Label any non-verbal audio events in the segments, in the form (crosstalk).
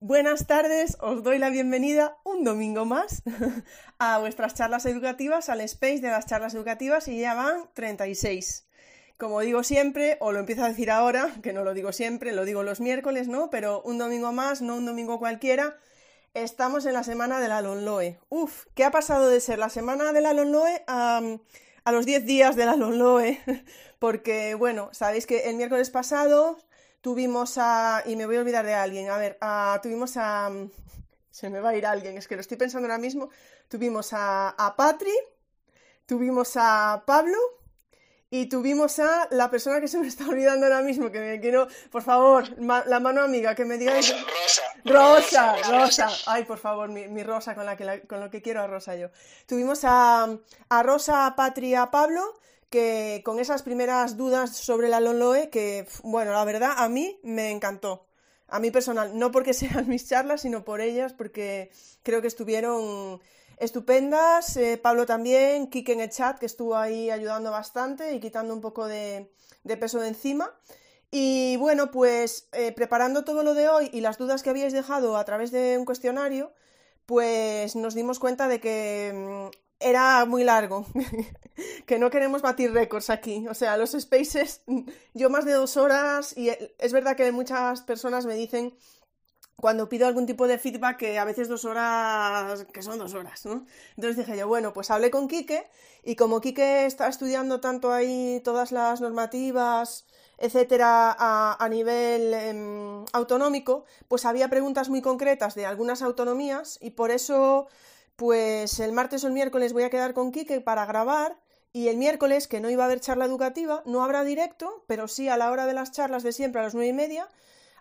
Buenas tardes, os doy la bienvenida un domingo más (laughs) a vuestras charlas educativas, al space de las charlas educativas y ya van 36. Como digo siempre, o lo empiezo a decir ahora, que no lo digo siempre, lo digo los miércoles, ¿no? Pero un domingo más, no un domingo cualquiera, estamos en la semana de la Lonloe. Uf, ¿qué ha pasado de ser la semana de la Lonloe a, los 10 días de la Lonloe? Porque, bueno, sabéis que el miércoles pasado tuvimos a, y me voy a olvidar de alguien, a ver, tuvimos a, (laughs) se me va a ir alguien, es que lo estoy pensando ahora mismo, tuvimos a, a Patri, tuvimos a Pablo y tuvimos a la persona que se me está olvidando ahora mismo, que me quiero, por favor, la mano amiga, que me diga... Rosa, Rosa, Rosa, Rosa, ay, por favor, mi, Rosa, con, la que con lo que quiero a Rosa yo. Tuvimos a, a Rosa, a Patri, a Pablo con esas primeras dudas sobre la Lonloe, que, bueno, la verdad, a mí me encantó. A mí personal, no porque (laughs) sean mis charlas, sino por ellas, porque creo que estuvieron estupendas. Eh, Pablo también, Kike en el chat, que estuvo ahí ayudando bastante y quitando un poco de, peso de encima. Y bueno, pues eh, preparando todo lo de hoy y las dudas que habíais dejado a través de un cuestionario, pues nos dimos cuenta de que mm, era muy largo, (laughs) que no queremos batir récords aquí. O sea, los spaces, (laughs) yo más de dos horas, y es verdad que muchas personas me dicen cuando pido algún tipo de feedback que a veces dos horas, que son dos horas, ¿no? Entonces dije yo, bueno, pues hablé con Quique y como Quique está estudiando tanto ahí todas las normativas, etcétera, a, nivel em, autonómico, pues había preguntas muy concretas de algunas autonomías y por eso pues el martes o el miércoles voy a quedar con Quique para grabar y el miércoles, que no iba a haber charla educativa, no habrá directo, pero sí a la hora de las charlas de siempre, a las nueve y media,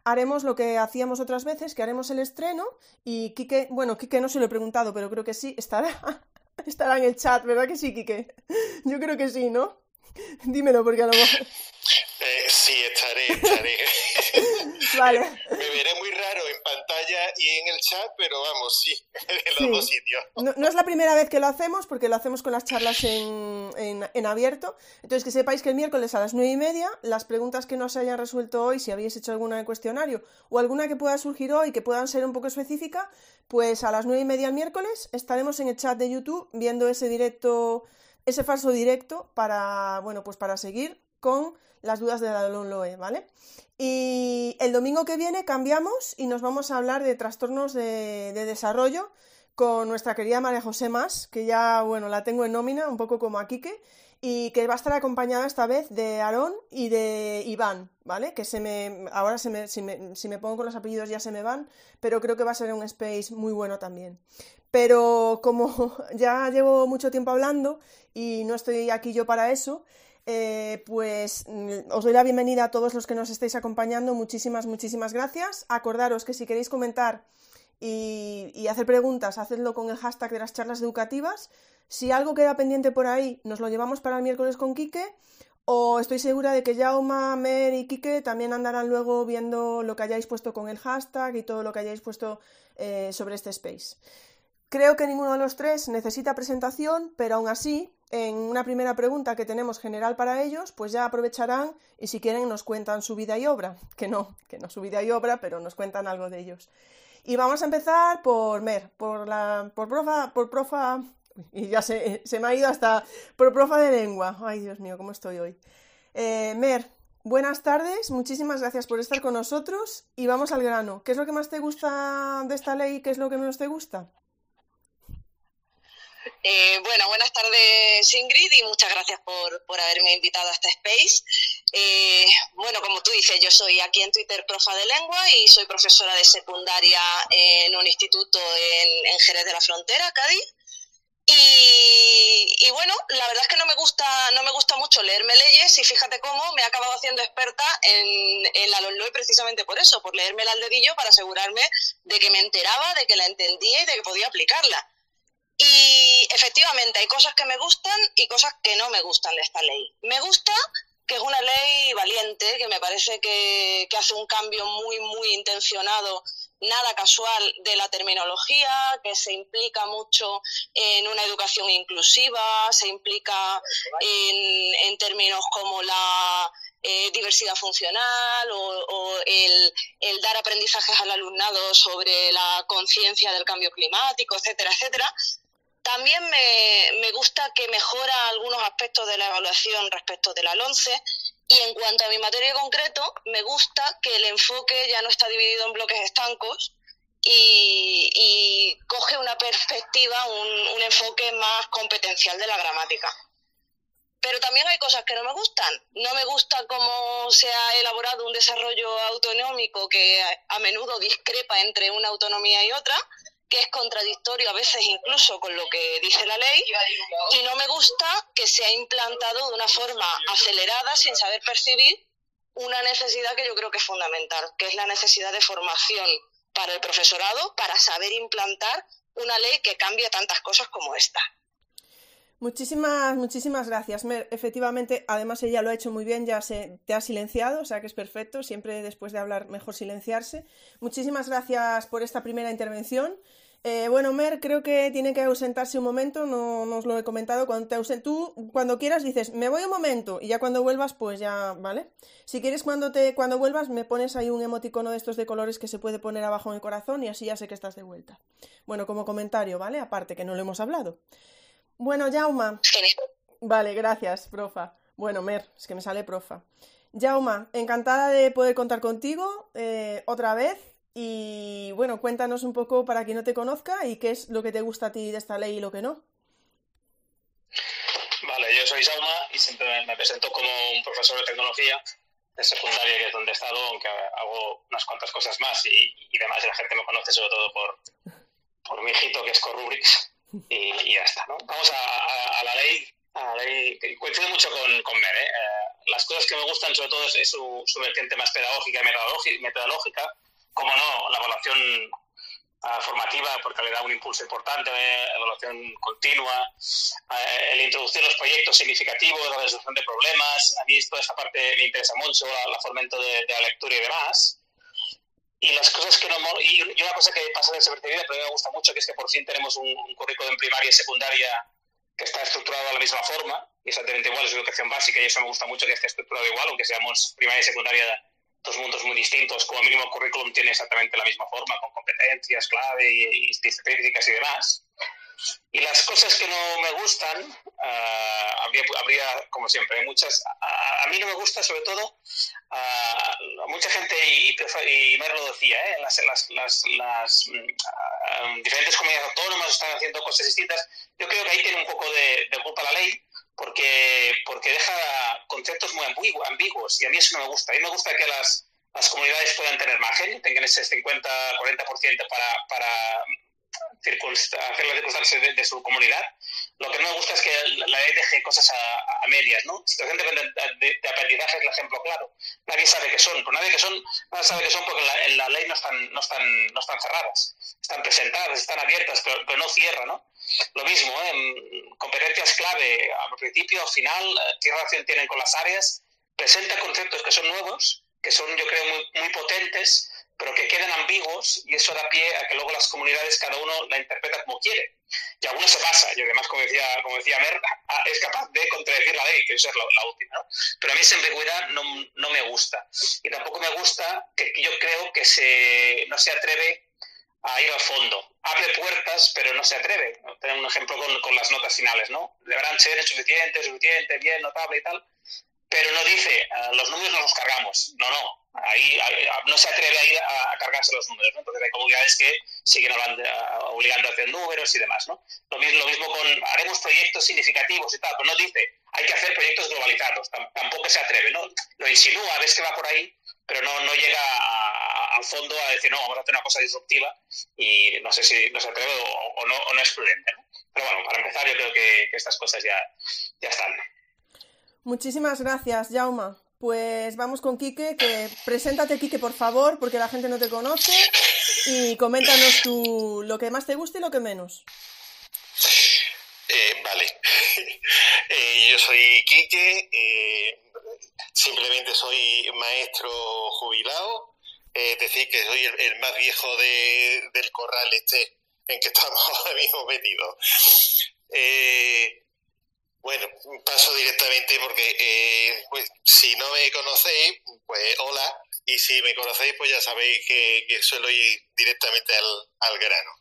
haremos lo que hacíamos otras veces, que haremos el estreno y Quique, bueno, Quique no se lo he preguntado, pero creo que sí, estará, (laughs) estará en el chat, ¿verdad que sí, Quique? Yo creo que sí, ¿no? Dímelo porque a lo mejor... Eh, sí, estaré, estaré. (laughs) vale. Me veré muy raro en pantalla y en el chat, pero vamos, sí, en los dos sitios. No, es la primera vez que lo hacemos, porque lo hacemos con las charlas en, en, abierto. Entonces, que sepáis que el miércoles a las nueve y media, las preguntas que no se hayan resuelto hoy, si habéis hecho alguna en cuestionario o alguna que pueda surgir hoy que puedan ser un poco específica, pues a las nueve y media el miércoles estaremos en el chat de YouTube viendo ese directo, ese falso directo para, bueno, pues para seguir con las dudas de la Loe, ¿vale? Y el domingo que viene cambiamos y nos vamos a hablar de trastornos de, desarrollo con nuestra querida María José Más, que ya, bueno, la tengo en nómina, un poco como a Quique, y que va a estar acompañada esta vez de Aarón y de Iván, ¿vale? Que se me, ahora se me, me, si me pongo con los apellidos ya se me van, pero creo que va a ser un space muy bueno también. Pero como (laughs) ya llevo mucho tiempo hablando y no estoy aquí yo para eso, eh, pues mm, os doy la bienvenida a todos los que nos estáis acompañando. Muchísimas, muchísimas gracias. Acordaros que si queréis comentar y, hacer preguntas, hacedlo con el hashtag de las charlas educativas. Si algo queda pendiente por ahí, nos lo llevamos para el miércoles con Quique. O estoy segura de que Jauma, Mer y Quique también andarán luego viendo lo que hayáis puesto con el hashtag y todo lo que hayáis puesto eh, sobre este space. Creo que ninguno de los tres necesita presentación, pero aún así, en una primera pregunta que tenemos general para ellos, pues ya aprovecharán y si quieren nos cuentan su vida y obra, (laughs) que no, que no su vida y obra, pero nos cuentan algo de ellos. Y vamos a empezar por Mer, por la por profa, por profa y ya se, se me ha ido hasta por profa de lengua. Ay, Dios mío, cómo estoy hoy. Eh, Mer, buenas tardes, muchísimas gracias por estar con nosotros y vamos al grano. ¿Qué es lo que más te gusta de esta ley qué es lo que menos te gusta? Eh, bueno, buenas tardes Ingrid y muchas gracias por, haberme invitado a este space. Eh, bueno, como tú dices, yo soy aquí en Twitter profa de lengua y soy profesora de secundaria en un instituto en, Jerez de la Frontera, Cádiz. Y, bueno, la verdad es que no me gusta, no me gusta mucho leerme leyes y fíjate cómo me he acabado haciendo experta en, la LOLOI precisamente por eso, por leerme al dedillo para asegurarme de que me enteraba, de que la entendía y de que podía aplicarla. Y efectivamente hay cosas que me gustan y cosas que no me gustan de esta ley. Me gusta que es una ley valiente, que me parece que, que hace un cambio muy, muy intencionado nada casual de la terminología, que se implica mucho en una educación inclusiva, se implica en, términos como la eh, diversidad funcional o, el, dar aprendizajes al alumnado sobre la conciencia del cambio climático, etcétera, etcétera. También me, me, gusta que mejora algunos aspectos de la evaluación respecto de la 11 y en cuanto a mi materia concreto, me gusta que el enfoque ya no está dividido en bloques estancos y, coge una perspectiva, un, enfoque más competencial de la gramática. Pero también hay cosas que no me gustan. No me gusta cómo se ha elaborado un desarrollo autonómico que a menudo discrepa entre una autonomía y otra que es contradictorio a veces incluso con lo que dice la ley y no me gusta que se ha implantado de una forma acelerada sin saber percibir una necesidad que yo creo que es fundamental, que es la necesidad de formación para el profesorado para saber implantar una ley que cambie tantas cosas como esta. Muchísimas, muchísimas gracias, Mer. Efectivamente, además ella lo ha hecho muy bien, ya se te ha silenciado, o sea que es perfecto, siempre después de hablar mejor silenciarse. Muchísimas gracias por esta primera intervención. Eh, bueno, Mer, creo que tiene que ausentarse un momento, no, nos os lo he comentado. Cuando te tú, cuando quieras, dices, me voy un momento, y ya cuando vuelvas, pues ya, ¿vale? Si quieres, cuando, te, cuando vuelvas, me pones ahí un emoticono de estos de colores que se puede poner abajo en el corazón, y así ya sé que estás de vuelta. Bueno, como comentario, ¿vale? Aparte, que no lo hemos hablado. Bueno, Jauma. Vale, gracias, profa. Bueno, Mer, es que me sale profa. Jauma, encantada de poder contar contigo eh, otra vez. Y bueno, cuéntanos un poco para quien no te conozca y qué es lo que te gusta a ti de esta ley y lo que no. Vale, yo soy Jauma y siempre me presento como un profesor de tecnología de secundaria, que es donde he estado, aunque hago unas cuantas cosas más y, y demás, y la gente me conoce sobre todo por, por mi hijito que es Corrubrix y, ya está. ¿no? Vamos a, la ley. A la ley coincide mucho con, con Mer. ¿eh? ¿eh? las cosas que me gustan sobre todo es, su, su, vertiente más pedagógica y metodológica. Como no, la evaluación ah, formativa, porque le da un impulso importante, ¿eh? evaluación continua, eh, el introducir los proyectos significativos, la resolución de problemas. A mí toda esta parte me interesa mucho, la, fomento de, de, la lectura y demás. Y las cosas que no y, una cosa que pasa desapercibida, pero me gusta mucho, que es que por fin tenemos un, currículo en primaria y secundaria que está estructurado de la misma forma, exactamente igual, es educación básica y eso me gusta mucho que esté estructurado igual, aunque seamos primaria y secundaria dos mundos muy distintos, como mínimo el currículum tiene exactamente la misma forma, con competencias clave y, y y demás. Y las cosas que no me gustan, uh, habría, habría, como siempre, muchas. A, a, mí no me gusta, sobre todo, uh, mucha gente, y, y, Mer lo decía, ¿eh? las, las, las, las uh, diferentes comunidades autónomas están haciendo cosas distintas. Yo creo que ahí tiene un poco de, de culpa la ley, porque, porque deja conceptos muy ambiguos, y a mí eso no me gusta. A mí me gusta que las, las comunidades puedan tener margen, tengan ese 50-40% para, para hacer las circunstancias de, de, su comunidad. Lo que no me gusta es que la ley deje cosas a, a medias, ¿no? Situación de, de, de, aprendizaje es el ejemplo claro. Nadie sabe qué son, nadie, que son, nadie sabe qué son porque en la, en la, ley no están, no, están, no están cerradas. Están presentadas, están abiertas, pero, pero no cierran, ¿no? Lo mismo, ¿eh? competencias clave, al principio, al final, qué relación tienen con las áreas, presenta conceptos que son nuevos, que son, yo creo, muy, muy potentes, pero que quedan ambiguos y eso da pie a que luego las comunidades cada uno la interpreta como quiere. Y algunos se pasa, y además, como decía, como decía Mer, es capaz de contradecir la ley, que es la, última. ¿no? Pero a mí esa ambigüedad no, no, me gusta. Y tampoco me gusta que, yo creo que se, no se atreve a ir al fondo. Abre puertas, pero no se atreve. ¿no? Tenemos un ejemplo con, con, las notas finales, ¿no? Deberán ser suficientes, suficiente, bien, notable y tal. Pero no dice, uh, los números no los cargamos. No, no ahí, no se atreve a ir a, cargarse los números, ¿no? Entonces hay comunidades que siguen hablando, obligando a hacer números y demás, ¿no? Lo mismo, con, haremos proyectos significativos y tal, pero no dice, hay que hacer proyectos globalizados, tampoco se atreve, ¿no? Lo insinúa, ves que va por ahí, pero no, no llega a, al fondo a decir, no, vamos a hacer una cosa disruptiva y no sé si no se atreve o, no, no, es prudente, ¿no? pero bueno, para empezar yo creo que, estas cosas ya, ya están. Muchísimas gracias, Jauma. Pues vamos con Quique, que preséntate Quique por favor, porque la gente no te conoce y coméntanos tú lo que más te gusta y lo que menos. Eh, vale. (laughs) Eh, yo soy Quique, eh, simplemente soy maestro jubilado, es decir, que soy el, más viejo del corral este en que (laughs) estamos ahora mismo metidos. Bueno, paso directamente porque pues, si no me conocéis, pues hola, y si me conocéis, pues ya sabéis que, suelo ir directamente al grano.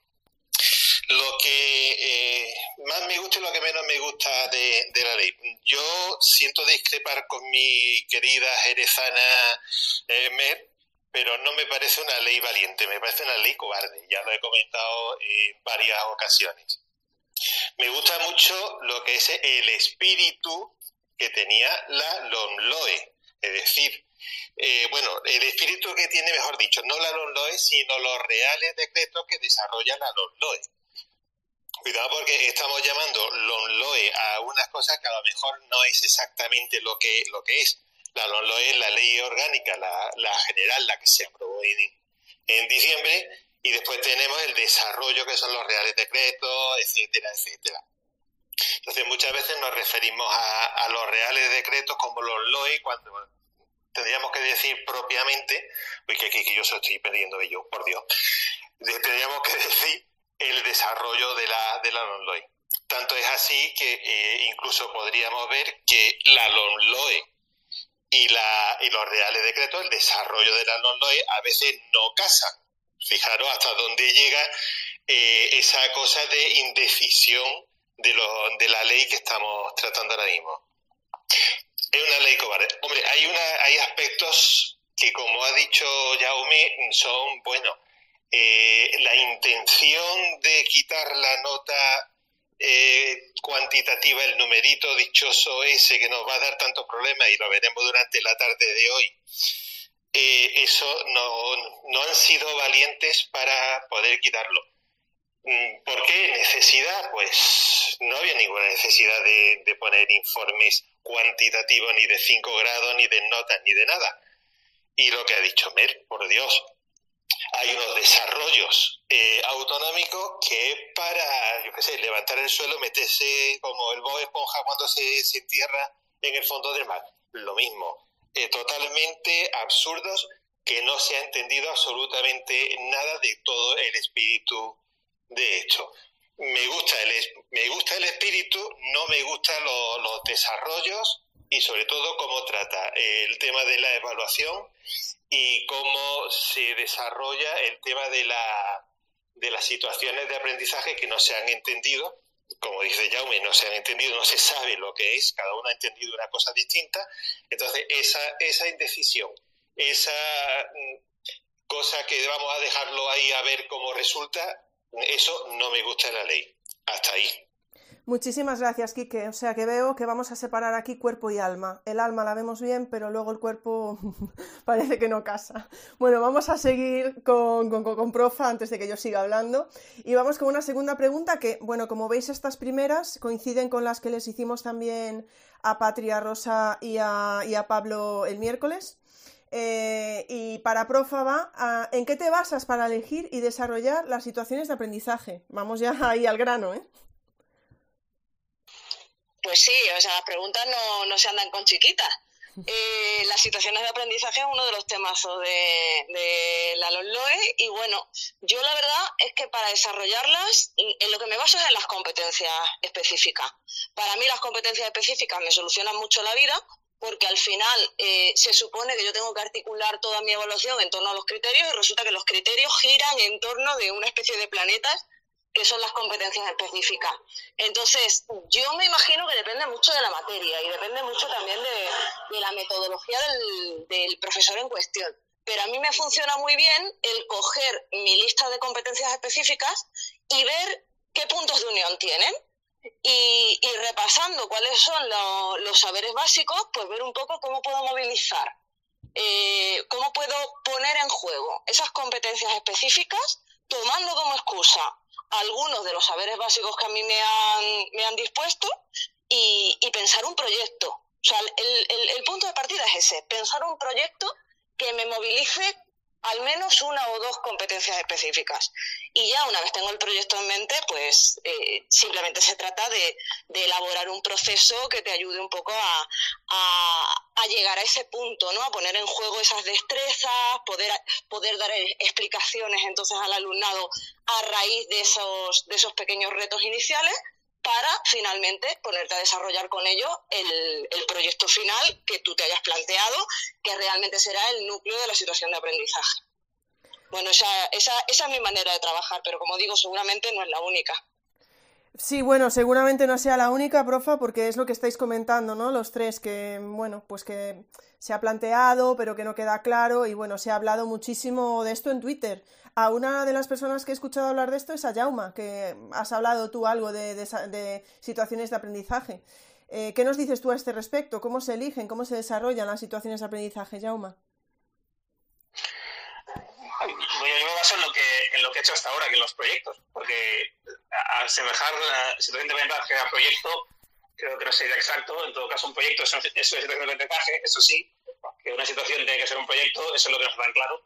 Lo que eh, más me gusta y lo que menos me gusta de, la ley. Yo siento discrepar con mi querida jerezana eh, Mer, pero no me parece una ley valiente, me parece una ley cobarde. Ya lo he comentado en varias ocasiones. Me gusta mucho lo que es el espíritu que tenía la LOMLOE, es decir, eh, bueno, el espíritu que tiene, mejor dicho, no la LOMLOE, sino los reales decretos que desarrolla la LOMLOE. Cuidado porque estamos llamando LONLOE a unas cosas que a lo mejor no es exactamente lo que, lo que es. La LONLOE es la ley orgánica, la, general, la que se aprobó en, diciembre, y después tenemos el desarrollo, que son los reales decretos, etcétera, etcétera. Entonces muchas veces nos referimos a, los reales decretos como los LOE cuando tendríamos que decir propiamente, uy, que, que, yo se estoy perdiendo yo, por Dios, tendríamos que (laughs) decir el desarrollo de la, de la LONLOE. Tanto es así que eh, incluso podríamos ver que la LONLOE y, y los reales decretos, el desarrollo de la LONLOE, a veces no casan. Fijaros hasta dónde llega eh, esa cosa de indecisión de, lo, de la ley que estamos tratando ahora mismo. Es una ley cobarde. Hombre, hay, una, hay aspectos que, como ha dicho Jaume, son, bueno, eh, la intención de quitar la nota eh, cuantitativa, el numerito dichoso ese que nos va a dar tantos problemas y lo veremos durante la tarde de hoy, eh, eso no, han sido valientes para poder quitarlo. Mm, ¿Por qué necesidad? Pues no había ninguna necesidad de, de poner informes cuantitativos ni de 5 grados, ni de notas, ni de nada. Y lo que ha dicho Mer, por Dios, hay unos desarrollos eh, autonómicos que es para, yo qué sé, levantar el suelo, meterse como el Bob Esponja cuando se, se entierra en el fondo del mar. Lo mismo, eh, totalmente absurdos que no se ha entendido absolutamente nada de todo el espíritu de esto. Me gusta el, me gusta el espíritu, no me gustan los desarrollos y sobre todo cómo trata el tema de la evaluación y cómo se desarrolla el tema de, la, de las situaciones de aprendizaje que no se han entendido. Como dice Jaume, no se han entendido, no se sabe lo que es, cada uno ha entendido una cosa distinta. Entonces, esa, esa indecisión, esa mm, cosa que vamos a dejarlo ahí a ver cómo resulta, eso no me gusta en la ley. Hasta ahí. Muchísimas gracias, Quique. O sea que veo que vamos a separar aquí cuerpo y alma. El alma la vemos bien, pero luego el cuerpo (laughs) parece que no casa. Bueno, vamos a seguir con, con, Profa antes de que yo siga hablando. Y vamos con una segunda pregunta que, bueno, como veis, estas primeras coinciden con las que les hicimos también a Patria Rosa y a, Pablo el miércoles. Eh, y para Profa va, ¿en qué te basas para elegir y desarrollar las situaciones de aprendizaje? Vamos ya ahí al grano, ¿eh? Pues sí, o sea, las preguntas no, no se andan con chiquitas. Eh, las situaciones de aprendizaje es uno de los temas de, de la LOE y bueno, yo la verdad es que para desarrollarlas en lo que me baso es en las competencias específicas. Para mí las competencias específicas me solucionan mucho la vida porque al final eh, se supone que yo tengo que articular toda mi evaluación en torno a los criterios y resulta que los criterios giran en torno de una especie de planetas que son las competencias específicas. Entonces, yo me imagino que depende mucho de la materia y depende mucho también de, la metodología del, profesor en cuestión. Pero a mí me funciona muy bien el coger mi lista de competencias específicas y ver qué puntos de unión tienen. Y, repasando cuáles son los saberes básicos, pues ver un poco cómo puedo movilizar, eh, cómo puedo poner en juego esas competencias específicas tomando como excusa algunos de los saberes básicos que a mí me han, me han dispuesto y, pensar un proyecto. O sea, el, el punto de partida es ese, pensar un proyecto que me movilice al menos una o dos competencias específicas. Y ya una vez tengo el proyecto en mente, pues eh, simplemente se trata de, elaborar un proceso que te ayude un poco a, llegar a ese punto, ¿no? A poner en juego esas destrezas, poder, poder dar explicaciones entonces al alumnado a raíz de esos, de esos pequeños retos iniciales para finalmente ponerte a desarrollar con ello el, proyecto final que tú te hayas planteado, que realmente será el núcleo de la situación de aprendizaje. Bueno, esa, esa, esa es mi manera de trabajar, pero como digo, seguramente no es la única. Sí, bueno, seguramente no sea la única, profa, porque es lo que estáis comentando, ¿no? Los tres, que, bueno, pues que se ha planteado, pero que no queda claro, y bueno, se ha hablado muchísimo de esto en Twitter. A una de las personas que he escuchado hablar de esto es a Jauma, que has hablado tú algo de, situaciones de aprendizaje. Eh, ¿Qué nos dices tú a este respecto? ¿Cómo se eligen, cómo se desarrollan las situaciones de aprendizaje, Jauma? yo me baso en lo, que, en lo que he hecho hasta ahora, que los proyectos, porque al semejar la situación de aprendizaje a proyecto, creo que no sería exacto. En todo caso, un proyecto es una, situación de aprendizaje, eso sí, que una situación tiene que ser un proyecto, eso es lo que nos dan claro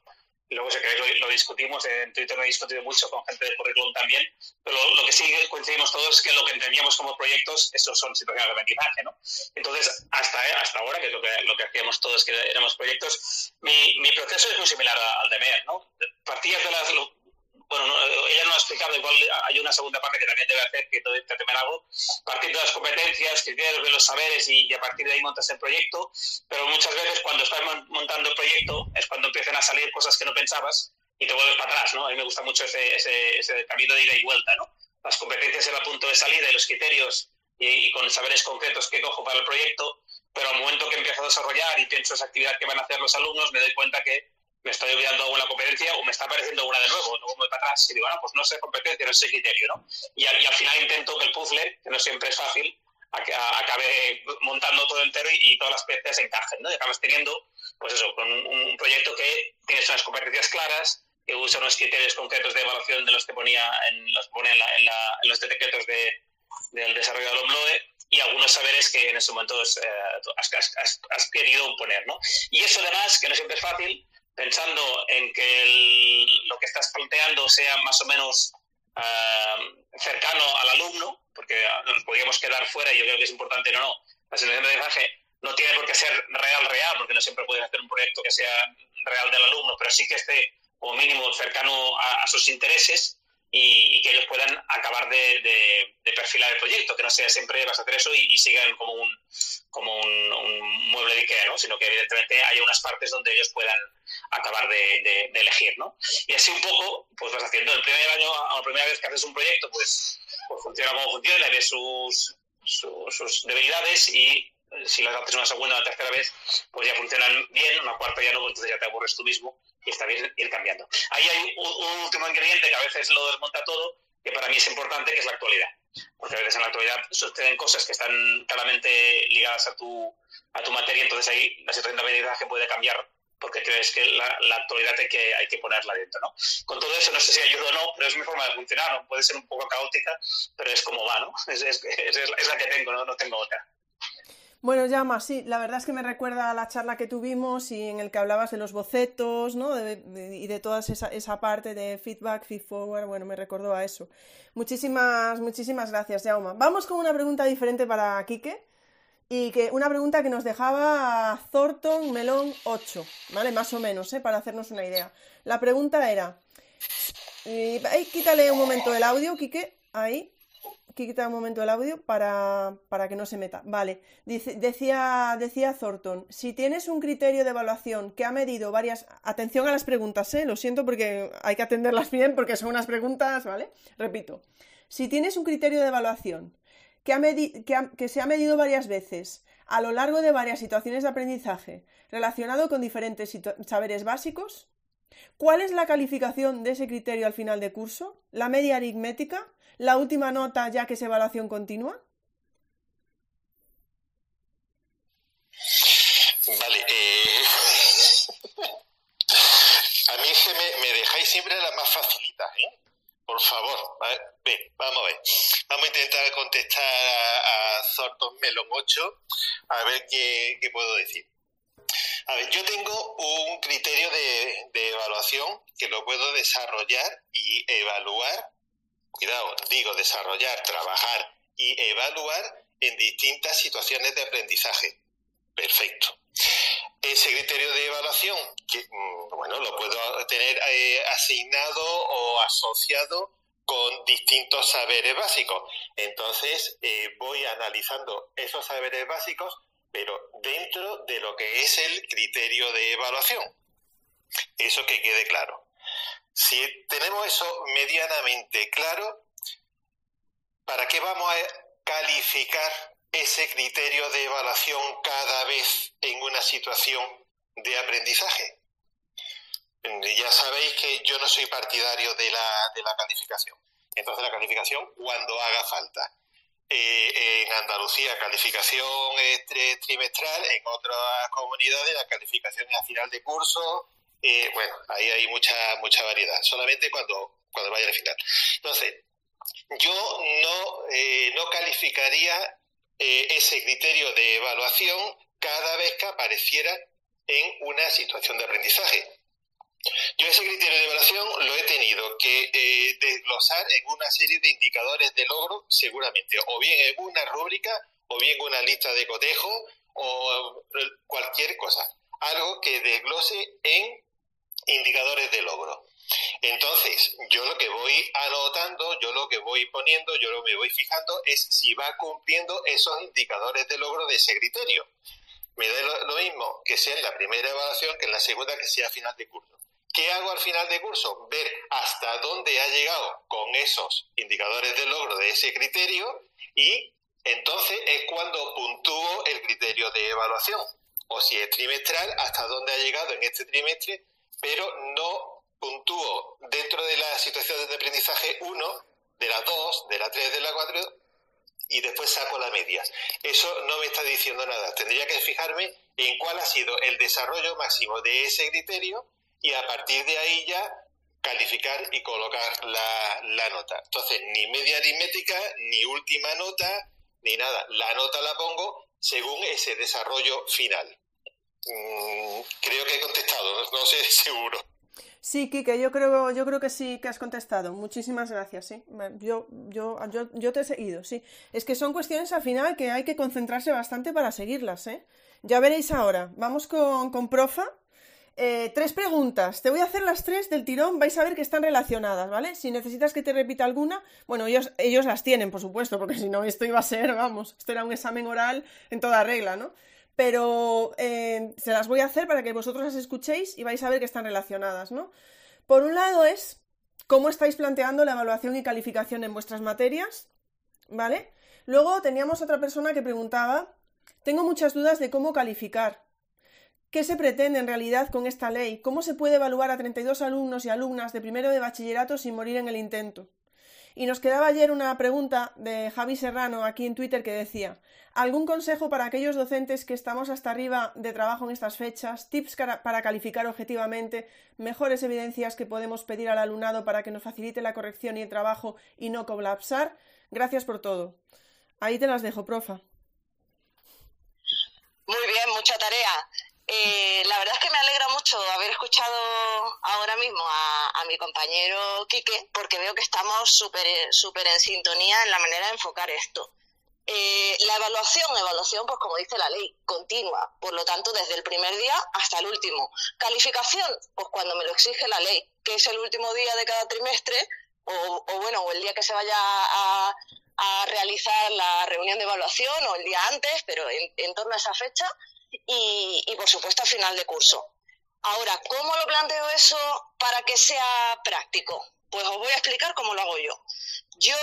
luego si queréis lo, discutimos, en Twitter lo he discutido mucho con gente de currículum también, pero lo, que sí coincidimos todos es que lo que entendíamos como proyectos, esos son situaciones de aprendizaje, ¿no? Entonces, hasta, hasta ahora, que es lo que, lo que hacíamos todos que éramos proyectos, mi, mi proceso es muy similar al de MER, ¿no? Partías de las, bueno, ella no ha explicado, igual hay una segunda parte que también debe hacer, que te algo, partiendo de las competencias, criterios de los saberes y, a partir de ahí montas el proyecto, pero muchas veces cuando estás montando el proyecto es cuando empiezan a salir cosas que no pensabas y te vuelves para atrás, ¿no? A mí me gusta mucho ese camino de ida y vuelta, ¿no? Las competencias en el punto de salida y los criterios y, y, con saberes concretos que cojo para el proyecto, pero al momento que empiezo a desarrollar y pienso esa actividad que van a hacer los alumnos, me doy cuenta que me estoy olvidando alguna competencia o me está apareciendo una de nuevo, luego voy para atrás y digo, bueno, pues no sé competencia, no sé criterio, ¿no? Y, al final intento que el puzzle, que no siempre es fácil, acabe montando todo entero y, todas las piezas encajen, ¿no? Y acabas teniendo, pues eso, con un, proyecto que tienes unas competencias claras, que usa unos criterios concretos de evaluación de los que ponía en, los, pone en, los decretos de, del desarrollo del OMLOE y algunos saberes que en ese momento eh, has, has, querido poner, ¿no? Y eso además, que no siempre es fácil, pensando en que lo que estás planteando sea más o menos ah, cercano al alumno, porque nos podríamos quedar fuera y yo creo que es importante, no, no, la selección de mensaje no tiene por qué ser real, real, porque no siempre puedes hacer un proyecto que sea real del alumno, pero sí que esté como mínimo cercano a sus intereses y, que ellos puedan acabar de, perfilar el proyecto, que no sea siempre vas a hacer eso y, sigan como un como un, mueble de Ikea, ¿no? sino que evidentemente haya unas partes donde ellos puedan acabar de, elegir. ¿no? Y así un poco, pues vas haciendo. El primer año, a la primera vez que haces un proyecto, pues, pues funciona como funciona, ves sus, sus, debilidades y si las haces una segunda o una tercera vez, pues ya funcionan bien, una cuarta ya no, pues entonces ya te aburres tú mismo y está bien ir cambiando. Ahí hay un, último ingrediente que a veces lo desmonta todo, que para mí es importante, que es la actualidad. Porque a veces en la actualidad suceden cosas que están claramente ligadas a tu, a tu materia, entonces ahí la situación de aprendizaje puede cambiar porque crees que la, la, actualidad hay que, hay que ponerla dentro, ¿no? Con todo eso, no sé si ayuda o no, pero es mi forma de funcionar, ¿no? Puede ser un poco caótica, pero es como va, ¿no? (laughs) Es, es, es, es la que tengo, ¿no? No tengo otra. Bueno, Llama, sí, la verdad es que me recuerda a la charla que tuvimos y en el que hablabas de los bocetos, ¿no? y de toda esa, esa, parte de feedback, feed forward, bueno, me recordó a eso. Muchísimas, muchísimas gracias, Jauma. Vamos con una pregunta diferente para Quique y que una pregunta que nos dejaba Thornton Melón 8, ¿vale? Más o menos, ¿eh? Para hacernos una idea. La pregunta era, y, quítale un momento el audio, Quique, ahí quitar un momento el audio para, que no se meta. Vale, decía, decía Thornton, si tienes un criterio de evaluación que ha medido varias... Atención a las preguntas, ¿eh? Lo siento porque hay que atenderlas bien porque son unas preguntas, ¿vale? Repito, si tienes un criterio de evaluación que, ha que, que se ha medido varias veces a lo largo de varias situaciones de aprendizaje relacionado con diferentes saberes básicos, ¿Cuál es la calificación de ese criterio al final de curso? ¿La media aritmética? la última nota ya que es evaluación continua? Vale, eh... (laughs) a mí me, me, dejáis siempre las más facilitas, ¿eh? Por favor, ¿vale? contestar a, a Melon 8, a ver qué, puedo decir. A ver, yo tengo un criterio de, evaluación que lo puedo desarrollar y evaluar, cuidado, digo desarrollar, trabajar y evaluar en distintas situaciones de aprendizaje. Perfecto. Ese criterio de evaluación, mm, bueno, lo puedo tener eh, asignado o asociado con distintos saberes básicos. Entonces, eh, voy analizando esos saberes básicos, pero dentro de lo que es el criterio de evaluación. Eso que quede claro. Si tenemos eso medianamente claro, ¿para qué vamos a calificar ese criterio de evaluación cada vez en una situación de aprendizaje. Ya sabéis que yo no soy partidario de la, de la calificación. Entonces la calificación cuando haga falta. Eh, en Andalucía calificación trimestral, en otras comunidades la calificación a final de curso. Eh, bueno, ahí hay mucha mucha variedad. Solamente cuando cuando vaya al final. Entonces, yo no, eh, no calificaría eh, ese criterio de evaluación cada vez que apareciera en una situación de aprendizaje. Yo ese criterio de evaluación lo he tenido que eh, desglosar en una serie de indicadores de logro, seguramente, o bien en una rúbrica, o bien en una lista de cotejo, o cualquier cosa. Algo que desglose en indicadores de logro. Entonces, yo lo que voy anotando, yo lo que voy poniendo, yo lo que me voy fijando es si va cumpliendo esos indicadores de logro de ese criterio. Me da lo, mismo que sea en la primera evaluación que en la segunda que sea a final de curso. ¿Qué hago al final de curso? Ver hasta dónde ha llegado con esos indicadores de logro de ese criterio y entonces es cuando puntúo el criterio de evaluación. O si es trimestral, hasta dónde ha llegado en este trimestre, pero no puntúo dentro de las situaciones de aprendizaje 1, de la 2, de la 3, de la 4 y después saco la media. Eso no me está diciendo nada. Tendría que fijarme en cuál ha sido el desarrollo máximo de ese criterio y a partir de ahí ya calificar y colocar la, la nota. Entonces, ni media aritmética, ni última nota, ni nada. La nota la pongo según ese desarrollo final. Mm, creo que he contestado, no sé (laughs) seguro. Sí, Kike, yo creo, yo creo que sí que has contestado. Muchísimas gracias, sí. Yo, yo, yo, yo te he seguido, sí. Es que son cuestiones al final que hay que concentrarse bastante para seguirlas, ¿eh? Ya veréis ahora. Vamos con, con Profa. Eh, tres preguntas. Te voy a hacer las tres del tirón. Vais a ver que están relacionadas, ¿vale? Si necesitas que te repita alguna, bueno, ellos, las tienen, por supuesto, porque si no, esto iba a ser, vamos, esto era un examen oral en toda regla, ¿no? pero eh, se las voy a hacer para que vosotros las escuchéis y vais a ver que están relacionadas, ¿no? Por un lado es cómo estáis planteando la evaluación y calificación en vuestras materias, ¿vale? Luego teníamos otra persona que preguntaba, tengo muchas dudas de cómo calificar. ¿Qué se pretende en realidad con esta ley? ¿Cómo se puede evaluar a 32 alumnos y alumnas de primero de bachillerato sin morir en el intento? Y nos quedaba ayer una pregunta de Javi Serrano aquí en Twitter que decía, ¿algún consejo para aquellos docentes que estamos hasta arriba de trabajo en estas fechas? ¿Tips para calificar objetivamente? ¿Mejores evidencias que podemos pedir al alumnado para que nos facilite la corrección y el trabajo y no colapsar? Gracias por todo. Ahí te las dejo, profa. Muy bien, mucha tarea. Eh, la verdad es que me alegra mucho haber escuchado ahora mismo a, mi compañero Quique, porque veo que estamos súper super en sintonía en la manera de enfocar esto. Eh, la evaluación, evaluación, pues como dice la ley, continua, por lo tanto, desde el primer día hasta el último. Calificación, pues cuando me lo exige la ley, que es el último día de cada trimestre, o, bueno, o el día que se vaya a, realizar la reunión de evaluación, o el día antes, pero en torno a esa fecha, y, por supuesto al final de curso. Ahora, ¿cómo lo planteo eso para que sea práctico? Pues os voy a explicar cómo lo hago yo. Yo,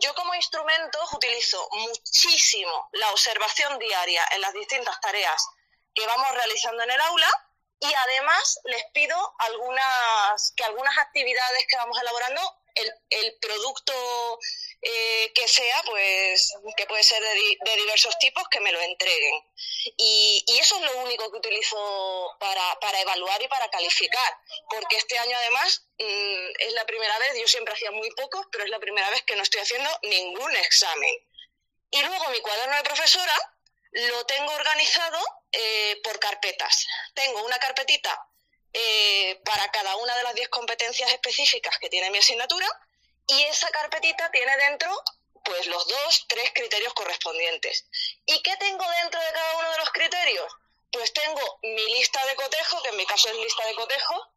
yo como instrumento utilizo muchísimo la observación diaria en las distintas tareas que vamos realizando en el aula y además les pido algunas, que algunas actividades que vamos elaborando, el, el producto eh, que sea, pues, que puede ser de, diversos tipos, que me lo entreguen. Y, eso es lo único que utilizo para, para, evaluar y para calificar, porque este año además mm, es la primera vez, yo siempre hacía muy pocos, pero es la primera vez que no estoy haciendo ningún examen. Y luego mi cuaderno de profesora lo tengo organizado eh, por carpetas. Tengo una carpetita eh, para cada una de las 10 competencias específicas que tiene mi asignatura y esa carpetita tiene dentro pues los dos, tres criterios correspondientes. ¿Y qué tengo dentro de cada uno de los criterios? Pues tengo mi lista de cotejo, que en mi caso es lista de cotejo,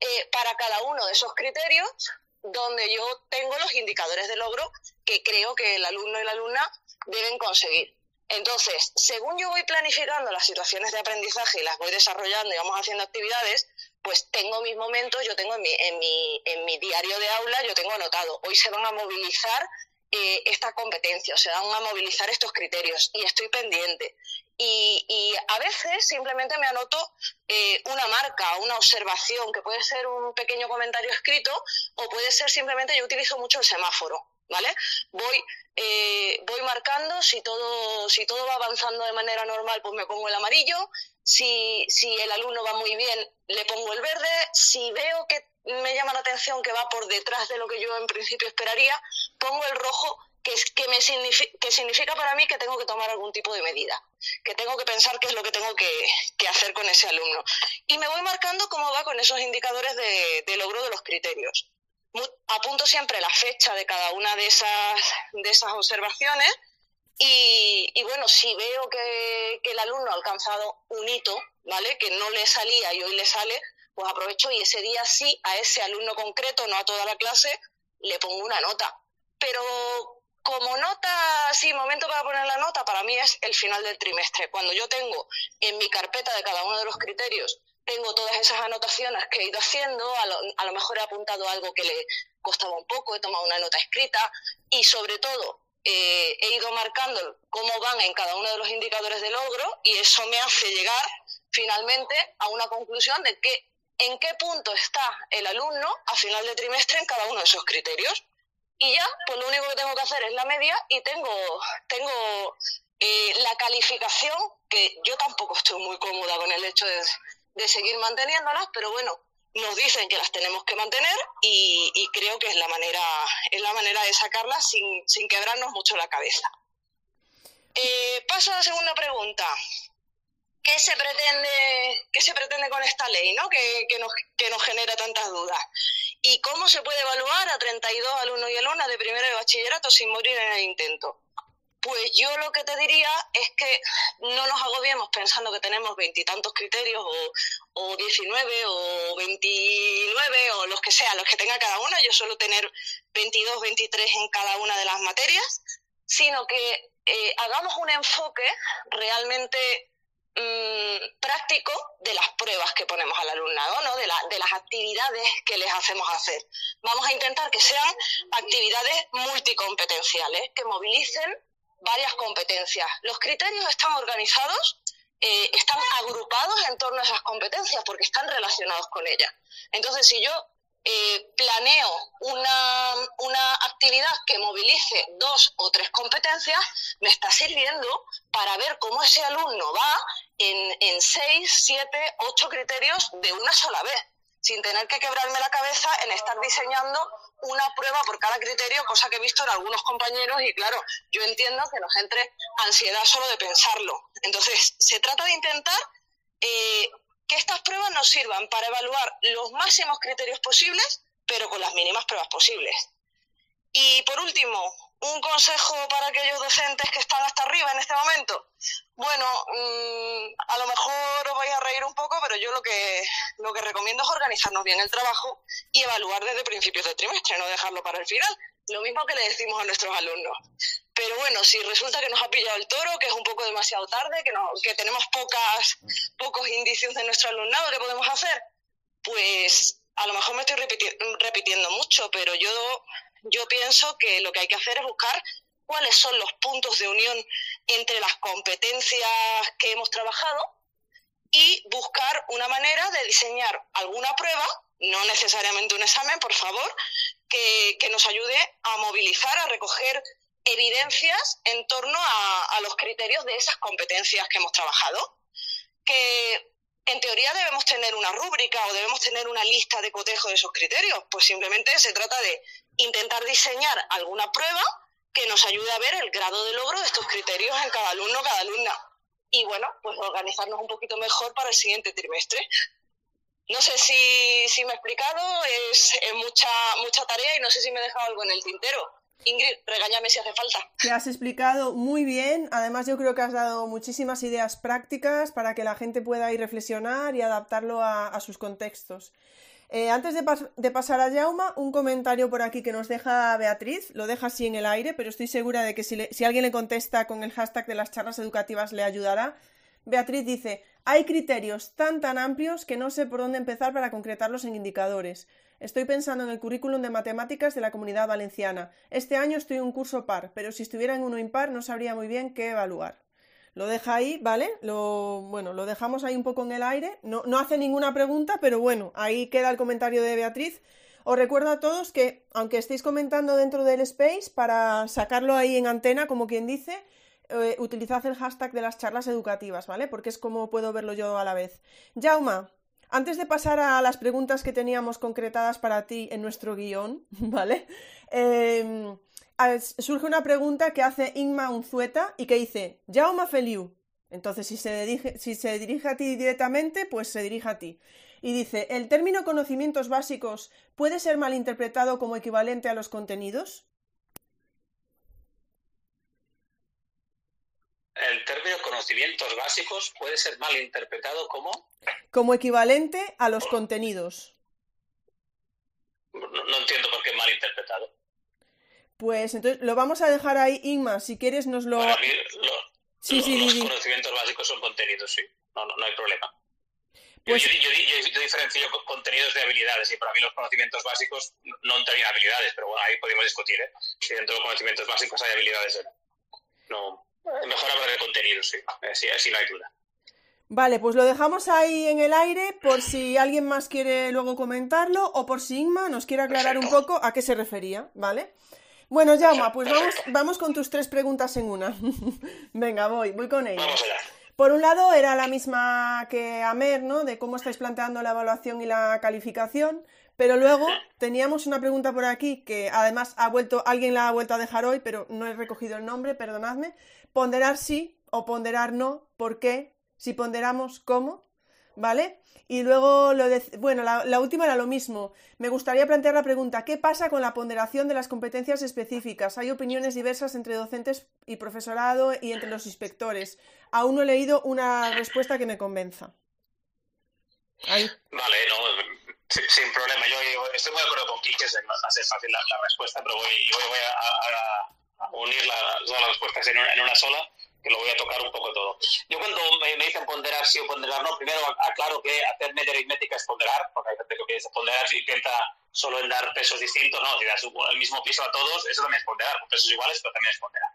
eh, para cada uno de esos criterios, donde yo tengo los indicadores de logro que creo que el alumno y la alumna deben conseguir. Entonces, según yo voy planificando las situaciones de aprendizaje y las voy desarrollando y vamos haciendo actividades, pues tengo mis momentos, yo tengo en mi, en mi, en mi diario de aula, yo tengo anotado, hoy se van a movilizar eh, esta competencia, se van a movilizar estos criterios y estoy pendiente. Y, a veces simplemente me anoto eh, una marca, una observación, que puede ser un pequeño comentario escrito o puede ser simplemente yo utilizo mucho el semáforo. ¿vale? Voy, eh, voy marcando, si todo, si todo va avanzando de manera normal, pues me pongo el amarillo, si, si el alumno va muy bien, le pongo el verde, si veo que me llama la atención que va por detrás de lo que yo en principio esperaría, pongo el rojo que, que, me significa, que significa para mí que tengo que tomar algún tipo de medida, que tengo que pensar qué es lo que tengo que, que hacer con ese alumno. Y me voy marcando cómo va con esos indicadores de, de logro de los criterios apunto siempre la fecha de cada una de esas, de esas observaciones y, bueno, si veo que, el alumno ha alcanzado un hito, ¿vale? Que no le salía y hoy le sale, pues aprovecho y ese día sí a ese alumno concreto, no a toda la clase, le pongo una nota. Pero como nota, sí, momento para poner la nota, para mí es el final del trimestre. Cuando yo tengo en mi carpeta de cada uno de los criterios tengo todas esas anotaciones que he ido haciendo, a lo, mejor he apuntado algo que le costaba un poco, he tomado una nota escrita y sobre todo eh, he ido marcando cómo van en cada uno de los indicadores de logro y eso me hace llegar finalmente a una conclusión de que en qué punto está el alumno a final de trimestre en cada uno de esos criterios. Y ya, pues lo único que tengo que hacer es la media y tengo, tengo eh, la calificación, que yo tampoco estoy muy cómoda con el hecho de, de seguir manteniéndolas, pero bueno, nos dicen que las tenemos que mantener y, creo que es la manera, es la manera de sacarlas sin, sin quebrarnos mucho la cabeza. Eh, paso a la segunda pregunta. ¿Qué se pretende, qué se pretende con esta ley ¿no? que, que, nos, que nos genera tantas dudas? ¿Y cómo se puede evaluar a 32 alumnos y alumnas de primero de bachillerato sin morir en el intento? Pues yo lo que te diría es que no nos agobiemos pensando que tenemos veintitantos criterios o, o 19 o 29 o los que sean, los que tenga cada uno. Yo suelo tener 22, 23 en cada una de las materias, sino que eh, hagamos un enfoque realmente mm, práctico de las pruebas que ponemos al alumnado, ¿no? de, de las actividades que les hacemos hacer. Vamos a intentar que sean actividades multicompetenciales, que movilicen varias competencias. Los criterios están organizados, eh, están agrupados en torno a esas competencias porque están relacionados con ellas. Entonces, si yo eh, planeo una, una, actividad que movilice dos o tres competencias, me está sirviendo para ver cómo ese alumno va en, en seis, siete, ocho criterios de una sola vez sin tener que quebrarme la cabeza en estar diseñando una prueba por cada criterio, cosa que he visto en algunos compañeros y claro, yo entiendo que nos entre ansiedad solo de pensarlo. Entonces, se trata de intentar eh, que estas pruebas nos sirvan para evaluar los máximos criterios posibles, pero con las mínimas pruebas posibles. Y por último, un consejo para aquellos docentes que están hasta arriba en este momento. Bueno, mm, a lo mejor os vais a reír un poco, pero yo lo que, lo que recomiendo es organizarnos bien el trabajo y evaluar desde principios de trimestre, no dejarlo para el final. Lo mismo que le decimos a nuestros alumnos. Pero bueno, si resulta que nos ha pillado el toro, que es un poco demasiado tarde, que, no, que tenemos pocas, pocos indicios de nuestro alumnado, ¿qué podemos hacer? Pues a lo mejor me estoy repitiendo mucho, pero yo yo pienso que lo que hay que hacer es buscar cuáles son los puntos de unión entre las competencias que hemos trabajado y buscar una manera de diseñar alguna prueba, no necesariamente un examen, por favor, que, nos ayude a movilizar, a recoger evidencias en torno a, a los criterios de esas competencias que hemos trabajado. Que en teoría debemos tener una rúbrica o debemos tener una lista de cotejo de esos criterios. Pues simplemente se trata de intentar diseñar alguna prueba que nos ayude a ver el grado de logro de estos criterios en cada alumno, cada alumna. Y bueno, pues organizarnos un poquito mejor para el siguiente trimestre. No sé si, si me he explicado, es, mucha, mucha tarea y no sé si me he dejado algo en el tintero. Ingrid, regáñame si hace falta. Te has explicado muy bien. Además, yo creo que has dado muchísimas ideas prácticas para que la gente pueda ir reflexionar y adaptarlo a sus contextos. Eh, antes de, pas de, pasar a Jauma, un comentario por aquí que nos deja Beatriz, lo deja así en el aire, pero estoy segura de que si, si alguien le contesta con el hashtag de las charlas educativas le ayudará. Beatriz dice, hay criterios tan tan amplios que no sé por dónde empezar para concretarlos en indicadores. Estoy pensando en el currículum de matemáticas de la comunidad valenciana. Este año estoy en un curso par, pero si estuviera en uno impar no sabría muy bien qué evaluar. Lo deja ahí, ¿vale? Lo, bueno, lo dejamos ahí un poco en el aire. No, no hace ninguna pregunta, pero bueno, ahí queda el comentario de Beatriz. Os recuerdo a todos que, aunque estéis comentando dentro del space, para sacarlo ahí en antena, como quien dice, eh, utilizad el hashtag de las charlas educativas, ¿vale? Porque es como puedo verlo yo a la vez. Jauma, antes de pasar a las preguntas que teníamos concretadas para ti en nuestro guion, (laughs) ¿vale? Eh, surge una pregunta que hace Inma Unzueta y que dice, Jaume Feliu. Entonces, si se, dirige, si se dirige a ti directamente, pues se dirige a ti. Y dice, ¿el término conocimientos básicos puede ser malinterpretado como equivalente a los contenidos? el término conocimientos básicos puede ser mal interpretado como... Como equivalente a los contenidos. No, no entiendo por qué mal interpretado. Pues entonces lo vamos a dejar ahí, Inma, si quieres nos lo... Para mí, lo, sí, lo, sí, los sí. conocimientos básicos son contenidos, sí. No, no, no hay problema. Pues... Yo, yo, yo, yo, diferencio contenidos de habilidades y para mí los conocimientos básicos no entrarían habilidades, pero bueno, ahí podemos discutir, ¿eh? Si dentro de los conocimientos básicos hay habilidades, ¿eh? no... Mejor hablar de contenido, sí. Así, así no hay duda. Vale, pues lo dejamos ahí en el aire por si alguien más quiere luego comentarlo o por si Inma nos quiere aclarar Perfecto. un poco a qué se refería, ¿vale? Bueno, Jauma, pues vamos, vamos con tus tres preguntas en una. (laughs) Venga, voy, voy con ellas. Vamos allá. Por un lado, era la misma que Amer, ¿no? De cómo estáis planteando la evaluación y la calificación. Pero luego teníamos una pregunta por aquí que además ha vuelto, alguien la ha vuelto a dejar hoy, pero no he recogido el nombre, perdonadme. Ponderar sí o ponderar no, ¿por qué? Si ponderamos, ¿cómo? ¿Vale? Y luego, lo de, bueno, la, última era lo mismo. Me gustaría plantear la pregunta, ¿qué pasa con la ponderación de las competencias específicas? Hay opiniones diversas entre docentes y profesorado y entre los inspectores. Aún no he leído una respuesta que me convenza. Vale, no, sin, problema. Yo, yo, estoy muy de acuerdo con Quique, va a ser fácil la, respuesta, pero voy, voy, voy a, a, unir todas las respuestas en una sola que lo voy a tocar un poco todo. Yo cuando me, me dicen ponderar sí o ponderar no, primero aclaro que hacer media aritmética es ponderar, porque hay gente que piensa ponderar si intenta solo en dar pesos distintos, no, si das el mismo piso a todos, eso también es ponderar, con pesos iguales, pero también es ponderar.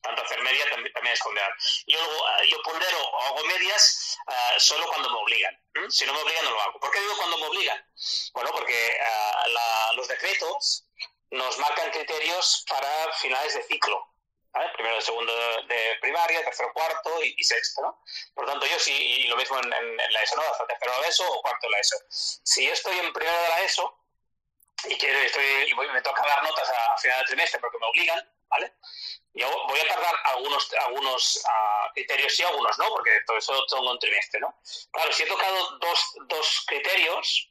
Tanto hacer media también, también es ponderar. Yo, yo pondero o hago medias uh, solo cuando me obligan. ¿Mm? Si no me obligan, no lo hago. ¿Por qué digo cuando me obligan? Bueno, porque uh, la, los decretos nos marcan criterios para finales de ciclo. ¿Vale? Primero, segundo de primaria, tercero, cuarto y, y sexto, ¿no? Por lo tanto, yo sí, y lo mismo en, en, en la ESO, ¿no? Hasta tercero de la ESO o cuarto de la ESO. Si yo estoy en primero de la ESO y quiero, estoy, y voy, me toca dar notas a, a final de trimestre porque me obligan, ¿vale? Yo voy a tardar algunos, algunos uh, criterios sí, algunos no, porque todo eso todo un trimestre, ¿no? Claro, si he tocado dos, dos criterios,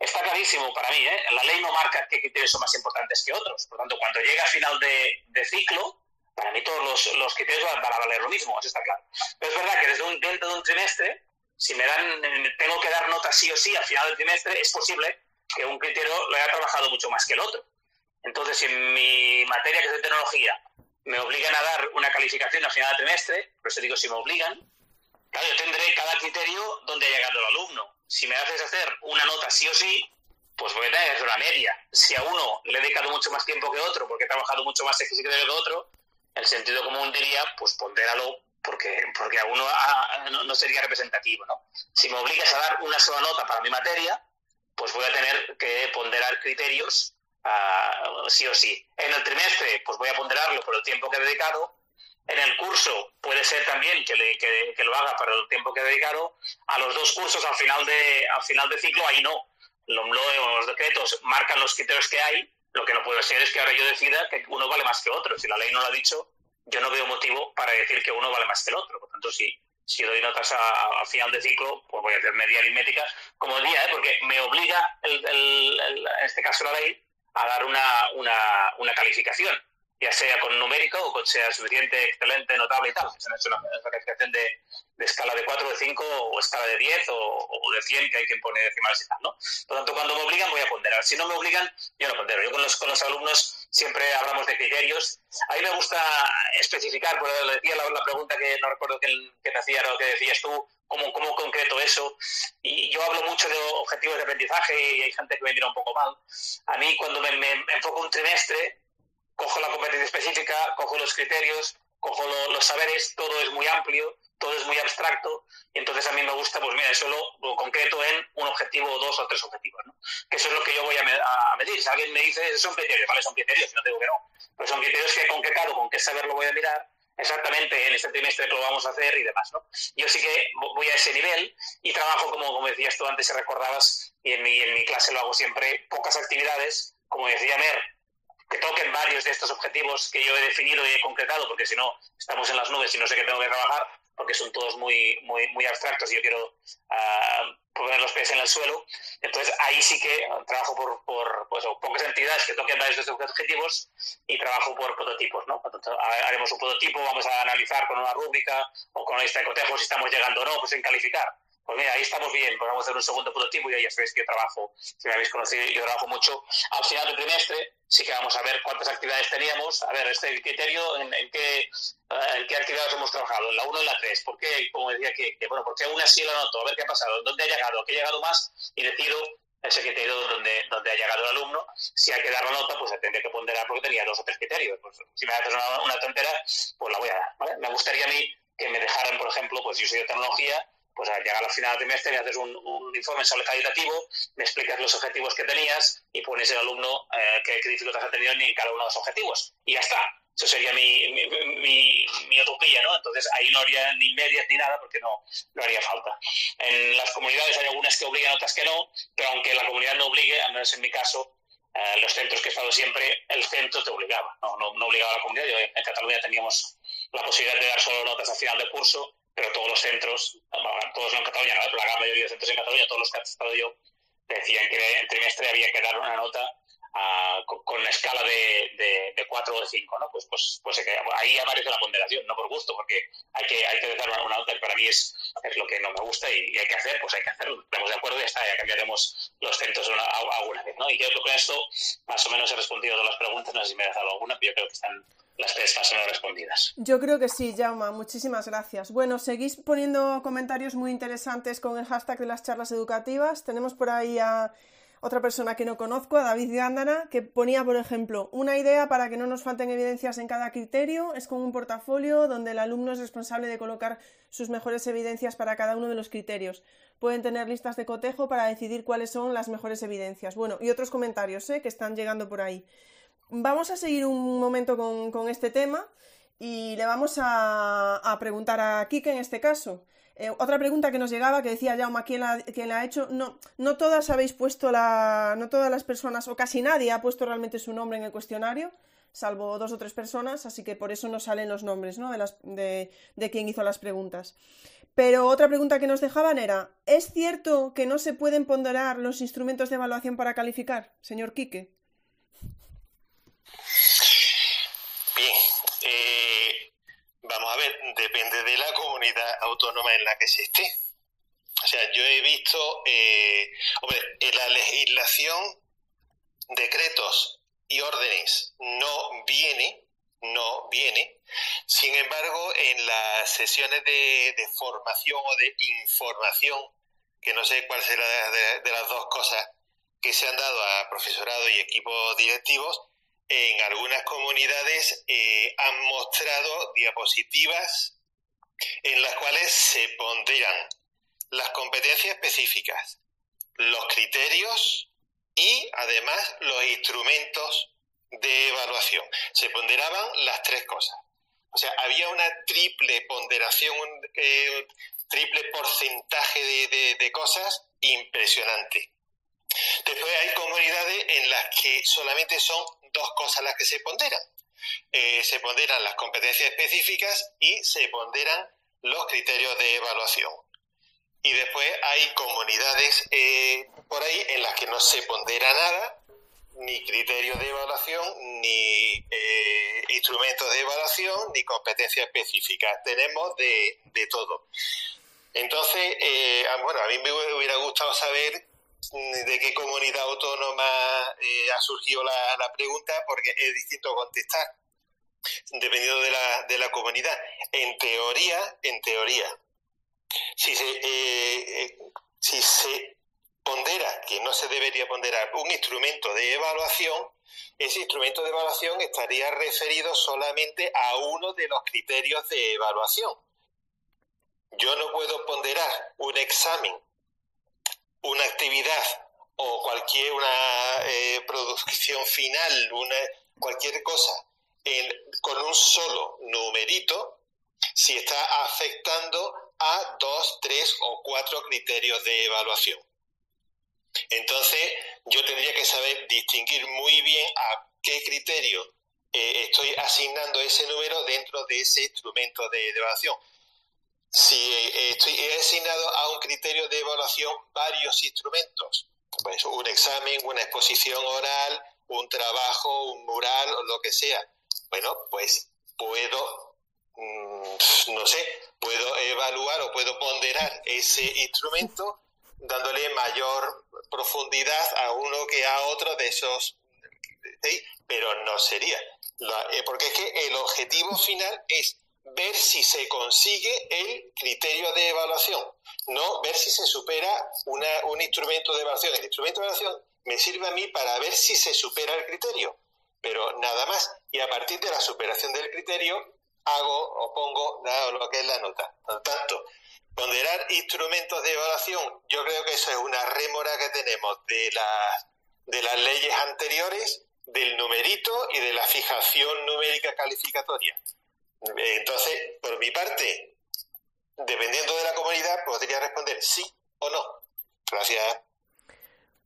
está clarísimo para mí, ¿eh? La ley no marca qué criterios son más importantes que otros. Por lo tanto, cuando llega a final de, de ciclo, para mí todos los, los criterios van a valer lo mismo, eso está claro. Pero es verdad que desde un, dentro de un trimestre, si me dan, tengo que dar nota sí o sí al final del trimestre, es posible que un criterio lo haya trabajado mucho más que el otro. Entonces, si en mi materia que es de tecnología me obligan a dar una calificación al final del trimestre, por eso digo si me obligan, claro, yo tendré cada criterio donde ha llegado el alumno. Si me haces hacer una nota sí o sí, pues voy a tener una media. Si a uno le he dedicado mucho más tiempo que otro, porque he trabajado mucho más exquisito que otro, el sentido común diría, pues pondéralo porque, porque a uno no, no, sería representativo, ¿no? Si me obligas a dar una sola nota para mi materia, pues voy a tener que ponderar criterios uh, sí o sí. En el trimestre, pues voy a ponderarlo por el tiempo que he dedicado. En el curso puede ser también que, le, que, que lo haga para el tiempo que he dedicado. A los dos cursos al final de, al final de ciclo, ahí no. Los, los decretos marcan los criterios que hay Lo que no puede ser es que ahora yo decida que uno vale más que otro. Si la ley no lo ha dicho, yo no veo motivo para decir que uno vale más que el otro. Por tanto, si, si doy notas al final de ciclo, pues voy a hacer media aritmética como día, ¿eh? porque me obliga, el, en este caso la ley, a dar una, una, una calificación ya sea con numérico o con sea suficiente, excelente, notable y tal. Se han hecho una, calificación de, de, escala de 4, de 5 o escala de 10 o, de 100 que hay quien pone decimales y tal, ¿no? Por lo tanto, cuando me obligan voy a ponderar. Si no me obligan, yo no pondero. Yo con los, con los alumnos siempre hablamos de criterios. A mí me gusta especificar, por le decía la, pregunta que no recuerdo que, que te hacía o que decías tú, cómo, cómo concreto eso. Y yo hablo mucho de objetivos de aprendizaje y hay gente que me mira un poco mal. A mí cuando me, me enfoco un trimestre, cojo la competencia específica, cojo los criterios, cojo los saberes, todo es muy amplio, todo es muy abstracto, y entonces a mí me gusta, pues mira, eso lo, concreto en un objetivo o dos o tres objetivos, ¿no? Que eso es lo que yo voy a, medir. Si alguien me dice, son criterios, vale, son criterios, no digo que no, pero son criterios que he concretado, con qué saber lo voy a mirar, exactamente en este trimestre que lo vamos a hacer y demás, ¿no? Yo sí que voy a ese nivel y trabajo, como, como decías tú antes, si recordabas, y en mi, en mi clase lo hago siempre, pocas actividades, como decía Mer, que toquen varios de estos objetivos que yo he definido y he concretado, porque si no, estamos en las nubes y no sé qué tengo que trabajar, porque son todos muy, muy, muy abstractos y yo quiero uh, poner los pies en el suelo. Entonces, ahí sí que trabajo por, por pues, pocas entidades que toquen varios de estos objetivos y trabajo por prototipos. ¿no? haremos un prototipo, vamos a analizar con una rúbrica o con una lista de cotejos si estamos llegando o no, pues en calificar pues mira, ahí estamos bien, pues vamos a hacer un segundo prototipo y ya sabéis que yo trabajo, si me habéis conocido, yo trabajo mucho. Al final del trimestre sí que vamos a ver cuántas actividades teníamos, a ver este criterio, en, qué, eh, en qué actividades hemos trabajado, en la 1 y en la 3, ¿por qué, como decía, que, bueno, por qué una sí la noto, a ver qué ha pasado, dónde ha llegado, qué ha llegado más y decido ese criterio donde, donde ha llegado el alumno. Si hay que dar la nota, pues tendré que ponderar porque tenía dos o tres criterios. Pues, si me haces una, una tontera, pues la voy a dar. Me gustaría a mí que me dejaran, por ejemplo, pues yo soy de tecnología, pues al llegar al final del trimestre me haces un, un informe sobre cualitativo, me explicas los objetivos que tenías y pones el alumno eh, qué, dificultades ha tenido en cada uno de los objetivos. Y ya está. Eso sería mi, mi, mi, utopía, ¿no? Entonces ahí no haría ni medias ni nada porque no, no haría falta. En las comunidades hay algunas que obligan, otras que no, pero aunque la comunidad no obligue, al menos en mi caso, eh, los centros que he estado siempre, el centro te obligaba, no, no, no obligaba a la comunidad. Yo, en Cataluña teníamos la posibilidad de dar solo notas al final del curso pero todos los centros, todos no en Cataluña, la gran mayoría de centros en Cataluña, todos los que he estado yo, decían que en trimestre había que dar una nota uh, con, con, una escala de, de, de, 4 o de 5, ¿no? Pues, pues, pues ahí aparece la ponderación, no por gusto, porque hay que, hay que dar una, nota que para mí es, es lo que no me gusta y, hay que hacer, pues hay que hacerlo. Estamos de acuerdo y ya está, ya cambiaremos los centros una, alguna vez, ¿no? Y creo que con esto más o menos he respondido a todas las preguntas, no sé si me he dejado alguna, pero yo creo que están las pasan respondidas. Yo creo que sí, Jauma, muchísimas gracias. Bueno, seguís poniendo comentarios muy interesantes con el hashtag de las charlas educativas. Tenemos por ahí a otra persona que no conozco, a David Gándara, que ponía, por ejemplo, una idea para que no nos falten evidencias en cada criterio es con un portafolio donde el alumno es responsable de colocar sus mejores evidencias para cada uno de los criterios. Pueden tener listas de cotejo para decidir cuáles son las mejores evidencias. Bueno, y otros comentarios ¿eh? que están llegando por ahí. Vamos a seguir un momento con, este tema y le vamos a, preguntar a Kike en este caso. Eh, otra pregunta que nos llegaba, que decía Jaume, ¿quién la, quién la ha hecho? No, no todas habéis puesto la. No todas las personas, o casi nadie ha puesto realmente su nombre en el cuestionario, salvo dos o tres personas, así que por eso no salen los nombres ¿no? de, las, de, de quien hizo las preguntas. Pero otra pregunta que nos dejaban era: ¿es cierto que no se pueden ponderar los instrumentos de evaluación para calificar, señor Quique? Bien, eh, vamos a ver, depende de la comunidad autónoma en la que se esté. O sea, yo he visto, eh, hombre, en la legislación, decretos y órdenes no viene, no viene. Sin embargo, en las sesiones de, formación o de información, que no sé cuál será de las dos cosas que se han dado a profesorado y equipos directivos, en algunas comunidades eh, han mostrado diapositivas en las cuales se ponderan las competencias específicas, los criterios y además los instrumentos de evaluación. Se ponderaban las tres cosas. O sea, había una triple ponderación, eh, triple porcentaje de, de cosas impresionante. Después hay comunidades en las que solamente son dos cosas las que se ponderan. Eh, se ponderan las competencias específicas y se ponderan los criterios de evaluación. Y después hay comunidades eh, por ahí en las que no se pondera nada, ni criterios de evaluación, ni eh, instrumentos de evaluación, ni competencias específicas. Tenemos de, todo. Entonces, eh, bueno, a mí me hubiera gustado saber de qué comunidad autónoma ha surgido la, pregunta, porque es distinto contestar dependiendo de la, de la comunidad. En teoría, en teoría, eh, eh, si se pondera, que no se debería ponderar, un instrumento de evaluación, ese instrumento de evaluación estaría referido solamente a uno de los criterios de evaluación. Yo no puedo ponderar un examen, una actividad o cualquier una eh, producción final, una, cualquier cosa, con un solo numerito, si está afectando a dos, tres o cuatro criterios de evaluación. Entonces, yo tendría que saber distinguir muy bien a qué criterio eh, estoy asignando ese número dentro de ese instrumento de, evaluación. Si eh, estoy he asignado a un criterio de evaluación varios instrumentos, pues un examen, una exposición oral, un trabajo, un mural o lo que sea, bueno, pues puedo Mm, no sé, puedo evaluar o puedo ponderar ese instrumento dándole mayor profundidad a uno que a otro de esos, pero no sería. Eh, porque es que el objetivo final es ver si se consigue el criterio de evaluación, no ver si se supera un instrumento de evaluación. El instrumento de evaluación me sirve a mí para ver si se supera el criterio, pero nada más. Y a partir de la superación del criterio, hago o pongo lo que es la nota. Por tanto, ponderar instrumentos de evaluación, yo creo que eso es una rémora que tenemos de, de las leyes anteriores, del numerito y de la fijación numérica calificatoria. Entonces, por mi parte, dependiendo de la comunidad, podría responder sí o no. Gracias.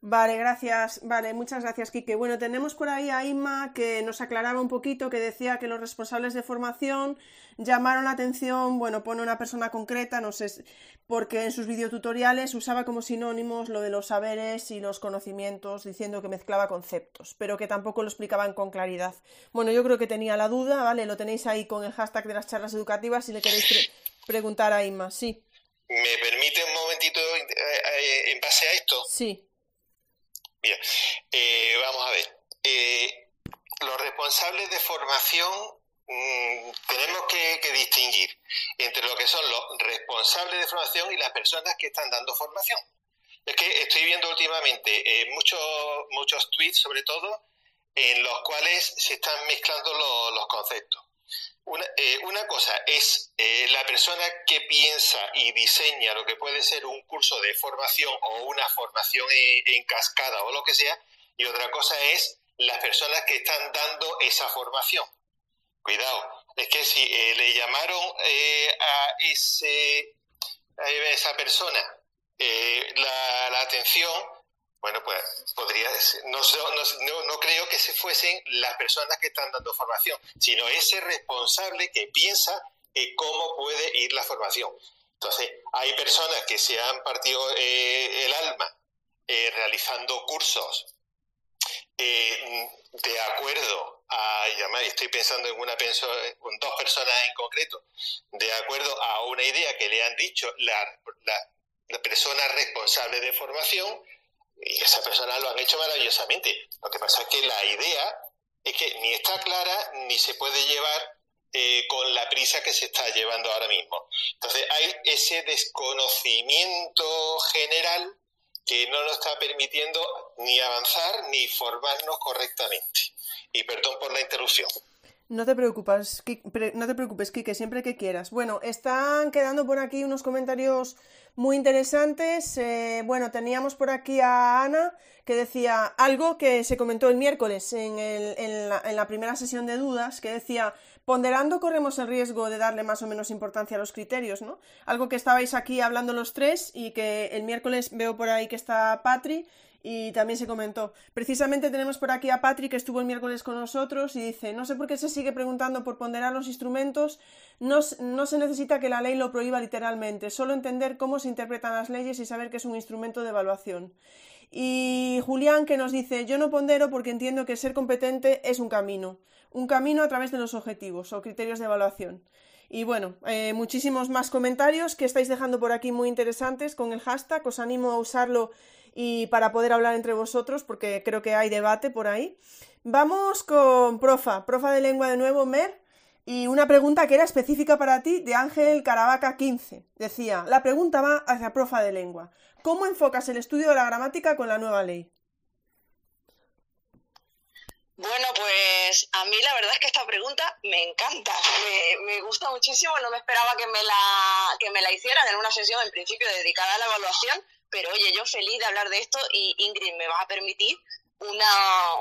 Vale, gracias. Vale, muchas gracias, Quique. Bueno, tenemos por ahí a Inma que nos aclaraba un poquito, que decía que los responsables de formación llamaron la atención, bueno, pone una persona concreta, no sé, porque en sus videotutoriales usaba como sinónimos lo de los saberes y los conocimientos, diciendo que mezclaba conceptos, pero que tampoco lo explicaban con claridad. Bueno, yo creo que tenía la duda, ¿vale? Lo tenéis ahí con el hashtag de las charlas educativas si le queréis preguntar a Inma, sí. ¿Me permite un momentito eh, eh, en base a esto? Sí. Bien, eh, vamos a ver. Eh, los responsables de formación mm, tenemos que, distinguir entre lo que son los responsables de formación y las personas que están dando formación. Es que estoy viendo últimamente eh, muchos, muchos tweets, sobre todo, en los cuales se están mezclando los conceptos. Una, eh, una cosa es eh, la persona que piensa y diseña lo que puede ser un curso de formación o una formación en, cascada o lo que sea, y otra cosa es las personas que están dando esa formación. Cuidado, es que si eh, le llamaron a, ese, a esa persona la, la atención, bueno, pues podría no, no, no, creo que se fuesen las personas que están dando formación, sino ese responsable que piensa en cómo puede ir la formación. Entonces, hay personas que se han partido eh, el alma eh, realizando cursos eh, de acuerdo a llamar, estoy pensando en una con dos personas en concreto, de acuerdo a una idea que le han dicho la, la persona responsable de formación, y esa persona lo han hecho maravillosamente. Lo que pasa es que la idea es que ni está clara ni se puede llevar eh, con la prisa que se está llevando ahora mismo. Entonces hay ese desconocimiento general que no nos está permitiendo ni avanzar ni formarnos correctamente. Y perdón por la interrupción. No te preocupes, no te preocupes, Kike, siempre que quieras. Bueno, están quedando por aquí unos comentarios muy interesantes. Eh, bueno, teníamos por aquí a Ana que decía algo que se comentó el miércoles en, la, en, la, primera sesión de dudas, que decía, ponderando corremos el riesgo de darle más o menos importancia a los criterios, ¿no? Algo que estabais aquí hablando los tres y que el miércoles veo por ahí que está Patri y también se comentó. Precisamente tenemos por aquí a Patrick que estuvo el miércoles con nosotros y dice, no sé por qué se sigue preguntando por ponderar los instrumentos, no, no se necesita que la ley lo prohíba literalmente, solo entender cómo se interpretan las leyes y saber que es un instrumento de evaluación. Y Julián que nos dice, yo no pondero porque entiendo que ser competente es un camino, un camino a través de los objetivos o criterios de evaluación. Y bueno, eh, muchísimos más comentarios que estáis dejando por aquí muy interesantes con el hashtag. Os animo a usarlo y para poder hablar entre vosotros porque creo que hay debate por ahí. Vamos con profa, profa de lengua de nuevo, Mer. Y una pregunta que era específica para ti de Ángel Caravaca 15. Decía, la pregunta va hacia profa de lengua. ¿Cómo enfocas el estudio de la gramática con la nueva ley? Bueno, pues a mí la verdad es que esta pregunta me encanta, me, gusta muchísimo, no me esperaba que me, la, que me la hicieran en una sesión en principio dedicada a la evaluación, pero oye, yo feliz de hablar de esto y Ingrid me va a permitir una,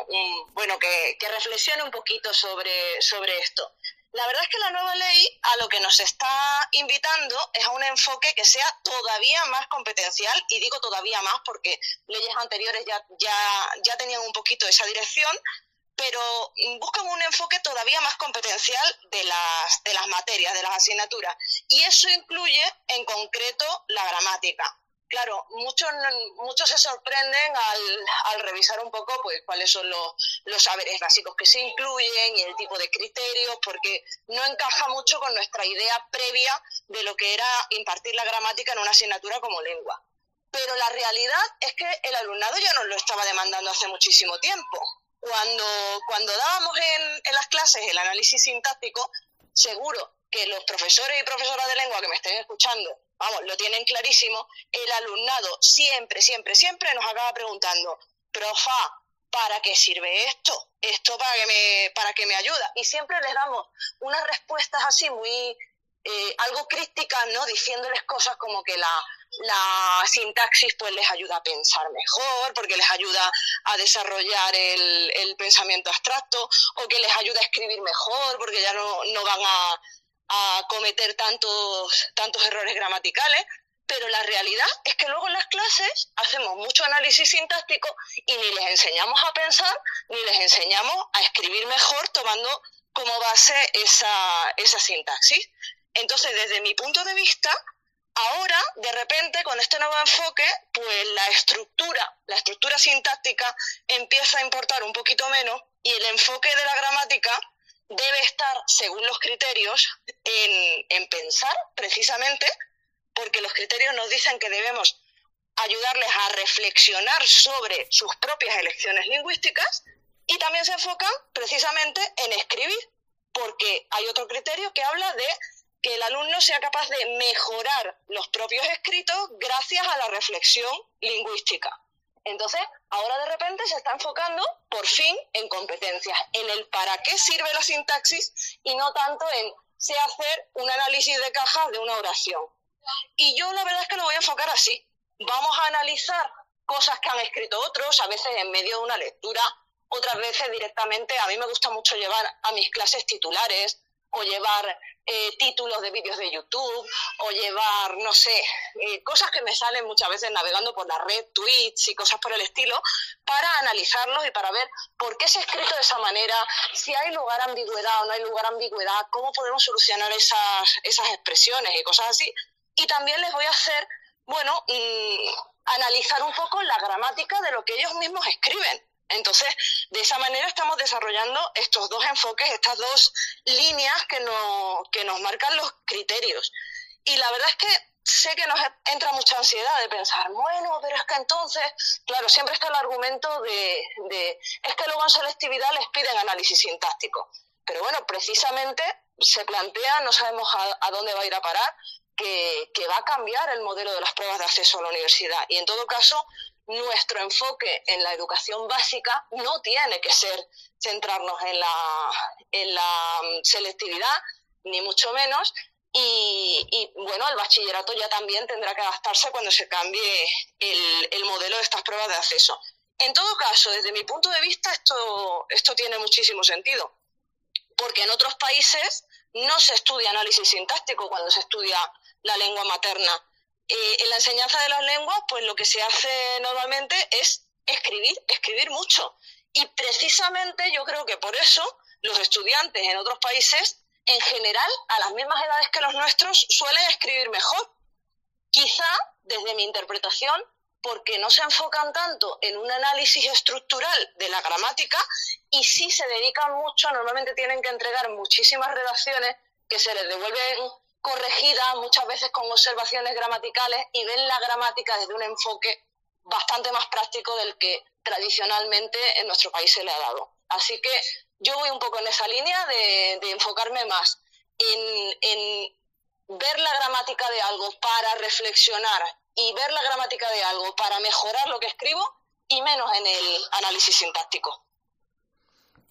bueno, que, que, reflexione un poquito sobre, sobre esto. La verdad es que la nueva ley a lo que nos está invitando es a un enfoque que sea todavía más competencial, y digo todavía más porque leyes anteriores ya, ya, ya tenían un poquito esa dirección, pero buscan un enfoque todavía más competencial de las, de las materias, de las asignaturas. Y eso incluye en concreto la gramática claro, muchos, muchos se sorprenden al, revisar un poco pues cuáles son los, los, saberes básicos que se incluyen y el tipo de criterios, porque no encaja mucho con nuestra idea previa de lo que era impartir la gramática en una asignatura como lengua. Pero la realidad es que el alumnado ya nos lo estaba demandando hace muchísimo tiempo. Cuando, cuando dábamos en, en las clases el análisis sintáctico, seguro que los profesores y profesoras de lengua que me estén escuchando vamos, lo tienen clarísimo, el alumnado siempre, siempre, siempre nos acaba preguntando, profa, ¿para qué sirve esto? ¿Esto para que me, para que me ayuda? Y siempre les damos unas respuestas así muy, eh, algo críticas, ¿no? Diciéndoles cosas como que la, la sintaxis pues les ayuda a pensar mejor, porque les ayuda a desarrollar el, el pensamiento abstracto, o que les ayuda a escribir mejor, porque ya no, no van a, a cometer tantos, tantos errores gramaticales, pero la realidad es que luego en las clases hacemos mucho análisis sintáctico y ni les enseñamos a pensar, ni les enseñamos a escribir mejor tomando como base esa, esa sintaxis. Entonces, desde mi punto de vista, ahora, de repente, con este nuevo enfoque, pues la estructura, la estructura sintáctica empieza a importar un poquito menos y el enfoque de la gramática debe estar, según los criterios, en, pensar precisamente, porque los criterios nos dicen que debemos ayudarles a reflexionar sobre sus propias elecciones lingüísticas y también se enfocan precisamente en escribir, porque hay otro criterio que habla de que el alumno sea capaz de mejorar los propios escritos gracias a la reflexión lingüística. Entonces, ahora de repente se está enfocando, por fin, en competencias, en el para qué sirve la sintaxis y no tanto en sé hacer un análisis de cajas de una oración. Y yo la verdad es que lo voy a enfocar así. Vamos a analizar cosas que han escrito otros, a veces en medio de una lectura, otras veces directamente. A mí me gusta mucho llevar a mis clases titulares o llevar eh, títulos de vídeos de YouTube o llevar, no sé, eh, cosas que me salen muchas veces navegando por la red, tweets y cosas por el estilo, para analizarlos y para ver por qué se ha escrito de esa manera, si hay lugar a ambigüedad o no hay lugar a ambigüedad, cómo podemos solucionar esas, esas expresiones y cosas así. Y también les voy a hacer, bueno, mm, analizar un poco la gramática de lo que ellos mismos escriben entonces, de esa manera estamos desarrollando estos dos enfoques, estas dos líneas que, que nos marcan los criterios. Y la verdad es que sé que nos entra mucha ansiedad de pensar, bueno, pero es que entonces, claro, siempre está el argumento de, es que luego en selectividad les piden análisis sintáctico. Pero bueno, precisamente se plantea, no sabemos a, dónde va a ir a parar, que, que, va a cambiar el modelo de las pruebas de acceso a la universidad. Y en todo caso, nuestro enfoque en la educación básica no tiene que ser centrarnos en la, en la mm, selectividad, ni mucho menos. Y, bueno, el bachillerato ya también tendrá que adaptarse cuando se cambie el, el modelo de estas pruebas de acceso. En todo caso, desde mi punto de vista, esto, esto tiene muchísimo sentido, porque en otros países no se estudia análisis sintáctico cuando se estudia la lengua materna eh, en la enseñanza de las lenguas, pues lo que se hace normalmente es escribir, escribir mucho. Y precisamente yo creo que por eso los estudiantes en otros países, en general, a las mismas edades que los nuestros, suelen escribir mejor. Quizá, desde mi interpretación, porque no se enfocan tanto en un análisis estructural de la gramática y sí se dedican mucho, normalmente tienen que entregar muchísimas redacciones que se les devuelven corregidas muchas veces con observaciones gramaticales y ven la gramática desde un enfoque bastante más práctico del que tradicionalmente en nuestro país se le ha dado. Así que yo voy un poco en esa línea de, enfocarme más en ver la gramática de algo para reflexionar y ver la gramática de algo para mejorar lo que escribo y menos en el análisis sintáctico.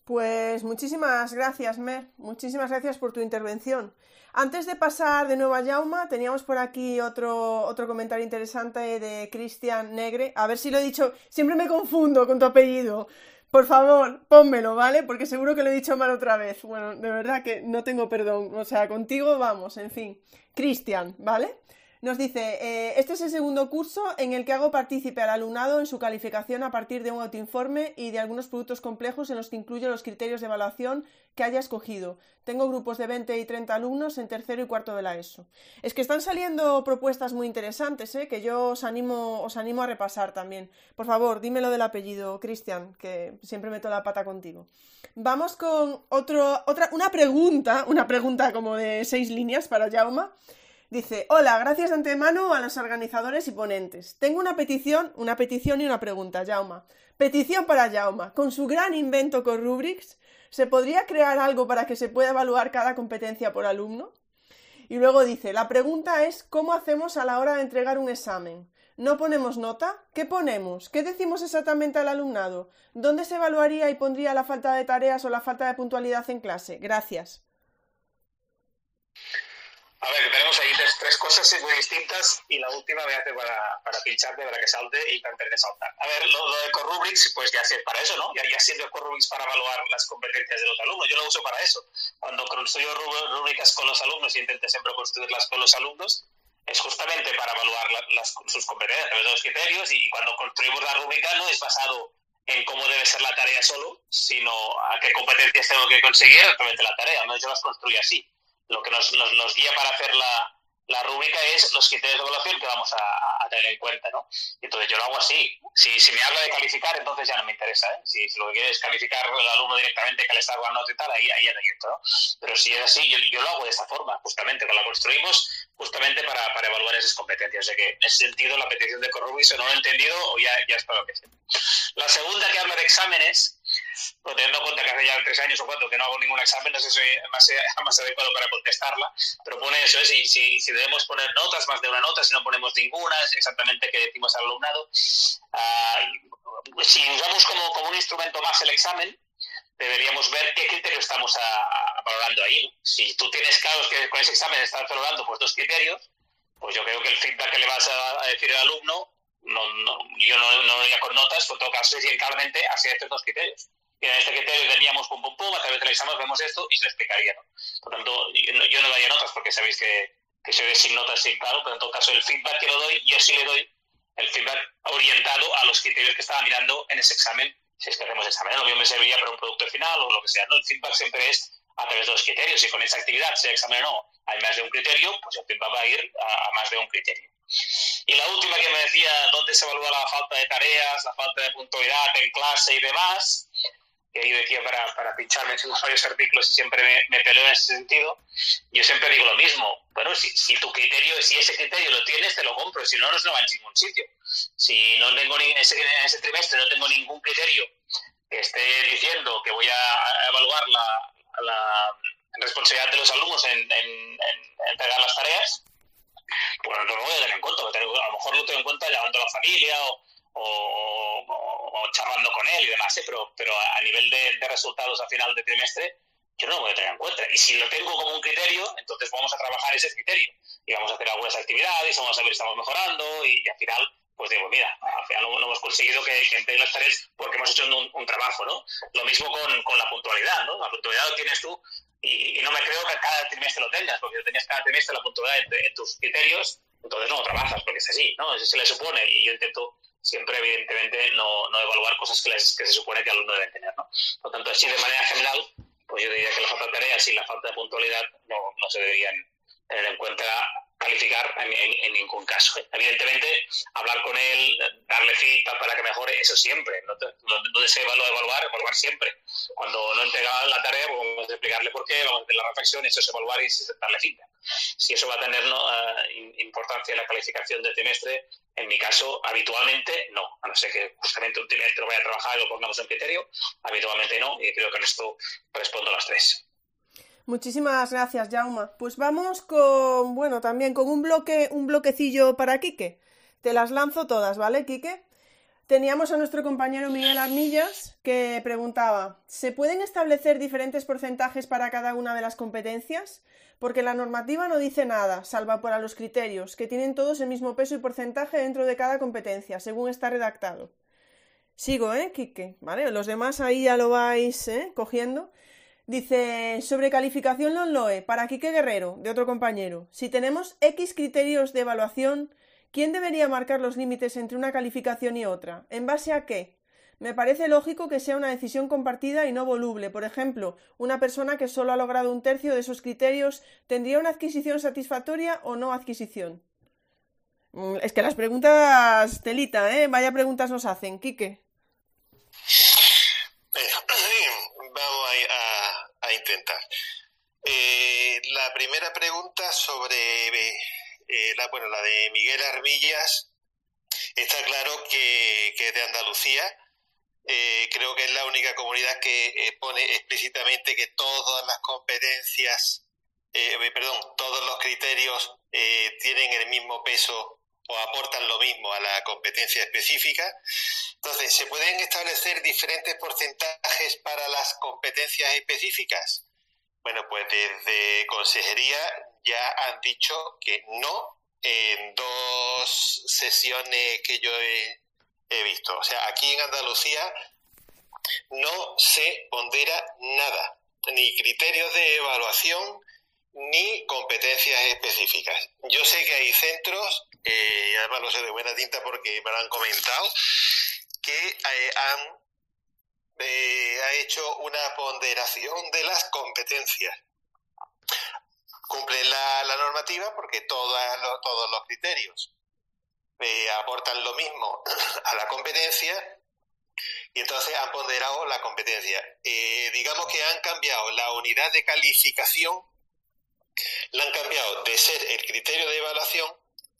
Pues muchísimas gracias, Mer. Muchísimas gracias por tu intervención. Antes de pasar de nuevo a Jauma, teníamos por aquí otro, otro comentario interesante de Cristian Negre. A ver si lo he dicho. Siempre me confundo con tu apellido. Por favor, pónmelo, ¿vale? Porque seguro que lo he dicho mal otra vez. Bueno, de verdad que no tengo perdón. O sea, contigo vamos, en fin. Cristian, ¿vale? Nos dice, eh, este es el segundo curso en el que hago partícipe al alumnado en su calificación a partir de un autoinforme y de algunos productos complejos en los que incluyo los criterios de evaluación que haya escogido. Tengo grupos de 20 y 30 alumnos en tercero y cuarto de la ESO. Es que están saliendo propuestas muy interesantes, ¿eh? que yo os animo, os animo a repasar también. Por favor, dímelo del apellido, Cristian, que siempre meto la pata contigo. Vamos con otro, otra, una pregunta, una pregunta como de seis líneas para Jauma. Dice, hola, gracias de antemano a los organizadores y ponentes. Tengo una petición, una petición y una pregunta, Jauma. Petición para Jauma. Con su gran invento con Rubrics, ¿se podría crear algo para que se pueda evaluar cada competencia por alumno? Y luego dice, la pregunta es, ¿cómo hacemos a la hora de entregar un examen? ¿No ponemos nota? ¿Qué ponemos? ¿Qué decimos exactamente al alumnado? ¿Dónde se evaluaría y pondría la falta de tareas o la falta de puntualidad en clase? Gracias. A ver, tenemos ahí tres, cosas muy distintas y la última voy a hacer para, para pincharte, para que salte y para de saltar. A ver, lo, de Corrubrix, pues ya sé para eso, ¿no? Ya, ya sirve Corrubrix para evaluar las competencias de los alumnos. Yo lo uso para eso. Cuando construyo rúbricas con los alumnos y intento siempre construirlas con los alumnos, es justamente para evaluar las, sus competencias a través de los criterios y, cuando construimos la rúbrica no es basado en cómo debe ser la tarea solo, sino a qué competencias tengo que conseguir a través de la tarea. No, yo las construyo así lo que nos, nos, nos guía para hacer la, la rúbrica es los criterios de evaluación que vamos a, tener en cuenta, ¿no? Entonces yo lo hago así. Si, si me habla de calificar, entonces ya no me interesa, ¿eh? Si, lo que quiere es calificar al alumno directamente, que le está dando nota y tal, ahí, ahí ya ¿no? Pero si es así, yo, yo, lo hago de esta forma, justamente, la construimos justamente para, para evaluar esas competencias. O sea que en ese sentido la petición de Corrubis no lo he entendido o ya, ya es para lo que sé. La segunda que habla de exámenes, pues teniendo en cuenta que hace ya tres años o cuatro que no hago ningún examen, no sé si soy más, más adecuado para contestarla, pero pone eso, ¿eh? si, si, si, debemos poner notas, más de una nota, si no ponemos ninguna, es exactamente qué decimos al alumnado. Ah, si usamos como, como un instrumento más el examen, deberíamos ver qué criterios estamos valorando ahí. Si tú tienes claro que con ese examen estás valorando pues, dos criterios, pues yo creo que el feedback que le vas a, decir al alumno, no, no, yo no, no iría con notas, todo caso, es claramente hacia estos dos criterios. En este criterio teníamos pum pum pum, a través del examen vemos esto y se explicaría. ¿no? Por tanto, yo no, daría notas porque sabéis que, se ve sin notas, sin claro, pero en todo caso el feedback que lo doy, yo sí le doy el feedback orientado a los criterios que estaba mirando en ese examen si es que hacemos examen, lo mismo me serviría para un producto final o lo que sea. ¿no? El feedback siempre es a través de los criterios. Y con esa actividad, sea examen o no, hay más de un criterio, pues el feedback va a ir a, más de un criterio. Y la última que me decía, ¿dónde se evalúa la falta de tareas, la falta de puntualidad en clase y demás? Que ahí decía para, para pincharme en varios artículos y siempre me, me peleo en ese sentido. Yo siempre digo lo mismo. Bueno, si, si tu criterio, si ese criterio lo tienes, te lo compro. Si no, no va en ningún sitio. Si no tengo ni, en, ese, en ese trimestre no tengo ningún criterio que esté diciendo que voy a evaluar la, la responsabilidad de los alumnos en, en, entregar las tareas, pues no lo voy a tener en cuenta. A lo mejor lo tengo en cuenta llamando a la familia o, o, charlando con él y demás, ¿eh? pero, pero a nivel de, de resultados a final de trimestre, yo no lo voy a tener en cuenta. Y si lo tengo como un criterio, entonces vamos a trabajar ese criterio. Y vamos a hacer algunas actividades, vamos a ver si estamos mejorando y, al final, pues digo, mira, al final no, hemos conseguido que, que entreguen las tareas porque hemos hecho un, trabajo, ¿no? Lo mismo con, con, la puntualidad, ¿no? La puntualidad lo tienes tú y, no me creo que cada trimestre lo tengas, porque si tenías cada trimestre la puntualidad en, tus criterios, entonces no lo trabajas, porque es así, ¿no? Eso se le supone y yo intento siempre evidentemente no, no evaluar cosas que, que se supone que el alumno debe tener. ¿no? Por lo tanto, así de manera general, pues yo diría que la falta de tareas y la falta de puntualidad no, no se deberían tener en cuenta calificar en, ningún caso. Evidentemente, hablar con él, darle feedback para que mejore, eso siempre. No, no, se evaluar, evaluar siempre. Cuando no entrega la tarea, pues vamos a explicarle por qué, vamos a hacer la reflexión, eso es evaluar y darle feedback. Si eso va a tener eh, importancia en la calificación del trimestre, en mi caso, habitualmente no. A no ser que justamente un trimestre vaya a trabajar y lo pongamos en criterio, habitualmente no, y creo que en esto respondo a las tres. Muchísimas gracias, Jauma. Pues vamos con, bueno, también con un bloque, un bloquecillo para Quique. Te las lanzo todas, ¿vale, Quique? Teníamos a nuestro compañero Miguel Armillas que preguntaba, ¿se pueden establecer diferentes porcentajes para cada una de las competencias? Porque la normativa no dice nada, salva para los criterios, que tienen todos el mismo peso y porcentaje dentro de cada competencia, según está redactado. Sigo, ¿eh, Quique? ¿Vale? Los demás ahí ya lo vais ¿eh? cogiendo. Dice, sobre calificación LOE, para Quique Guerrero, de otro compañero. Si tenemos X criterios de evaluación, ¿quién debería marcar los límites entre una calificación y otra? ¿En base a qué? Me parece lógico que sea una decisión compartida y no voluble. Por ejemplo, una persona que solo ha logrado un tercio de esos criterios, ¿tendría una adquisición satisfactoria o no adquisición? Mm, es que las preguntas, telita, ¿eh? Vaya preguntas nos hacen, Quique. Eh, la primera pregunta sobre eh, la, bueno, la de Miguel Armillas, está claro que, que es de Andalucía. Eh, creo que es la única comunidad que pone explícitamente que todas las competencias, perdón, todos los criterios tienen el mismo peso o aportan lo mismo a la competencia específica. Entonces, ¿se pueden establecer diferentes porcentajes para las competencias específicas? Bueno, pues desde Consejería ya han dicho que no en dos sesiones que yo he, visto. O sea, aquí en Andalucía no se pondera nada, ni criterios de evaluación, ni competencias específicas. Yo sé que hay centros, eh, además lo sé de buena tinta porque me lo han comentado, eh, han eh, ha hecho una ponderación de las competencias. Cumplen la, normativa porque todos los criterios aportan lo mismo (clears throat) a la competencia y entonces han ponderado la competencia. digamos que han cambiado la unidad de calificación la han cambiado de ser el criterio de evaluación,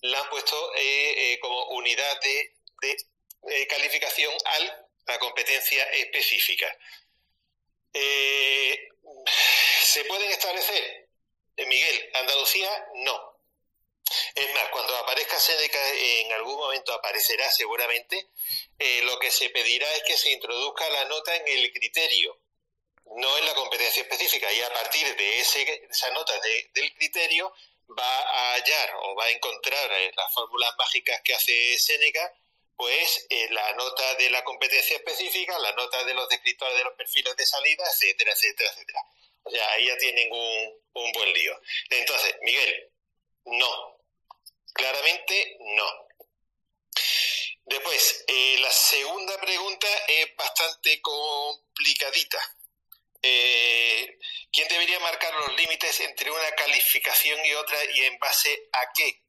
la han puesto eh, eh, como unidad de, eh, calificación a la competencia específica. ¿Se pueden establecer? Miguel, Andalucía, no. Es más, cuando aparezca Seneca, en algún momento aparecerá seguramente, lo que se pedirá es que se introduzca la nota en el criterio no en la competencia específica y a partir de ese, esa nota del criterio va a hallar o va a encontrar eh, las fórmulas mágicas que hace Seneca, pues eh, la nota de la competencia específica, la nota de los descriptores de los perfiles de salida, etcétera, etcétera, etcétera. O sea, ahí ya tienen un, un buen lío. Entonces, Miguel, no. Claramente no. Después, eh, la segunda pregunta es bastante complicadita. Eh, ¿quién debería marcar los límites entre una calificación y otra y en base a qué?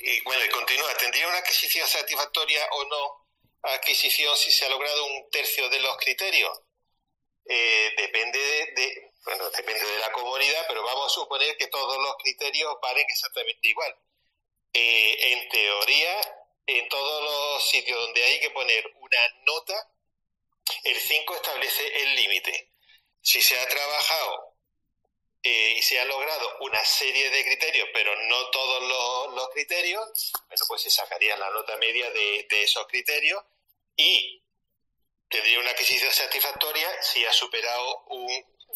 Y bueno, y continúa, ¿tendría una adquisición satisfactoria o no adquisición si se ha logrado un tercio de los criterios? Eh, depende de, bueno, depende de la comunidad, pero vamos a suponer que todos los criterios valen exactamente igual. Eh, en teoría, en todos los sitios donde hay que poner una nota, el 5 establece el límite. Si se ha trabajado eh, y se ha logrado una serie de criterios, pero no todos los, criterios, bueno, pues se sacaría la nota media de, esos criterios y tendría una adquisición satisfactoria si ha superado un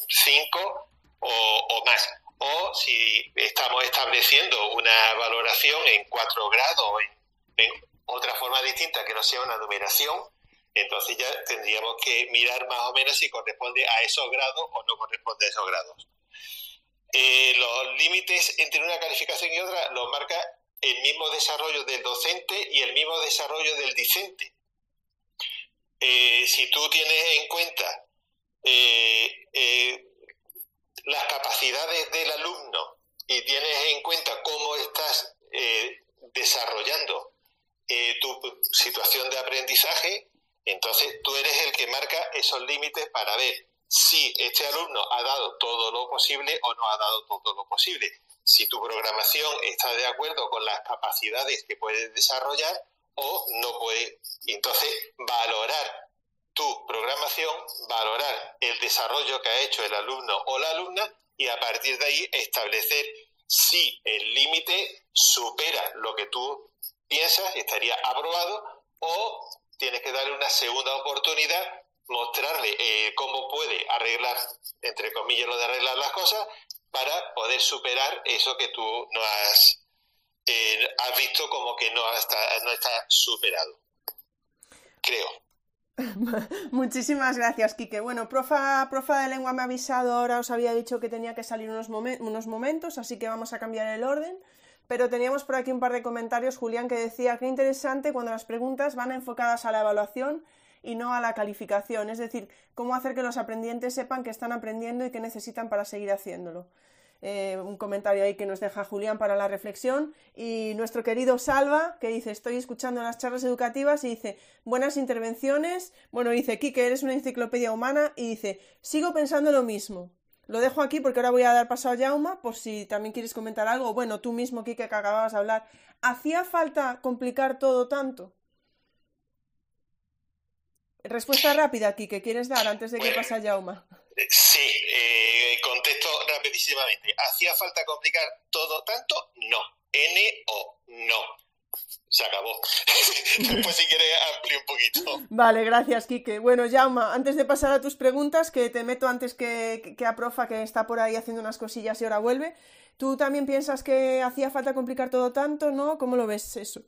5 o, más. O si estamos estableciendo una valoración en 4 grados o en otra forma distinta que no sea una numeración, entonces ya tendríamos que mirar más o menos si corresponde a esos grados o no corresponde a esos grados. Eh, los límites entre una calificación y otra los marca el mismo desarrollo del docente y el mismo desarrollo del discente. Eh, si tú tienes en cuenta eh, las capacidades del alumno y tienes en cuenta cómo estás desarrollando tu situación de aprendizaje, entonces tú eres el que marca esos límites para ver si este alumno ha dado todo lo posible o no ha dado todo lo posible. Si tu programación está de acuerdo con las capacidades que puedes desarrollar o no puede. Entonces, valorar tu programación, valorar el desarrollo que ha hecho el alumno o la alumna y a partir de ahí establecer si el límite supera lo que tú piensas, estaría aprobado o tienes que darle una segunda oportunidad mostrarle eh, cómo puede arreglar, entre comillas, lo de arreglar las cosas para poder superar eso que tú no has, eh, has visto como que no está, no está superado. Creo. (laughs) Muchísimas gracias, Quique. Bueno, profa, profa de lengua me ha avisado, ahora os había dicho que tenía que salir unos, unos momentos, así que vamos a cambiar el orden. Pero teníamos por aquí un par de comentarios, Julián, que decía que interesante cuando las preguntas van enfocadas a la evaluación y no a la calificación, es decir, cómo hacer que los aprendientes sepan que están aprendiendo y que necesitan para seguir haciéndolo. Eh, un comentario ahí que nos deja Julián para la reflexión. Y nuestro querido Salva que dice estoy escuchando las charlas educativas y dice buenas intervenciones bueno dice que eres una enciclopedia humana y dice sigo pensando lo mismo. Lo dejo aquí porque ahora voy a dar paso a Jauma por si también quieres comentar algo bueno tú mismo Kike que acababas de hablar. Hacía falta complicar todo tanto Respuesta rápida aquí que quieres dar antes de que pase a Jauma. Sí, eh, contesto rapidísimamente. ¿Hacía falta complicar todo tanto? No. N o no. Se acabó. (laughs) Después si quieres amplio un poquito. Vale, gracias, Quique. Bueno, Jauma, antes de pasar a tus preguntas, que te meto antes que, que a Profa, que está por ahí haciendo unas cosillas y ahora vuelve. ¿Tú también piensas que hacía falta complicar todo tanto, no? ¿Cómo lo ves eso?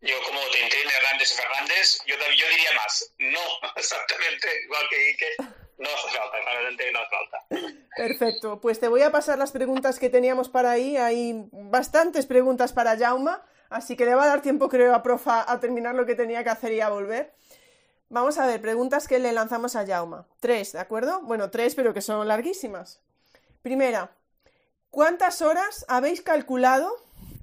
Yo como Tintín, Hernández y Fernández, yo, yo diría más, no, (laughs) exactamente, igual que Ike, no hace falta, realmente no hace falta. Perfecto, pues te voy a pasar las preguntas que teníamos para ahí, hay bastantes preguntas para Jauma, así que le va a dar tiempo creo a Profa a terminar lo que tenía que hacer y a volver. Vamos a ver, preguntas que le lanzamos a Jauma. Tres, ¿de acuerdo? Bueno, tres, pero que son larguísimas. Primera, ¿cuántas horas habéis calculado?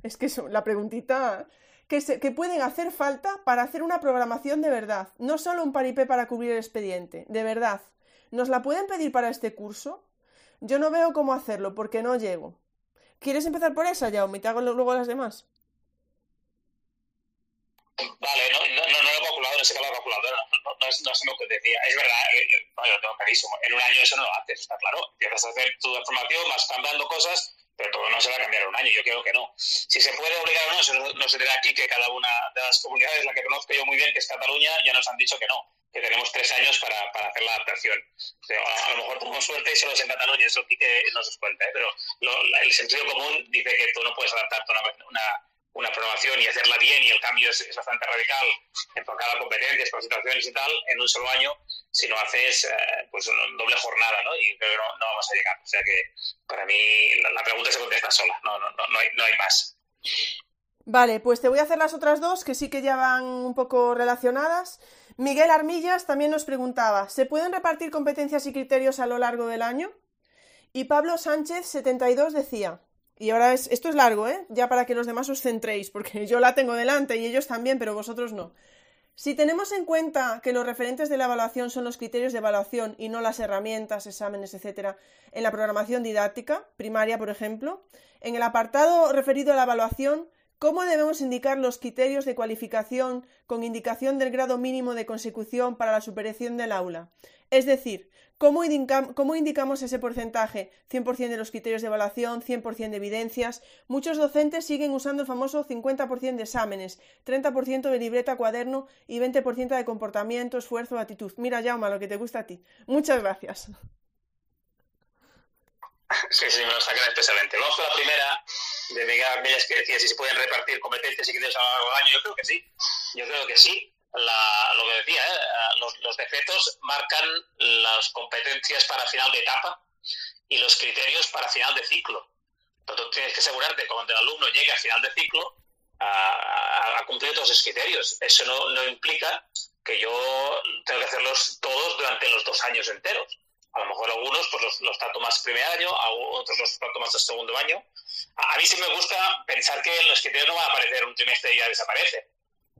Es que la preguntita que, pueden hacer falta para hacer una programación de verdad, no solo un paripé para cubrir el expediente, de verdad. ¿Nos la pueden pedir para este curso? Yo no veo cómo hacerlo porque no llego. ¿Quieres empezar por esa, y te hago luego las demás? Vale, no, no, no, lo he calculado, no sé qué lo he calculado, no, no, no lo que decía. Es verdad, eh, lo tengo clarísimo. En un año eso no lo haces, está claro. Empiezas a hacer tu formación, vas cambiando cosas pero todo no se va a cambiar un año, yo creo que no. Si se puede obligar o no, no se dirá aquí que cada una de las comunidades, la que conozco yo muy bien, que es Cataluña, ya nos han dicho que no, que tenemos tres años para, para hacer la adaptación. a, lo mejor tenemos suerte y solo es en Cataluña, eso aquí que no se cuenta, ¿eh? pero el sentido común dice que tú no puedes adaptarte a una, una una programación y hacerla bien y el cambio es, bastante radical, enfocada a competencias, situaciones y tal, en un solo año, si no haces eh, pues una doble jornada, ¿no? Y creo que no, vamos a llegar. O sea que para mí la, pregunta se contesta sola, no, no, no, hay, no hay más. Vale, pues te voy a hacer las otras dos que sí que ya van un poco relacionadas. Miguel Armillas también nos preguntaba, ¿se pueden repartir competencias y criterios a lo largo del año? Y Pablo Sánchez 72 decía, y ahora es, esto es largo, ¿eh? Ya para que los demás os centréis, porque yo la tengo delante y ellos también, pero vosotros no. Si tenemos en cuenta que los referentes de la evaluación son los criterios de evaluación y no las herramientas, exámenes, etcétera, en la programación didáctica, primaria, por ejemplo, en el apartado referido a la evaluación, ¿cómo debemos indicar los criterios de cualificación con indicación del grado mínimo de consecución para la superación del aula? Es decir, ¿Cómo, indicamos ese porcentaje? 100% de los criterios de evaluación, 100% de evidencias. Muchos docentes siguen usando el famoso 50% de exámenes, 30% de libreta, cuaderno y 20% de comportamiento, esfuerzo, actitud. Mira, Jauma, lo que te gusta a ti. Muchas gracias. Sí, sí, me lo sacan especialmente. Vamos con la primera de Miguel Armillas que decía si se pueden repartir competencias y criterios a lo largo del año. Yo creo que sí. Yo creo que sí lo que decía, ¿eh? los, los, decretos marcan las competencias para final de etapa y los criterios para final de ciclo. Entonces tienes que asegurarte cuando el alumno llegue al final de ciclo a, cumplir todos esos criterios. Eso no, no implica que yo tengo que hacerlos todos durante los dos años enteros. A lo mejor algunos pues los, los trato más primer año, a otros los trato más el segundo año. A, mí sí me gusta pensar que los criterios no van a aparecer un trimestre y ya desaparece.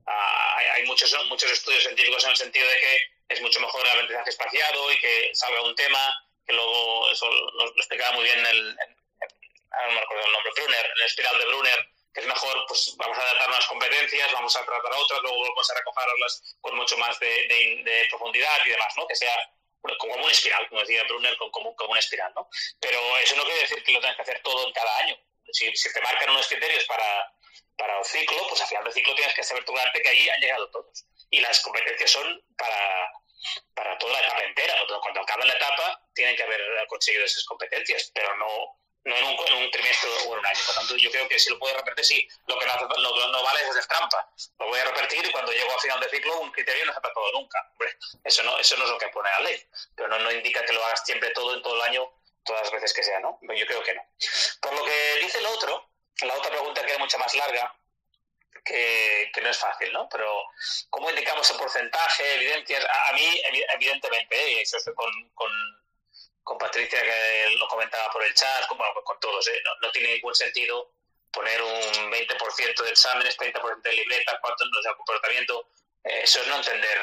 Ah, hay, muchos, muchos estudios científicos en el sentido de que es mucho mejor el aprendizaje espaciado y que salga un tema, que luego eso lo, explicaba muy bien el, no me acuerdo el nombre, Brunner, el espiral de Brunner, que es mejor, pues vamos a adaptar unas competencias, vamos a tratar otras, luego vamos a recogerlas con mucho más de, profundidad y demás, ¿no? Que sea como una espiral, como decía Brunner, como, como una espiral, ¿no? Pero eso no quiere decir que lo tengas que hacer todo en cada año. Si, si te marcan unos criterios para, para el ciclo, pues al final del ciclo tienes que asegurarte que ahí han llegado todos. Y las competencias son para, para toda la etapa entera. Cuando acaba la etapa, tienen que haber conseguido esas competencias, pero no, no en, un, en un trimestre o en un año. Por tanto, yo creo que si lo puedes repetir, sí, lo que no, vale es hacer trampa. Lo voy a repetir y cuando llego al final del ciclo, un criterio no se ha todo nunca. eso no, eso no es lo que pone la ley. Pero no, no indica que lo hagas siempre todo en todo el año, todas las veces que sea, ¿no? Yo creo que no. Por lo que dice el otro, la otra pregunta que es mucho más larga, que, no es fácil, ¿no? Pero, ¿cómo indicamos el porcentaje, evidencias? A, mí, evidentemente, y eso con, con, Patricia, que lo comentaba por el chat, con, con todos, ¿eh? no, tiene ningún sentido poner un 20% de exámenes, 30% de libretas, cuánto no sea comportamiento. Eh, eso es no entender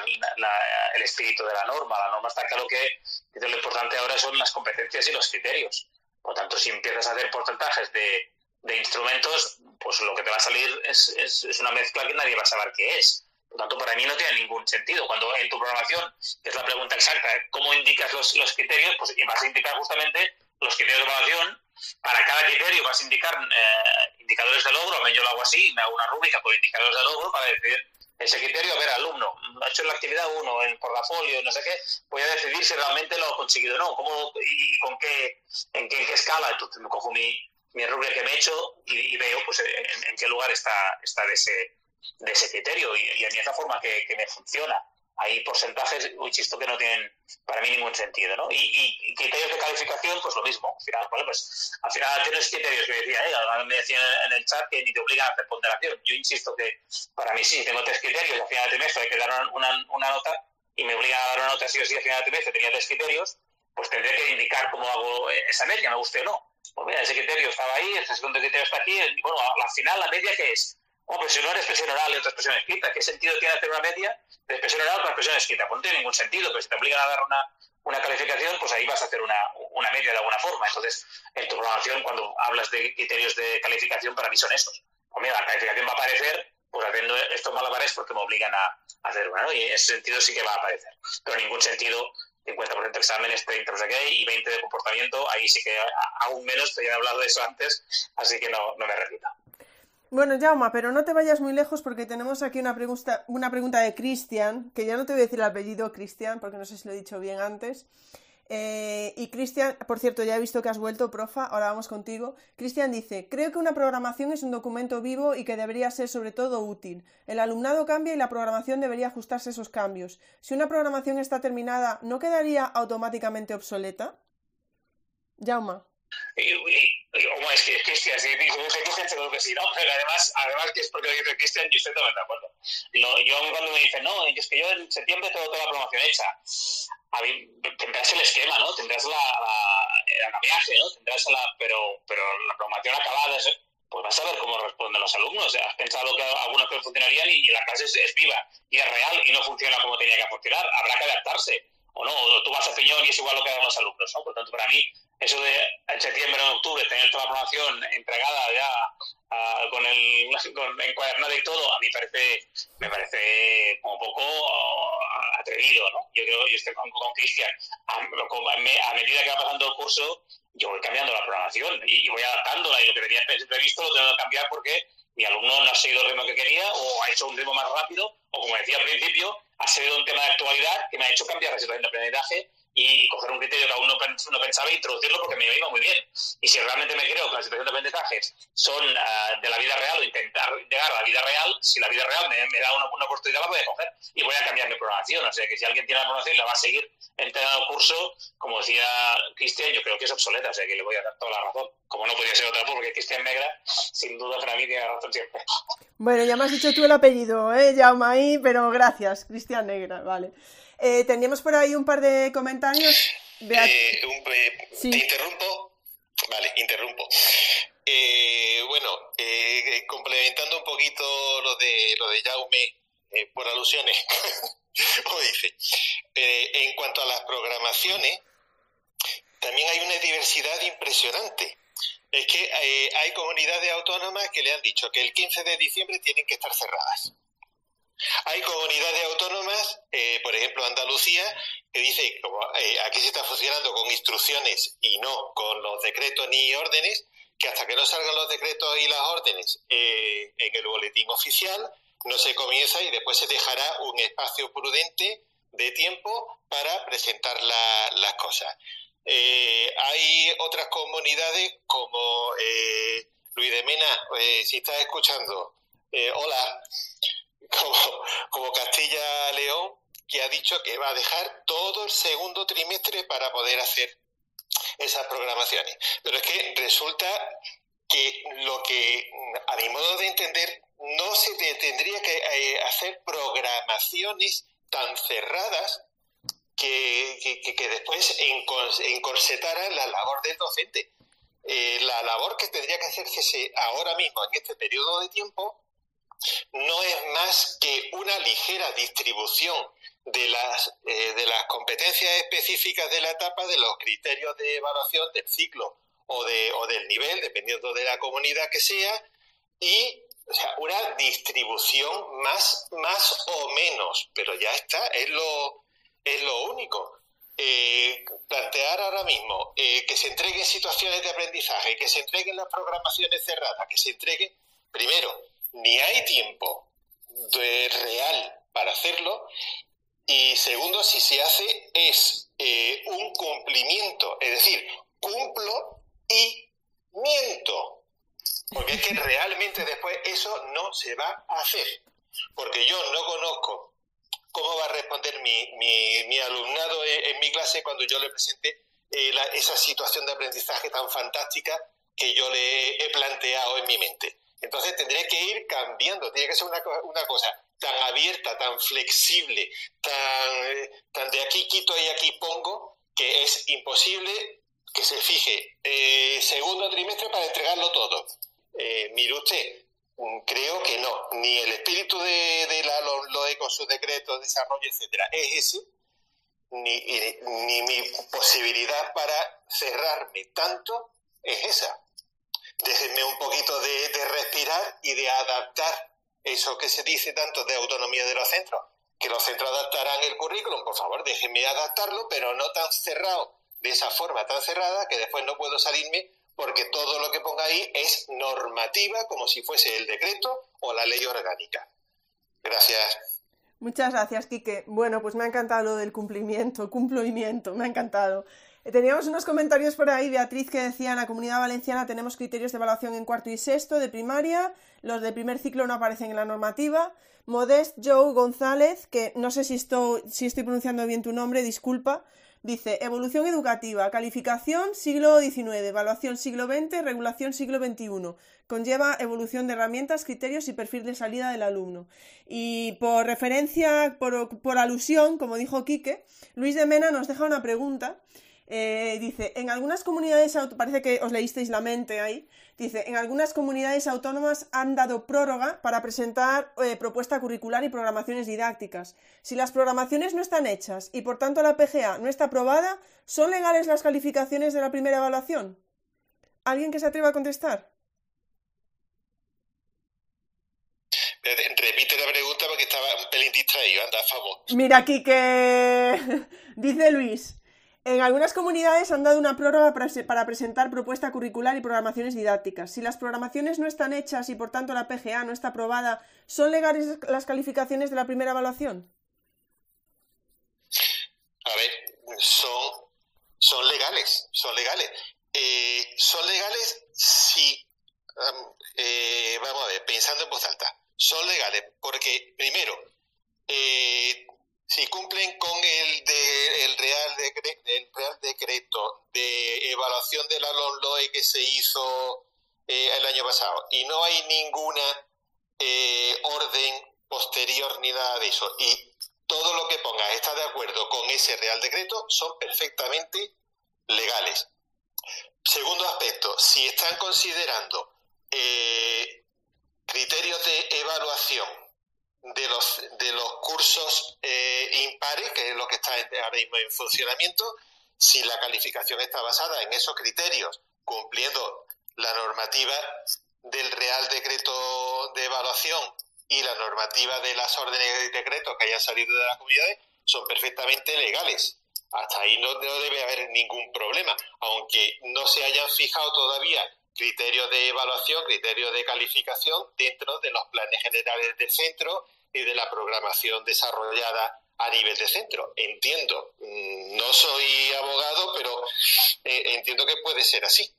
el espíritu de la norma. La norma está claro que, que lo importante ahora son las competencias y los criterios. Por tanto, si empiezas a hacer porcentajes de de instrumentos, pues lo que te va a salir es, es, una mezcla que nadie va a saber qué es. Por tanto, para mí no tiene ningún sentido. Cuando en tu programación, que es la pregunta exacta, ¿cómo indicas los, los criterios? Pues vas a indicar justamente los criterios de evaluación. Para cada criterio vas a indicar eh, indicadores de logro. Yo lo hago así, me hago una rúbrica con indicadores de logro para decidir ese criterio. A ver, alumno, ha hecho la actividad 1 en portafolio, no sé qué, voy a decidir si realmente lo ha conseguido o no, cómo y con qué, en qué, en qué escala. Entonces me cojo mi, mi rubia que me he hecho y, veo pues en, qué lugar está, está de, ese, de ese criterio y, a mí es la forma que, me funciona. Hay porcentajes, uy, chisto, que no tienen para mí ningún sentido, ¿no? Y, criterios de calificación, pues lo mismo. Al final, pues, al final tienes criterios que decía, eh, me decía en el chat que ni te obligan a hacer ponderación. Yo insisto que para mí sí, tengo tres criterios y al final de trimestre hay que dar una, una nota y me obligan a dar una nota sí o sí al final de trimestre tenía tres criterios, pues tendré que indicar cómo hago esa media, me guste o no pues mira, ese criterio estaba ahí, ese segundo criterio está aquí, bueno, al final la media ¿qué es? Bueno, pues si no eres expresión oral y otra expresión escrita, ¿qué sentido tiene hacer una media de expresión oral con expresión escrita? Pues no tiene ningún sentido, pero si te obligan a dar una, una calificación, pues ahí vas a hacer una, una media de alguna forma. Entonces, en tu programación, cuando hablas de criterios de calificación, para mí son estos. Pues mira, la calificación va a aparecer pues haciendo estos malabares porque me obligan a, hacer. Y en ese sentido sí que va a aparecer. Pero ningún sentido 50% de exámenes, 30 no sé qué, y 20 de comportamiento, ahí sí que aún menos, te he hablado de eso antes, así que no, no me repito. Bueno, Jauma, pero no te vayas muy lejos porque tenemos aquí una pregunta, una pregunta de Cristian, que ya no te voy a decir el apellido Cristian, porque no sé si lo he dicho bien antes, eh, y Cristian, por cierto, ya he visto que has vuelto, profa, ahora vamos contigo. Cristian dice, creo que una programación es un documento vivo y que debería ser sobre todo útil. El alumnado cambia y la programación debería ajustarse a esos cambios. Si una programación está terminada, ¿no quedaría automáticamente obsoleta? Jauma. Es que Cristian, si dice Cristian, seguro que sí, ¿no? Pero además, además que es porque dice Cristian, yo estoy totalmente de acuerdo. yo cuando me dicen, no, es que yo en septiembre tengo toda la programación hecha tendrás el esquema, ¿no? Tendrás la, el andamiaje, ¿no? Tendrás la, pero, pero la programación acabada, pues vas a ver cómo responden los alumnos. Has pensado que algunas cosas funcionarían y, la clase es, viva y es real y no funciona como tenía que funcionar. Habrá que adaptarse. O no, o tú vas a piñón y es igual lo que hagan los alumnos, ¿no? Por tanto, para mí, eso de en septiembre o en octubre tener toda la programación entregada ya uh, con el (laughs) con encuadernada y todo, a mí parece, me parece como poco atrevido, ¿no? Yo creo, yo estoy con, Cristian, a, a, medida que va pasando el curso, yo voy cambiando la programación y, voy adaptándola y lo que tenía previsto lo tengo que cambiar porque mi alumno no ha seguido el ritmo que quería o ha hecho un ritmo más rápido o como decía al principio, ha sido un tema de actualidad que me ha hecho cambiar la situación de aprendizaje y coger un criterio que aún no, no pensaba e introducirlo porque me iba muy bien. Y si realmente me creo que las situaciones de aprendizajes son uh, de la vida real o intentar llegar a la vida real, si la vida real me, me da una, una, oportunidad, la voy a coger y voy a cambiar mi programación. O sea que si alguien tiene la programación y la va a seguir entrenando el curso, como decía Cristian, yo creo que es obsoleta, o sea que le voy a dar toda la razón. Como no podía ser otra, porque Cristian Negra, sin duda para mí tiene razón siempre. Bueno, ya me has dicho tú el apellido, ¿eh? Jaume ahí, pero gracias, Cristian Negra, vale. Eh, teníamos por ahí un par de comentarios. Beat... Eh, un, eh, sí. ¿Te interrumpo? Vale, interrumpo. Eh, bueno, complementando un poquito lo de, lo de Jaume, por alusiones, (laughs) como dice, en cuanto a las programaciones, también hay una diversidad impresionante. Es que hay comunidades autónomas que le han dicho que el 15 de diciembre tienen que estar cerradas. Hay comunidades autónomas, eh, por ejemplo Andalucía, que dice como eh, aquí se está funcionando con instrucciones y no con los decretos ni órdenes, que hasta que no salgan los decretos y las órdenes eh, en el boletín oficial, no se comienza y después se dejará un espacio prudente de tiempo para presentar la, las cosas. Eh, hay otras comunidades como eh, Luis de Mena, eh, si estás escuchando, hola, como, como Castilla-León, que ha dicho que va a dejar todo el segundo trimestre para poder hacer esas programaciones. Pero es que resulta que lo que, a mi modo de entender, no se tendría que eh, hacer programaciones tan cerradas que, que, que después encorsetaran la labor del docente. Eh, la labor que tendría que hacerse ahora mismo, en este periodo de tiempo, no es más que una ligera distribución de las, eh, de las competencias específicas de la etapa, de los criterios de evaluación del ciclo o, de, o del nivel, dependiendo de la comunidad que sea, y o sea, una distribución más, más o menos, pero ya está, es lo, es lo único. Eh, plantear ahora mismo eh, que se entreguen situaciones de aprendizaje, que se entreguen las programaciones cerradas, que se entreguen, primero, ni hay tiempo de real para hacerlo y segundo, si se hace es eh, un cumplimiento, es decir, cumplo y miento. Porque es que realmente después eso no se va a hacer. Porque yo no conozco cómo va a responder mi, mi, mi alumnado en, mi clase cuando yo le presente eh, la, esa situación de aprendizaje tan fantástica que yo le he planteado en mi mente. Entonces tendría que ir cambiando, tiene que ser una, una cosa tan abierta, tan flexible, tan, tan de aquí quito y aquí pongo, que es imposible que se fije eh, segundo trimestre para entregarlo todo. Eh, mire usted, mm, creo que no, ni el espíritu de, de la LOE con sus decretos, desarrollo, etcétera, es ese, ni, ni mi posibilidad para cerrarme tanto es esa déjenme un poquito de, respirar y de adaptar eso que se dice tanto de autonomía de los centros, que los centros adaptarán el currículum, por favor, déjenme adaptarlo, pero no tan cerrado, de esa forma tan cerrada que después no puedo salirme porque todo lo que ponga ahí es normativa como si fuese el decreto o la ley orgánica. Gracias. Muchas gracias, Quique. Bueno, pues me ha encantado lo del cumplimiento, cumplimiento, me ha encantado. Teníamos unos comentarios por ahí, Beatriz, que decía en la comunidad valenciana tenemos criterios de evaluación en cuarto y sexto de primaria, los de primer ciclo no aparecen en la normativa. Modest Joe González, que no sé si estoy, si estoy pronunciando bien tu nombre, disculpa, dice evolución educativa, calificación siglo XIX, evaluación siglo XX, regulación siglo XXI. Conlleva evolución de herramientas, criterios y perfil de salida del alumno. Y por referencia, por, por alusión, como dijo Quique, Luis de Mena nos deja una pregunta eh, dice, en algunas comunidades, parece que os leísteis la mente ahí, dice, en algunas comunidades autónomas han dado prórroga para presentar eh, propuesta curricular y programaciones didácticas. Si las programaciones no están hechas y por tanto la PGA no está aprobada, ¿son legales las calificaciones de la primera evaluación? ¿Alguien que se atreva a contestar? Repite la pregunta porque estaba un pelín distraído, anda, a favor. Mira aquí que (laughs) dice Luis. En algunas comunidades han dado una prórroga para presentar propuesta curricular y programaciones didácticas. Si las programaciones no están hechas y por tanto la PGA no está aprobada, ¿son legales las calificaciones de la primera evaluación? A ver, son, legales, son legales. Eh, son legales si, eh, vamos a ver, pensando en voz alta, son legales porque, primero, eh, si cumplen con el, de, el, real el Real Decreto de evaluación de la LOE que se hizo el año pasado y no hay ninguna orden posterior ni nada de eso y todo lo que ponga está de acuerdo con ese Real Decreto son perfectamente legales. Segundo aspecto, si están considerando eh, criterios de evaluación de los, de los cursos eh, impares, que es lo que está ahora mismo en funcionamiento, si la calificación está basada en esos criterios, cumpliendo la normativa del Real Decreto de Evaluación y la normativa de las órdenes y decretos que hayan salido de las comunidades, son perfectamente legales. Hasta ahí no, debe haber ningún problema, aunque no se hayan fijado todavía criterios de evaluación, criterios de calificación dentro de los planes generales del centro y de la programación desarrollada a nivel de centro. Entiendo, mm, no soy abogado, pero eh, entiendo que puede ser así.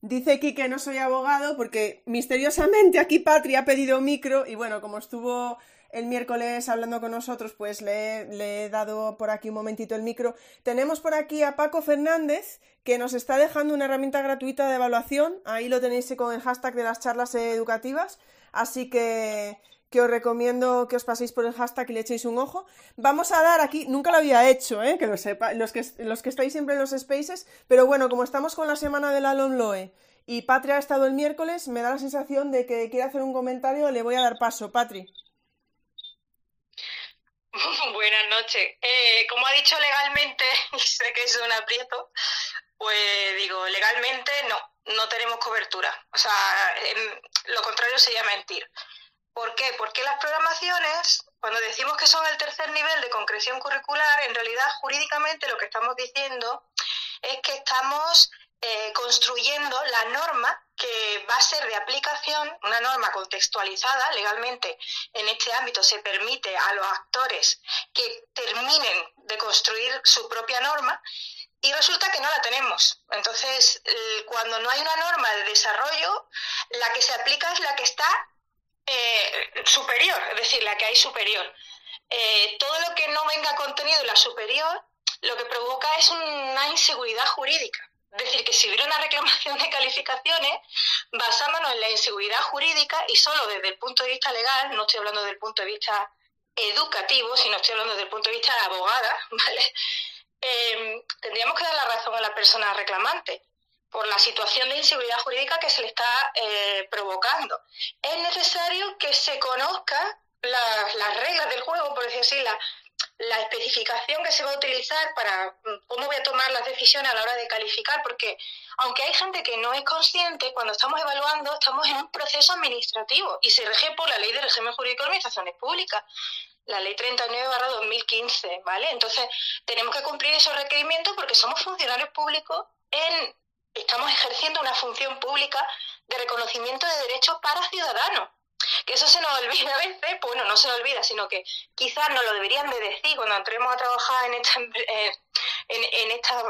Dice aquí que no soy abogado porque misteriosamente aquí Patria ha pedido micro y bueno, como estuvo el miércoles hablando con nosotros, pues le, he dado por aquí un momentito el micro. Tenemos por aquí a Paco Fernández, que nos está dejando una herramienta gratuita de evaluación. Ahí lo tenéis con el hashtag de las charlas educativas. Así que, que os recomiendo que os paséis por el hashtag y le echéis un ojo. Vamos a dar aquí, nunca lo había hecho, ¿eh? que lo sepa, los que, los que estáis siempre en los spaces, pero bueno, como estamos con la semana del Alon Loe y Patria ha estado el miércoles, me da la sensación de que quiere hacer un comentario, le voy a dar paso. Patri. (laughs) Buenas noches. Eh, como ha dicho legalmente, y (laughs) sé que es un aprieto, pues digo, legalmente no, no tenemos cobertura. O sea, lo contrario sería mentir. ¿Por qué? Porque las programaciones, cuando decimos que son el tercer nivel de concreción curricular, en realidad jurídicamente lo que estamos diciendo es que estamos eh, construyendo la norma que va a ser de aplicación, una norma contextualizada legalmente. En este ámbito se permite a los actores que terminen de construir su propia norma y resulta que no la tenemos. Entonces, cuando no hay una norma de desarrollo, la que se aplica es la que está eh, superior, es decir, la que hay superior. Eh, todo lo que no venga contenido en la superior, lo que provoca es una inseguridad jurídica. Es decir, que si hubiera una reclamación de calificaciones, basándonos en la inseguridad jurídica y solo desde el punto de vista legal, no estoy hablando desde el punto de vista educativo, sino estoy hablando desde el punto de vista de abogada, (laughs) ¿vale? Eh, tendríamos que dar la razón a la persona reclamante por la situación de inseguridad jurídica que se le está eh, provocando. Es necesario que se conozca las reglas del juego, por decir así, la, especificación que se va a utilizar para mm, cómo voy a tomar las decisiones a la hora de calificar, porque aunque hay gente que no es consciente, cuando estamos evaluando estamos en un proceso administrativo y se rige por la ley de régimen jurídico de organizaciones públicas, la ley 39-2015, ¿vale? Entonces tenemos que cumplir esos requerimientos porque somos funcionarios públicos en estamos ejerciendo una función pública de reconocimiento de derechos para ciudadanos. Que eso se nos olvida a veces, pues bueno, no se nos olvida, sino que quizás nos lo deberían de decir cuando entremos a trabajar en esta, en, esta,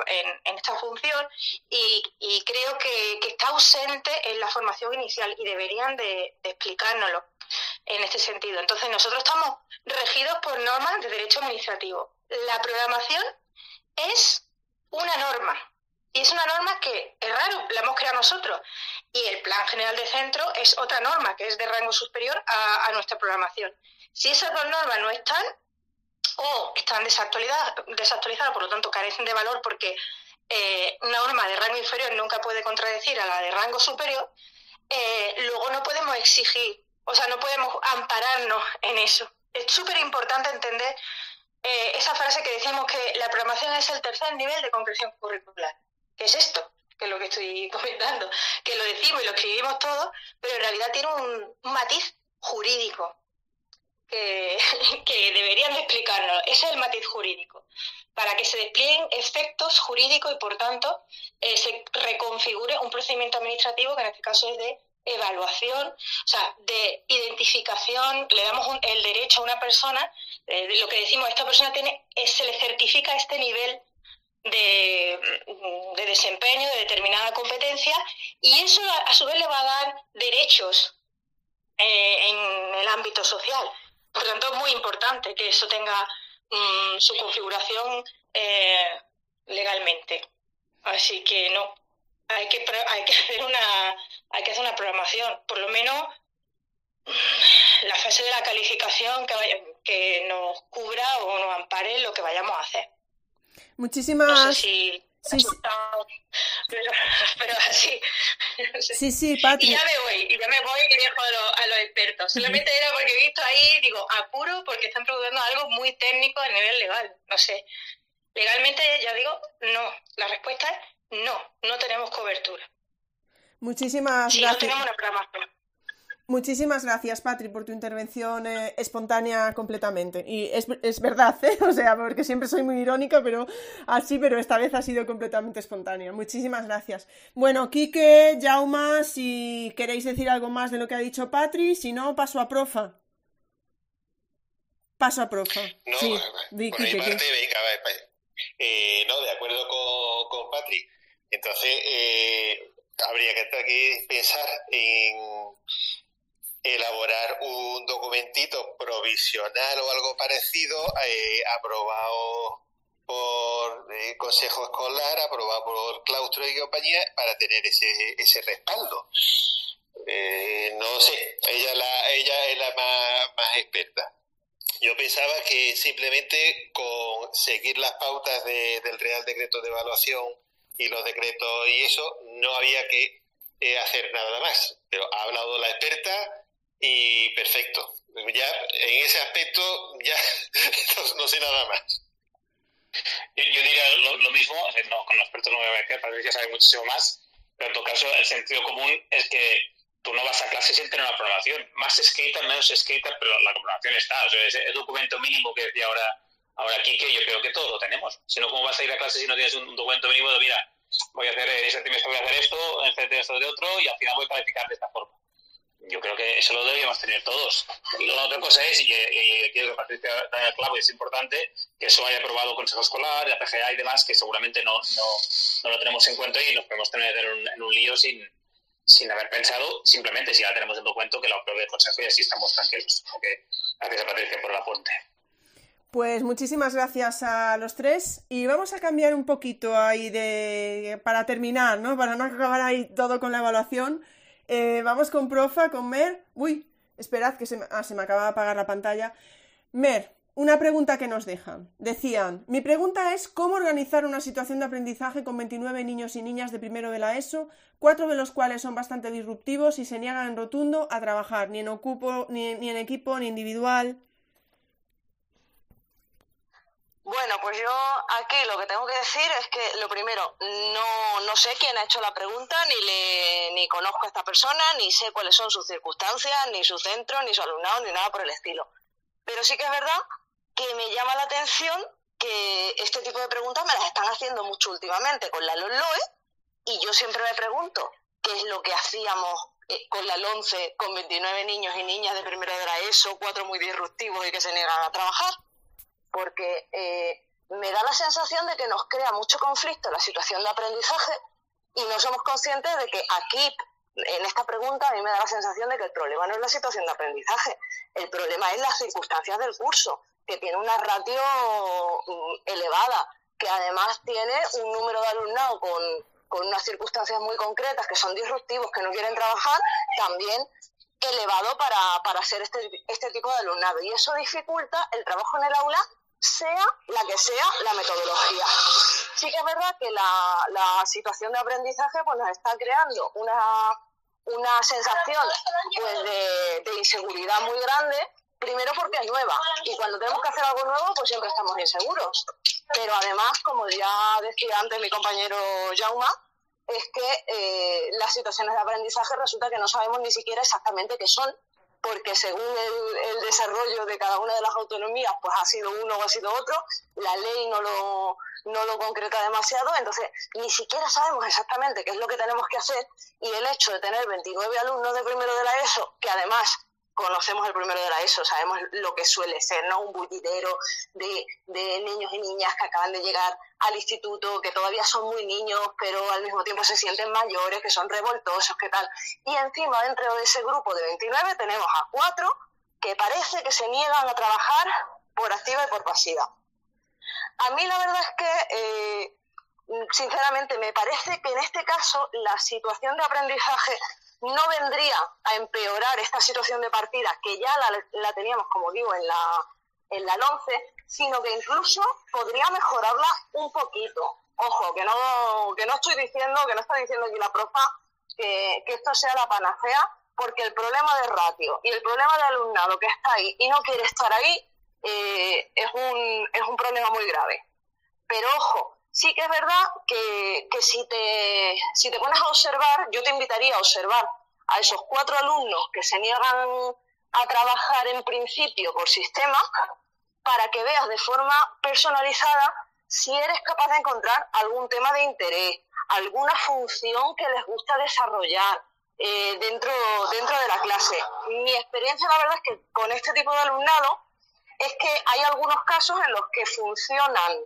en, esta función y, creo que, está ausente en la formación inicial y deberían de, de explicárnoslo en este sentido. Entonces, nosotros estamos regidos por normas de derecho administrativo. La programación es una norma, y es una norma que es raro, la hemos creado nosotros. Y el Plan General de Centro es otra norma que es de rango superior a, nuestra programación. Si esas dos normas no están o están desactualizadas, por lo tanto carecen de valor porque eh, una norma de rango inferior nunca puede contradecir a la de rango superior, eh, luego no podemos exigir, o sea, no podemos ampararnos en eso. Es súper importante entender eh, esa frase que decimos que la programación es el tercer nivel de concreción curricular. ¿qué es esto? Que es lo que estoy (laughs) comentando, que lo decimos y lo escribimos todos, pero en realidad tiene un, matiz jurídico que, (laughs) deberían de explicarnos. Ese es el matiz jurídico. Para que se desplieguen efectos jurídicos y, por tanto, eh, se reconfigure un procedimiento administrativo que en este caso es de evaluación, o sea, de identificación, le damos el derecho a una persona, eh, lo que decimos, esta persona tiene, se le certifica este nivel de, desempeño, de determinada competencia, y eso a, su vez le va a dar derechos eh, en el ámbito social. Por tanto, es muy importante que eso tenga mm, su configuración eh, legalmente. Así que no, hay que, hay que (laughs) hacer una hay que hacer una programación, por lo menos la fase de la calificación que, que nos cubra o nos ampare lo que vayamos a hacer. Muchísimas. No sé si (laughs) pero, así. Sí, sí, Patri. Y ya me voy, y ya me voy y dejo a, los expertos. Solamente era porque he visto ahí, digo, apuro porque están preguntando algo muy técnico a nivel legal. No sé. Legalmente, ya digo, no. La respuesta es no, no tenemos cobertura. Muchísimas sí, gracias. No tenemos una programación. Muchísimas gracias, Patri, por tu intervención eh, espontánea completamente. Y es, es, verdad, (laughs) ¿eh? O sea, porque siempre soy muy irónica, pero así, pero esta vez ha sido completamente espontánea. Muchísimas gracias. Bueno, Quique, Jauma, si queréis decir algo más de lo que ha dicho Patri, si no, paso a profa. Paso a profa. No, sí, di, por Quique, parte, venga, eh, no, de acuerdo con, con Patri. Entonces, eh, habría que pensar en elaborar un documentito provisional o algo parecido eh, aprobado por el Consejo Escolar, aprobado por claustro y compañía para tener ese, ese respaldo. Eh, no sé, ella, la, ella es la más, más experta. Yo pensaba que simplemente con seguir las pautas de, del Real Decreto de Evaluación y los decretos y eso, no había que eh, hacer nada más. Pero ha hablado la experta, y perfecto. Ya en ese aspecto ya (laughs) no, sé nada más. Yo, diría lo, mismo, no, con los expertos no me voy a quedar, que sabe muchísimo más, pero en todo caso el sentido común es que tú no vas a clase sin tener una programación. Más skater, menos skater, pero la programación está. O sea, ese documento mínimo que decía ahora, ahora aquí, que yo creo que todos lo tenemos. Si no, ¿cómo vas a ir a clase si no tienes un, documento mínimo de, mira, voy a hacer ese trimestre, voy a hacer esto, en este esto de otro, y al final voy a calificar de esta forma? yo creo que eso lo deberíamos tener todos. Y la otra cosa es, y, quiero que Patricia da el clavo, y es importante, que eso haya aprobado el Consejo Escolar, la PGA y demás, que seguramente no, no, no lo tenemos en cuenta y nos podemos tener en un, lío sin, sin haber pensado, simplemente si ya tenemos en documento que lo apruebe el Consejo y así estamos tranquilos. gracias a Patricia por el apunte. Pues muchísimas gracias a los tres y vamos a cambiar un poquito ahí de para terminar, ¿no? Para no acabar ahí todo con la evaluación. Eh, vamos con Profa, con Mer. Uy, esperad que se me, ah, se me acaba de apagar la pantalla. Mer, una pregunta que nos dejan. Decían, mi pregunta es cómo organizar una situación de aprendizaje con 29 niños y niñas de primero de la ESO, cuatro de los cuales son bastante disruptivos y se niegan en rotundo a trabajar, ni en, ocupo, ni, ni en equipo, ni individual. Bueno, pues yo aquí lo que tengo que decir es que lo primero, no, no sé quién ha hecho la pregunta, ni, le, ni conozco a esta persona, ni sé cuáles son sus circunstancias, ni su centro, ni su alumnado, ni nada por el estilo. Pero sí que es verdad que me llama la atención que este tipo de preguntas me las están haciendo mucho últimamente con la LOE y yo siempre me pregunto qué es lo que hacíamos eh, con la LONCE con 29 niños y niñas de primero de la ESO, cuatro muy disruptivos y que se niegan a trabajar porque eh, me da la sensación de que nos crea mucho conflicto la situación de aprendizaje y no somos conscientes de que aquí, en esta pregunta, a mí me da la sensación de que el problema no es la situación de aprendizaje, el problema es las circunstancias del curso, que tiene una ratio mm, elevada, que además tiene un número de alumnado con, con unas circunstancias muy concretas, que son disruptivos, que no quieren trabajar, también elevado para, para hacer este, este tipo de alumnado. Y eso dificulta el trabajo en el aula sea la que sea la metodología. Sí que es verdad que la, situación de aprendizaje pues, nos está creando una, una sensación pues, de, de, inseguridad muy grande, primero porque es nueva y cuando tenemos que hacer algo nuevo pues siempre estamos inseguros. Pero además, como ya decía antes mi compañero Jauma, es que eh, las situaciones de aprendizaje resulta que no sabemos ni siquiera exactamente qué son porque según el, desarrollo de cada una de las autonomías, pues ha sido uno o ha sido otro, la ley no lo, no lo concreta demasiado, entonces ni siquiera sabemos exactamente qué es lo que tenemos que hacer y el hecho de tener 29 alumnos de primero de la ESO, que además conocemos el primero de la ESO, sabemos lo que suele ser, ¿no? Un bullidero de, de, niños y niñas que acaban de llegar al instituto, que todavía son muy niños, pero al mismo tiempo se sienten mayores, que son revoltosos, que tal. Y encima, dentro de ese grupo de 29, tenemos a cuatro que parece que se niegan a trabajar por activa y por pasiva. A mí la verdad es que, eh, sinceramente, me parece que en este caso la situación de aprendizaje no vendría a empeorar esta situación de partida, que ya la, teníamos, como digo, en la, en la 11, sino que incluso podría mejorarla un poquito. Ojo, que no, que no estoy diciendo, que no está diciendo aquí la profa que, que esto sea la panacea, porque el problema de ratio y el problema de alumnado que está ahí y no quiere estar ahí eh, es, un, es un problema muy grave. Pero ojo, sí que es verdad que, que si, te, si te pones a observar, yo te invitaría a observar a esos cuatro alumnos que se niegan a trabajar en principio por sistema para que veas de forma personalizada si eres capaz de encontrar algún tema de interés, alguna función que les gusta desarrollar eh, dentro, dentro de la clase. Mi experiencia, la verdad, es que con este tipo de alumnado es que hay algunos casos en los que funcionan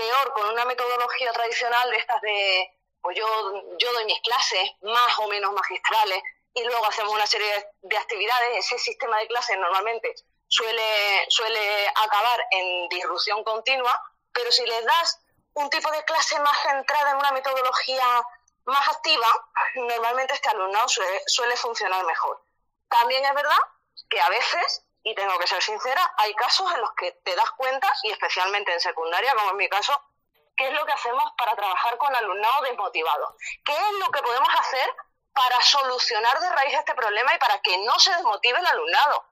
peor con una metodología tradicional de estas de, pues yo, yo doy mis clases más o menos magistrales y luego hacemos una serie de actividades. Ese sistema de clases normalmente suele, suele acabar en disrupción continua, pero si les das un tipo de clase más centrada en una metodología más activa, normalmente este alumnado suele, suele funcionar mejor. También es verdad que a veces y tengo que ser sincera, hay casos en los que te das cuenta, y especialmente en secundaria, como en mi caso, qué es lo que hacemos para trabajar con alumnado desmotivado, qué es lo que podemos hacer para solucionar de raíz este problema y para que no se desmotive el alumnado,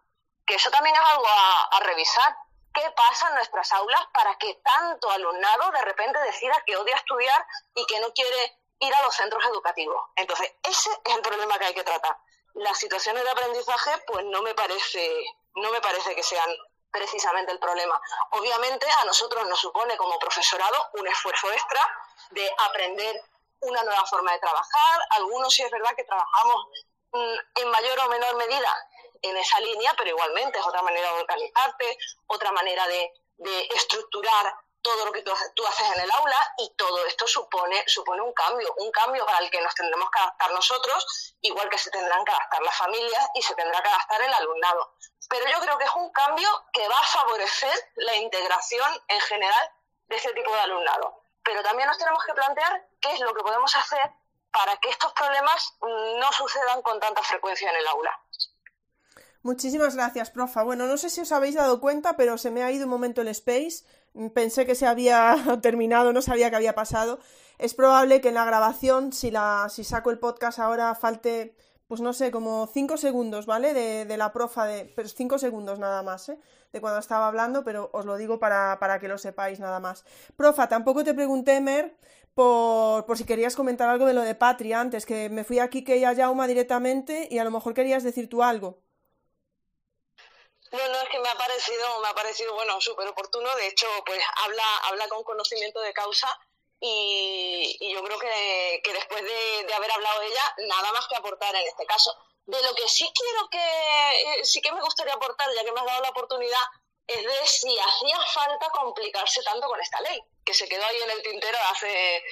que eso también es algo a, revisar. ¿Qué pasa en nuestras aulas para que tanto alumnado de repente decida que odia estudiar y que no quiere ir a los centros educativos? Entonces, ese es el problema que hay que tratar. Las situaciones de aprendizaje, pues no me parece no me parece que sean precisamente el problema. Obviamente a nosotros nos supone como profesorado un esfuerzo extra de aprender una nueva forma de trabajar. Algunos sí es verdad que trabajamos mm, en mayor o menor medida en esa línea, pero igualmente es otra manera de organizarte, otra manera de, de estructurar todo lo que tú, haces en el aula y todo esto supone, supone un cambio, un cambio para el que nos tendremos que adaptar nosotros, igual que se tendrán que adaptar las familias y se tendrá que adaptar el alumnado. Pero yo creo que es un cambio que va a favorecer la integración en general de este tipo de alumnado. Pero también nos tenemos que plantear qué es lo que podemos hacer para que estos problemas no sucedan con tanta frecuencia en el aula. Muchísimas gracias, profa. Bueno, no sé si os habéis dado cuenta, pero se me ha ido un momento el space pensé que se había (laughs) terminado, no sabía qué había pasado. Es probable que en la grabación, si, la, si saco el podcast ahora, falte, pues no sé, como cinco segundos, ¿vale? De, de la profa, de, pero cinco segundos nada más, ¿eh? De cuando estaba hablando, pero os lo digo para, para que lo sepáis nada más. Profa, tampoco te pregunté, Mer, por, por, si querías comentar algo de lo de Patria antes, que me fui aquí que ella Jauma directamente y a lo mejor querías decir tú algo. No, no, es que me ha parecido, me ha parecido, bueno, súper oportuno. De hecho, pues habla, habla con conocimiento de causa y, yo creo que, que después de, haber hablado ella, nada más que aportar en este caso. De lo que sí quiero que, eh, sí que me gustaría aportar, ya que me has dado la oportunidad, es de si hacía falta complicarse tanto con esta ley, que se quedó ahí en el tintero hace,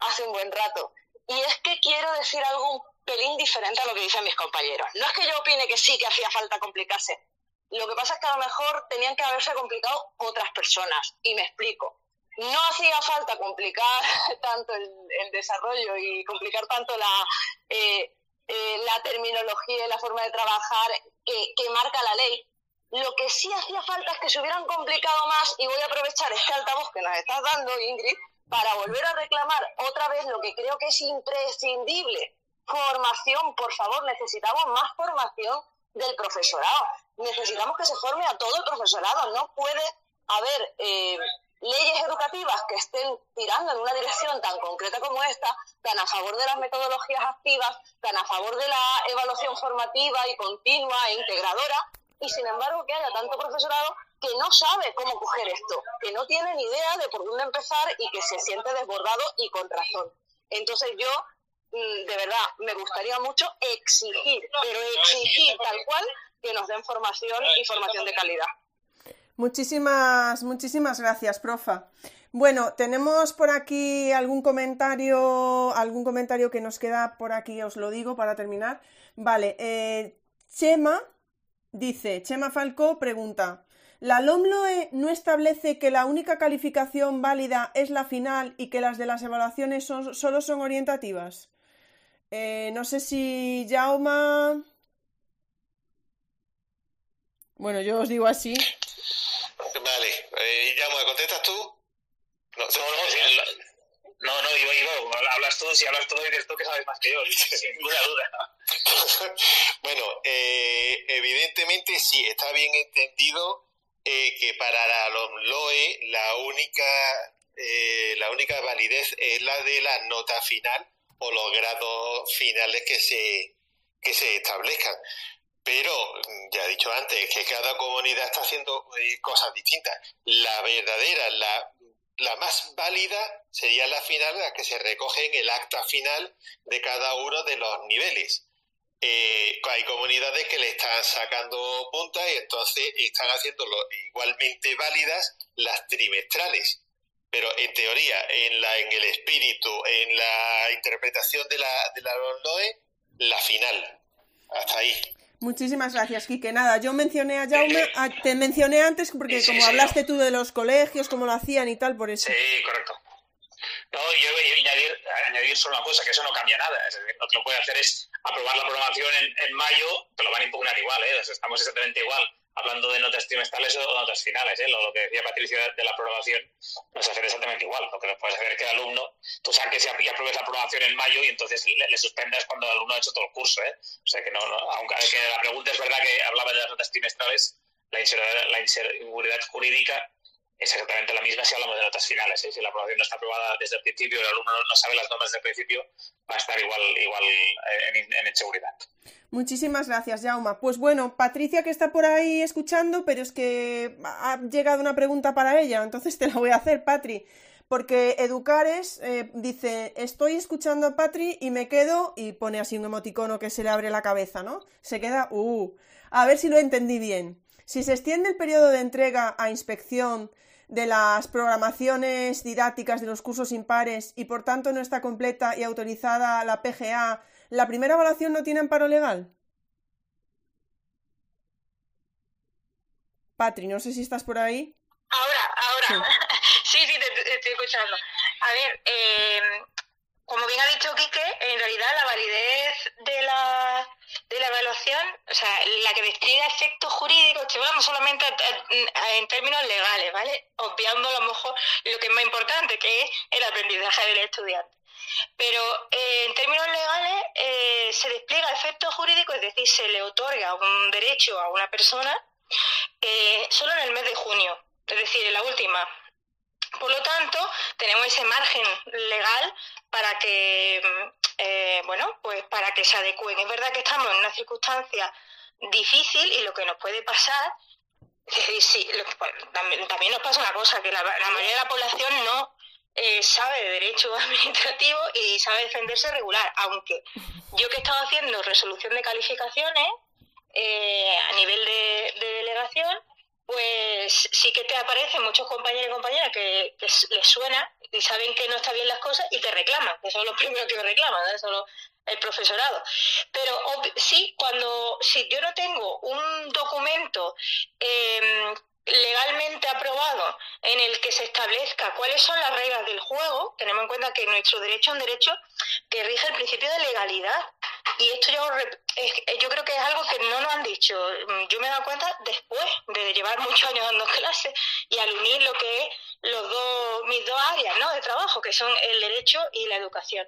hace un buen rato. Y es que quiero decir algo un pelín diferente a lo que dicen mis compañeros. No es que yo opine que sí que hacía falta complicarse, lo que pasa es que a lo mejor tenían que haberse complicado otras personas. Y me explico. No hacía falta complicar (laughs) tanto el, desarrollo y complicar tanto la, eh, eh, la terminología y la forma de trabajar que, que marca la ley. Lo que sí hacía falta es que se hubieran complicado más y voy a aprovechar este altavoz que nos estás dando, Ingrid, para volver a reclamar otra vez lo que creo que es imprescindible. Formación, por favor, necesitamos más formación del profesorado. Necesitamos que se forme a todo el profesorado. No puede haber eh, leyes educativas que estén tirando en una dirección tan concreta como esta, tan a favor de las metodologías activas, tan a favor de la evaluación formativa y continua e integradora, y sin embargo que haya tanto profesorado que no sabe cómo coger esto, que no tiene ni idea de por dónde empezar y que se siente desbordado y con razón. Entonces yo Mm, de verdad, me gustaría mucho exigir, pero exigir tal cual que nos den formación y formación de calidad. Muchísimas, muchísimas gracias, profa. Bueno, tenemos por aquí algún comentario, algún comentario que nos queda por aquí, os lo digo para terminar. Vale, eh, Chema dice, Chema Falcó pregunta, ¿la LOMLOE no establece que la única calificación válida es la final y que las de las evaluaciones son, solo son orientativas? Eh, no sé si Jauma... Bueno, yo os digo así. Vale, eh, Jauma, ¿contestas tú? No, no, no, yo digo, hablas tú, si hablas tú dices tú que sabes más que yo, (laughs) sin ninguna duda. (laughs) bueno, eh, evidentemente sí, está bien entendido eh, que para la LOE la única, eh, la única validez es la de la nota final o los grados finales que se, que se establezcan. Pero, ya he dicho antes, que cada comunidad está haciendo cosas distintas. La verdadera, la la más válida sería la final, la que se recoge en el acta final de cada uno de los niveles. Eh, hay comunidades que le están sacando puntas y entonces están haciéndolo igualmente válidas las trimestrales. Pero en teoría, en, la, en el espíritu, en la interpretación de la, de la la final. Hasta ahí. Muchísimas gracias, Quique. Nada, yo mencioné a Jaume, te mencioné antes porque como hablaste tú de los colegios, cómo lo hacían y tal, por eso. Sí, correcto. No, yo voy a añadir, añadir solo una cosa, que eso no cambia nada. lo que lo puede hacer es aprobar la programación en, en mayo, te lo van a impugnar igual, ¿eh? estamos exactamente igual hablando de notas trimestrales o notas finales. ¿eh? Lo, que decía Patricia de la aprobación nos hacer exactamente igual. Lo que no puedes hacer es que el alumno, tú saques y apruebes la aprobación en mayo y entonces le, suspendas cuando el alumno ha hecho todo el curso. ¿eh? O sea que, no, aunque la pregunta es verdad que hablaba de las notas trimestrales, la inseguridad jurídica es exactamente la misma si hablamos de notas finales. ¿eh? Si la aprobación no está aprobada desde el principio el alumno no sabe las normas desde el principio, va a estar igual, igual en, en inseguridad. Muchísimas gracias, Jauma. Pues bueno, Patricia que está por ahí escuchando, pero es que ha llegado una pregunta para ella, entonces te la voy a hacer, Patri. Porque Educares eh, dice, estoy escuchando a Patri y me quedo, y pone así un emoticono que se le abre la cabeza, ¿no? Se queda, uh, a ver si lo entendí bien. Si se extiende el periodo de entrega a inspección de las programaciones didácticas de los cursos impares y por tanto no está completa y autorizada la PGA ¿La primera evaluación no tiene amparo legal? Patri, no sé si estás por ahí. Ahora, ahora. Sí, (laughs) sí, te, estoy escuchando. A ver, eh, como bien ha dicho Quique, en realidad la validez de la, de la evaluación, o sea, la que despliega efectos jurídicos, estoy hablando solamente en términos legales, ¿vale? Obviando a lo mejor lo que es más importante, que es el aprendizaje del estudiante. Pero eh, en términos legales eh, se despliega efecto jurídico, es decir, se le otorga un derecho a una persona eh, solo en el mes de junio, es decir, en la última. Por lo tanto, tenemos ese margen legal para que, bueno, pues para que se adecúen. Es verdad que estamos en una circunstancia difícil y lo que nos puede pasar Sí, pues, también, nos pasa una cosa, que la, mayoría de la población no eh, sabe de derecho (laughs) administrativo y sabe defenderse regular, aunque yo que he estado haciendo resolución de calificaciones eh, a nivel de, delegación, pues sí que te aparecen muchos compañeros y compañeras que, les suena y saben que no está bien las cosas y te reclaman, que son los (laughs) primeros que reclaman, ¿no? Solo el profesorado. Pero sí, cuando si yo no tengo un documento eh, legalmente aprobado en el que se establezca cuáles son las reglas del juego, tenemos en cuenta que nuestro derecho es un derecho que rige el principio de legalidad. Y esto yo, yo creo que es algo que no nos han dicho. Yo me he dado cuenta después de llevar muchos años dando (laughs) clases y al unir lo que es los dos, mis dos áreas ¿no? de trabajo, que son el derecho y la educación.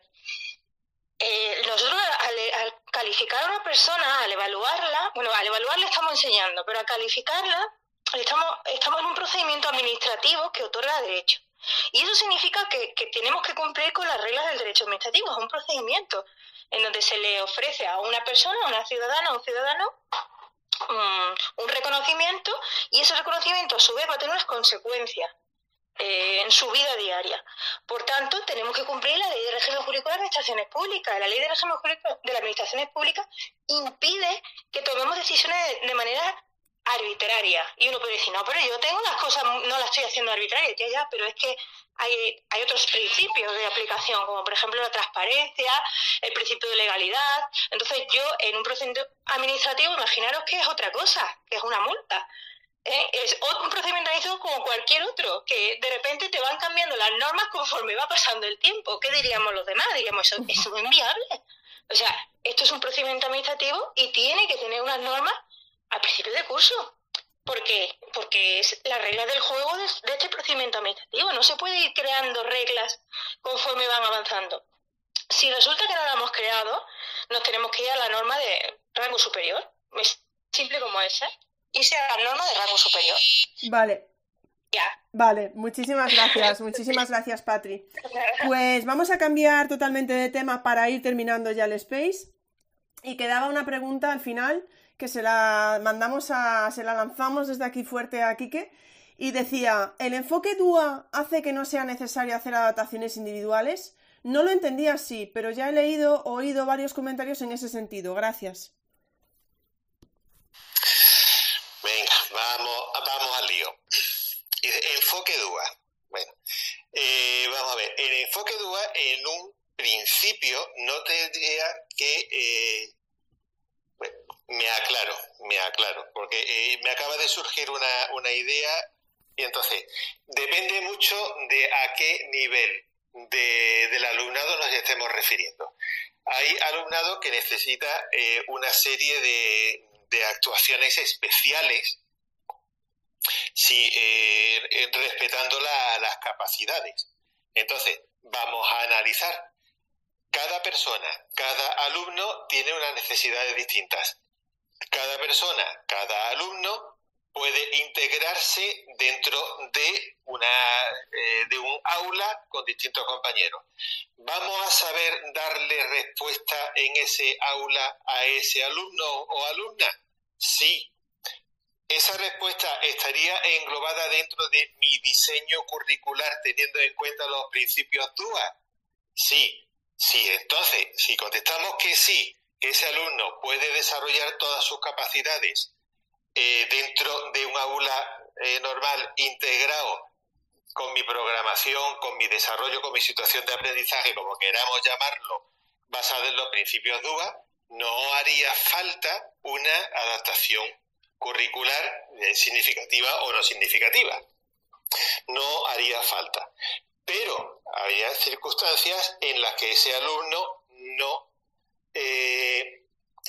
Eh, nosotros al, al, calificar a una persona, al evaluarla, bueno, al evaluarla estamos enseñando, pero al calificarla estamos, estamos en un procedimiento administrativo que otorga derecho. Y eso significa que, tenemos que cumplir con las reglas del derecho administrativo. Es un procedimiento en donde se le ofrece a una persona, a una ciudadana, a un ciudadano, un, reconocimiento y ese reconocimiento a su vez va a tener unas consecuencias. eh, en su vida diaria. Por tanto, tenemos que cumplir la ley de régimen jurídico de administraciones públicas. La ley de régimen jurídico de las administraciones públicas impide que tomemos decisiones de, manera arbitraria. Y uno puede decir, no, pero yo tengo las cosas, no las estoy haciendo arbitrarias, ya, ya, pero es que hay, hay otros principios de aplicación, como por ejemplo la transparencia, el principio de legalidad. Entonces yo en un procedimiento administrativo, imaginaros que es otra cosa, que es una multa. ¿eh? Es un procedimiento administrativo como cualquier otro, que de repente te van cambiando las normas conforme va pasando el tiempo. ¿Qué diríamos los demás? Diríamos, eso, eso es inviable. O sea, esto es un procedimiento administrativo y tiene que tener unas normas al principio de curso. ¿Por qué? Porque es la regla del juego de, este procedimiento administrativo. No se puede ir creando reglas conforme van avanzando. Si resulta que no la hemos creado, nos tenemos que ir a la norma de rango superior. Es simple como esa. Irse a la norma de rango superior. Vale. Ya. Vale, muchísimas gracias, muchísimas gracias, Patri. (laughs) Pues vamos a cambiar totalmente de tema para ir terminando ya el space. Y quedaba una pregunta al final que se la mandamos a, se la lanzamos desde aquí fuerte a Quique, y decía, ¿el enfoque DUA hace que no sea necesario hacer adaptaciones individuales? No lo entendía así, pero ya he leído, oído varios comentarios en ese sentido. Gracias. Venga, vamos, vamos al lío. Enfoque DUA. Bueno, eh, vamos a ver. El enfoque DUA en un principio no tendría que eh, me aclaro, me aclaro, porque eh, me acaba de surgir una, una idea y entonces depende mucho de a qué nivel de, del alumnado nos estemos refiriendo. Hay alumnado que necesita eh, una serie de, de, actuaciones especiales, sí, eh, respetando las capacidades. Entonces, vamos a analizar. Cada persona, cada alumno tiene unas necesidades distintas cada persona, cada alumno puede integrarse dentro de una eh, de un aula con distintos compañeros. ¿Vamos a saber darle respuesta en ese aula a ese alumno o alumna? Sí. ¿Esa respuesta estaría englobada dentro de mi diseño curricular teniendo en cuenta los principios DUA? Sí. Sí, entonces, si contestamos que sí, ese alumno puede desarrollar todas sus capacidades eh, dentro de un aula eh, normal integrado con mi programación, con mi desarrollo, con mi situación de aprendizaje, como queramos llamarlo, basado en los principios DUA, no haría falta una adaptación curricular eh, significativa o no significativa. No haría falta. Pero había circunstancias en las que ese alumno no eh,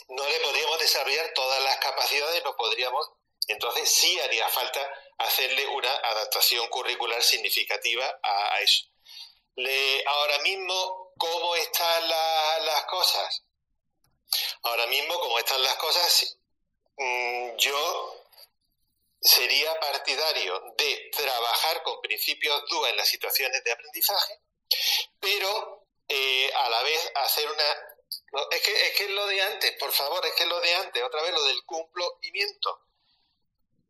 no le podríamos desarrollar todas las capacidades, no podríamos, entonces sí haría falta hacerle una adaptación curricular significativa a, eso. Le, ahora mismo, ¿cómo están las cosas? Ahora mismo, ¿cómo están las cosas? Mm, yo sería partidario de trabajar con principios DUA en las situaciones de aprendizaje, pero eh, a la vez hacer una es, que, es que es lo de antes, por favor, es que es lo de antes, otra vez lo del cumplimiento.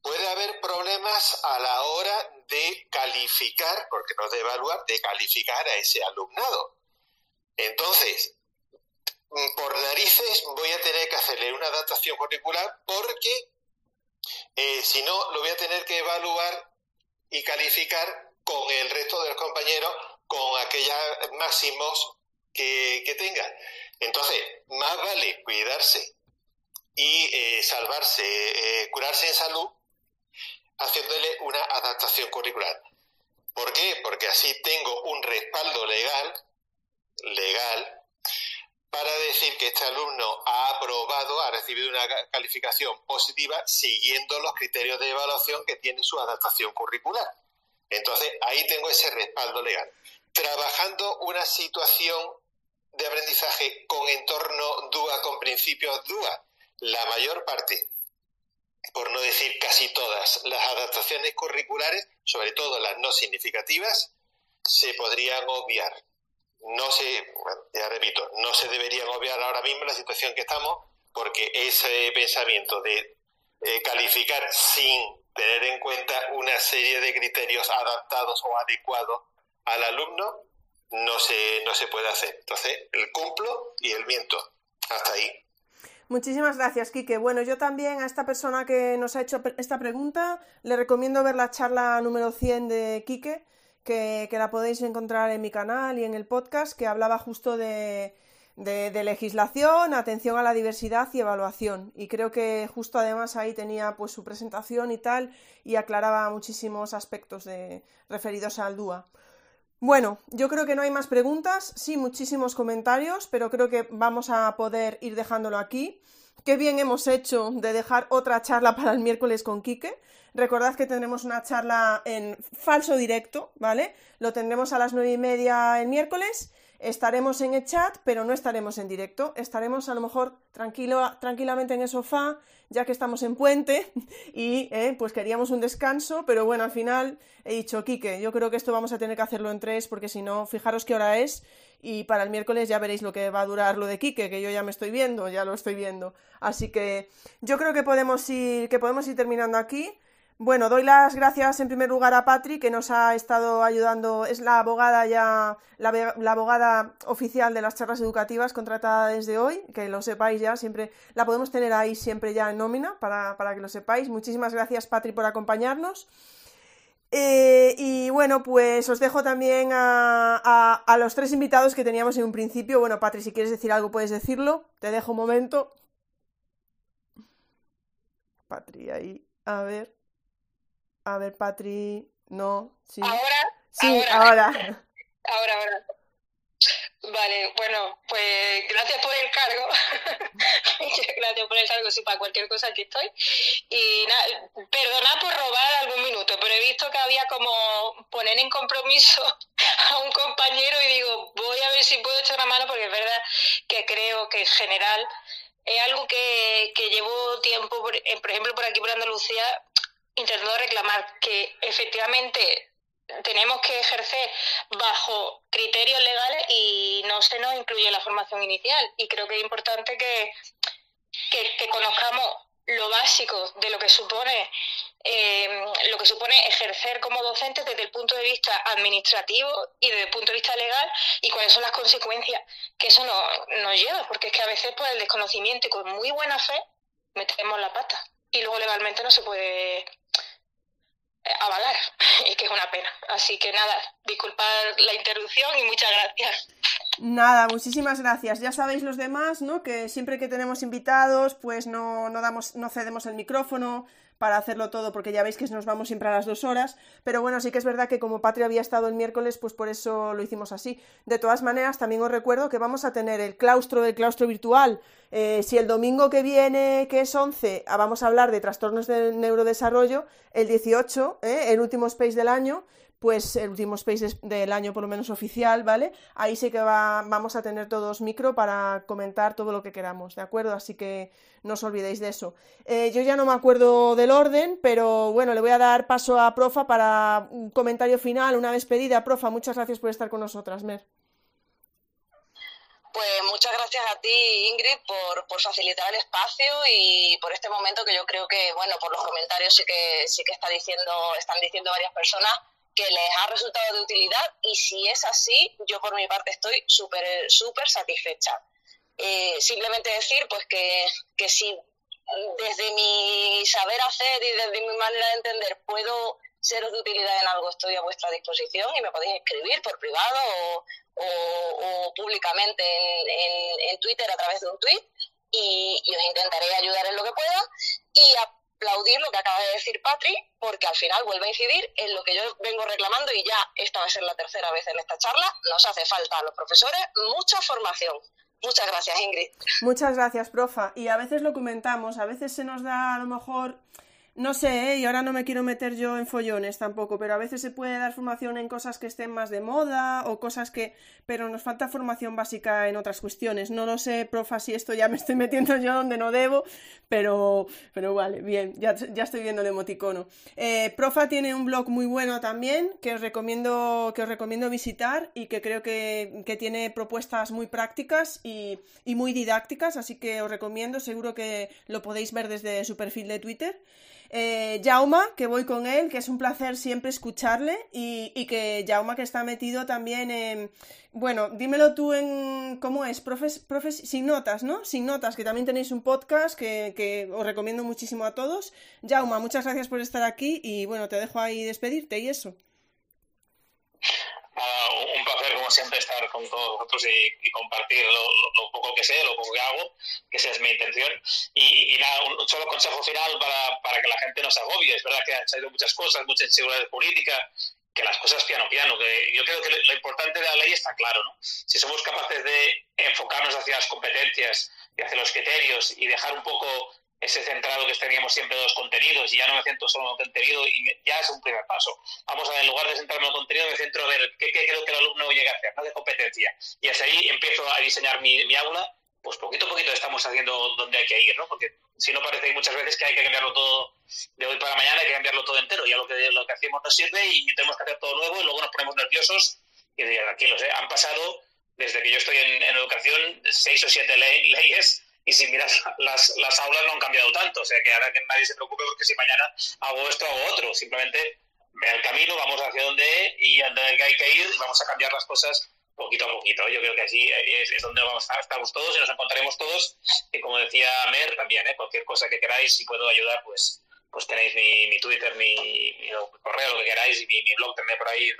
Puede haber problemas a la hora de calificar, porque no de evaluar, de calificar a ese alumnado. Entonces, mm, por narices voy a tener que hacerle una adaptación curricular porque eh, si no, lo voy a tener que evaluar y calificar con el resto de los compañeros con aquellos máximos que, que tenga. Entonces, más vale cuidarse y eh, salvarse, eh, curarse en salud, haciéndole una adaptación curricular. ¿Por qué? Porque así tengo un respaldo legal, legal, para decir que este alumno ha aprobado, ha recibido una calificación positiva siguiendo los criterios de evaluación que tiene su adaptación curricular. Entonces, ahí tengo ese respaldo legal. Trabajando una situación de aprendizaje con entorno DUA, con principios DUA, la mayor parte, por no decir casi todas, las adaptaciones curriculares, sobre todo las no significativas, se podrían obviar. No se, ya repito, no se deberían obviar ahora mismo la situación que estamos, porque ese pensamiento de eh, calificar sin tener en cuenta una serie de criterios adaptados o adecuados al alumno, no se, no se puede hacer. Entonces, el cumplo y el miento. Hasta ahí. Muchísimas gracias, Quique. Bueno, yo también a esta persona que nos ha hecho esta pregunta le recomiendo ver la charla número 100 de Quique, que, la podéis encontrar en mi canal y en el podcast, que hablaba justo de, de, legislación, atención a la diversidad y evaluación. Y creo que justo además ahí tenía pues su presentación y tal y aclaraba muchísimos aspectos de, referidos al DUA. Bueno, yo creo que no hay más preguntas, sí, muchísimos comentarios, pero creo que vamos a poder ir dejándolo aquí. Qué bien hemos hecho de dejar otra charla para el miércoles con Quique. Recordad que tendremos una charla en falso directo, ¿vale? Lo tendremos a las nueve y media el miércoles estaremos en el chat, pero no estaremos en directo. Estaremos a lo mejor tranquilo, tranquilamente en el sofá, ya que estamos en puente (laughs) y eh, pues queríamos un descanso, pero bueno, al final he dicho, Quique, yo creo que esto vamos a tener que hacerlo en tres, porque si no, fijaros qué hora es y para el miércoles ya veréis lo que va a durar lo de Quique, que yo ya me estoy viendo, ya lo estoy viendo. Así que yo creo que podemos ir, que podemos ir terminando aquí. Bueno, doy las gracias en primer lugar a Patri, que nos ha estado ayudando, es la abogada ya, la, abogada oficial de las charlas educativas contratada desde hoy, que lo sepáis ya, siempre la podemos tener ahí siempre ya en nómina, para, que lo sepáis. Muchísimas gracias, Patri, por acompañarnos. Eh, y bueno, pues os dejo también a los tres invitados que teníamos en un principio. Bueno, Patri, si quieres decir algo, puedes decirlo. Te dejo un momento. Patri, ahí, a ver. A ver, Patri, no, sí. ¿Ahora? Sí, ahora. Ahora, (laughs) ahora. Vale, bueno, pues gracias por el cargo. (laughs) gracias por el cargo, sí, para cualquier cosa aquí estoy. Y nada, perdonad por robar algún minuto, pero he visto que había como poner en compromiso (laughs) a un compañero y digo, voy a ver si puedo echar una mano porque es verdad que creo que en general es algo que, que llevo tiempo, por ejemplo, por aquí por Andalucía, intentando reclamar que efectivamente tenemos que ejercer bajo criterios legales y no se nos incluye la formación inicial. Y creo que es importante que, que, conozcamos lo básico de lo que supone eh, lo que supone ejercer como docente desde el punto de vista administrativo y desde el punto de vista legal y cuáles son las consecuencias que eso nos, nos lleva, porque es que a veces por el desconocimiento y con muy buena fe metemos la pata y luego legalmente no se puede avalar (laughs) y que es una pena. Así que nada, disculpad la interrupción y muchas gracias. Nada, muchísimas gracias. Ya sabéis los demás, ¿no? Que siempre que tenemos invitados, pues no, no damos, no cedemos el micrófono, para hacerlo todo, porque ya veis que nos vamos siempre a las dos horas. Pero bueno, sí que es verdad que como Patria había estado el miércoles, pues por eso lo hicimos así. De todas maneras, también os recuerdo que vamos a tener el claustro del claustro virtual. Eh, si el domingo que viene, que es 11, ah, vamos a hablar de trastornos del neurodesarrollo, el 18, eh, el último space del año, pues el último space del año por lo menos oficial, ¿vale? Ahí sí que va, vamos a tener todos micro para comentar todo lo que queramos, ¿de acuerdo? Así que no os olvidéis de eso. Eh, yo ya no me acuerdo del orden, pero bueno, le voy a dar paso a Profa para un comentario final, una despedida. Profa, muchas gracias por estar con nosotras, Mer. Pues muchas gracias a ti, Ingrid, por, por, facilitar el espacio y por este momento que yo creo que, bueno, por los comentarios sí que sí que está diciendo, están diciendo varias personas que les ha resultado de utilidad y si es así, yo por mi parte estoy súper súper satisfecha. Eh, simplemente decir pues que, que si desde mi saber hacer y desde mi manera de entender puedo seros de utilidad en algo, estoy a vuestra disposición y me podéis escribir por privado o, públicamente en, en, Twitter a través de un tweet y, os intentaré ayudar en lo que pueda. Aplaudir lo que acaba de decir Patri, porque al final vuelve a incidir en lo que yo vengo reclamando y ya esta va a ser la tercera vez en esta charla. Nos hace falta a los profesores mucha formación. Muchas gracias, Ingrid. Muchas gracias, profa. Y a veces lo comentamos, a veces se nos da a lo mejor no sé, ¿eh? y ahora no me quiero meter yo en follones tampoco, pero a veces se puede dar formación en cosas que estén más de moda o cosas que... pero nos falta formación básica en otras cuestiones. No lo sé, profa, si esto ya me estoy metiendo yo donde no debo, pero, pero vale, bien, ya, estoy viendo el emoticono. Eh, profa tiene un blog muy bueno también que os recomiendo, que os recomiendo visitar y que creo que, que tiene propuestas muy prácticas y, y muy didácticas, así que os recomiendo, seguro que lo podéis ver desde su perfil de Twitter. eh, Jauma, que voy con él, que es un placer siempre escucharle, y, y que Jauma que está metido también en... Bueno, dímelo tú en... ¿Cómo es? Profes, profes, sin notas, ¿no? Sin notas, que también tenéis un podcast que, que os recomiendo muchísimo a todos. Jauma, muchas gracias por estar aquí y bueno, te dejo ahí despedirte y eso. Uh, un placer, como siempre, estar con todos vosotros y, compartir lo, poco que sé, lo poco que hago, que esa es mi intención. Y, nada, un solo consejo final para, para, que la gente no se agobie. Es verdad que han salido muchas cosas, mucha inseguridad política, que las cosas piano piano. Que yo creo que lo, importante de la ley está claro, ¿no? Si somos capaces de enfocarnos hacia las competencias y hacia los criterios y dejar un poco ese centrado que teníamos siempre de los contenidos y ya no me centro solo en el contenido y ya es un primer paso. Vamos a ver, en lugar de centrarme en el contenido, me centro a ver qué, creo que el alumno llega a hacer, ¿no? de competencia. Y así ahí empiezo a diseñar mi, mi, aula, pues poquito a poquito estamos haciendo donde hay que ir, ¿no? Porque si no parece muchas veces que hay que cambiarlo todo de hoy para mañana, hay que cambiarlo todo entero, ya lo que, lo que hacemos no sirve y tenemos que hacer todo nuevo y luego nos ponemos nerviosos y aquí tranquilos, ¿eh? han pasado, desde que yo estoy en, en educación, seis o siete leyes y si miras (laughs) las, las aulas no han cambiado tanto, o sea que ahora que nadie se preocupe porque si mañana hago esto hago otro, simplemente el camino, vamos hacia donde y donde hay que ir y vamos a cambiar las cosas poquito a poquito. Yo creo que así es, donde vamos a, estamos todos y nos encontraremos todos. Y como decía Mer, también, ¿eh? cualquier cosa que queráis, si puedo ayudar, pues pues tenéis mi, mi Twitter, mi, mi, correo, lo que queráis, y mi, mi blog también por ahí,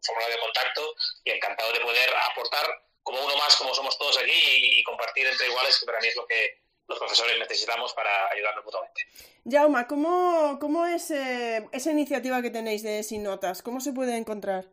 formulario de contacto, y encantado de poder aportar como uno más, como somos todos aquí, y, compartir entre iguales, que para mí es lo que los profesores necesitamos para ayudarnos mutuamente. Jauma, ¿cómo, cómo es eh, esa iniciativa que tenéis de Sin Notas? ¿Cómo se puede encontrar?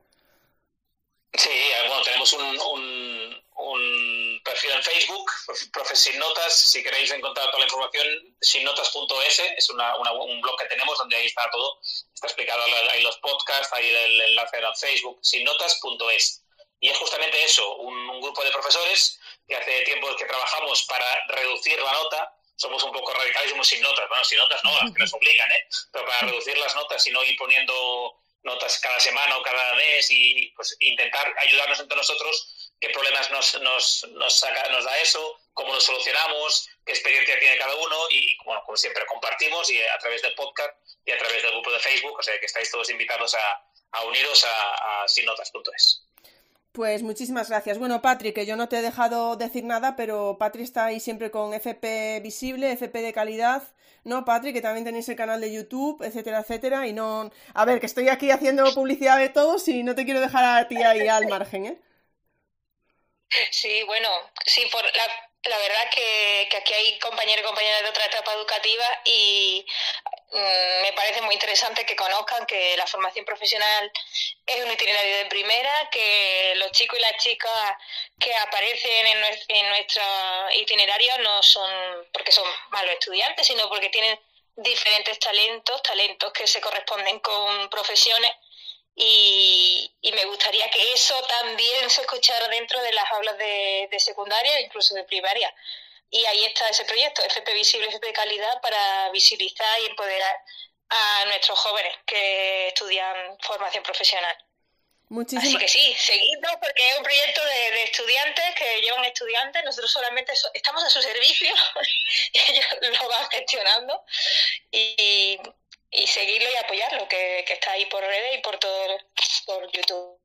Sí, eh, bueno, tenemos un, un, un perfil en Facebook, Profes Sin Notas. Si queréis encontrar toda la información, sinnotas.es es una, una, un blog que tenemos donde ahí está todo. Está explicado ahí los podcasts, ahí el enlace al Facebook, sinnotas.es. Y es justamente eso, un, grupo de profesores que hace tiempo que trabajamos para reducir la nota. Somos un poco radicales somos sin notas. Bueno, sin notas no, las que nos obligan, ¿eh? Pero para reducir las notas y no ir poniendo notas cada semana o cada mes y pues intentar ayudarnos entre nosotros qué problemas nos, nos, nos, saca, nos da eso, cómo lo solucionamos, qué experiencia tiene cada uno y, bueno, como siempre compartimos y a través del podcast y a través del grupo de Facebook, o sea que estáis todos invitados a, a uniros a, a sinnotas.es. Pues muchísimas gracias. Bueno, Patrick, que yo no te he dejado decir nada, pero Patrick está ahí siempre con FP visible, FP de calidad, ¿no, Patrick? Que también tenéis el canal de YouTube, etcétera, etcétera. Y no. A ver, que estoy aquí haciendo publicidad de todos y no te quiero dejar a ti ahí al margen, ¿eh? Sí, bueno, sí, por la, la verdad que, que aquí hay compañeros y compañeras de otra etapa educativa y me parece muy interesante que conozcan que la formación profesional es un itinerario de primera, que los chicos y las chicas que aparecen en, en nuestro itinerario no son porque son malos estudiantes, sino porque tienen diferentes talentos, talentos que se corresponden con profesiones y, me gustaría que eso también se escuchara dentro de las aulas de, secundaria e incluso de primaria. Y ahí está ese proyecto, FP Visible, FP Calidad, para visibilizar y empoderar a nuestros jóvenes que estudian formación profesional. Así que sí, seguidnos porque es un proyecto de, estudiantes que llevan estudiantes, nosotros solamente estamos a su servicio, (laughs) ellos lo van gestionando y, y seguirlo y apoyarlo, que, que está ahí por redes y por todo por YouTube.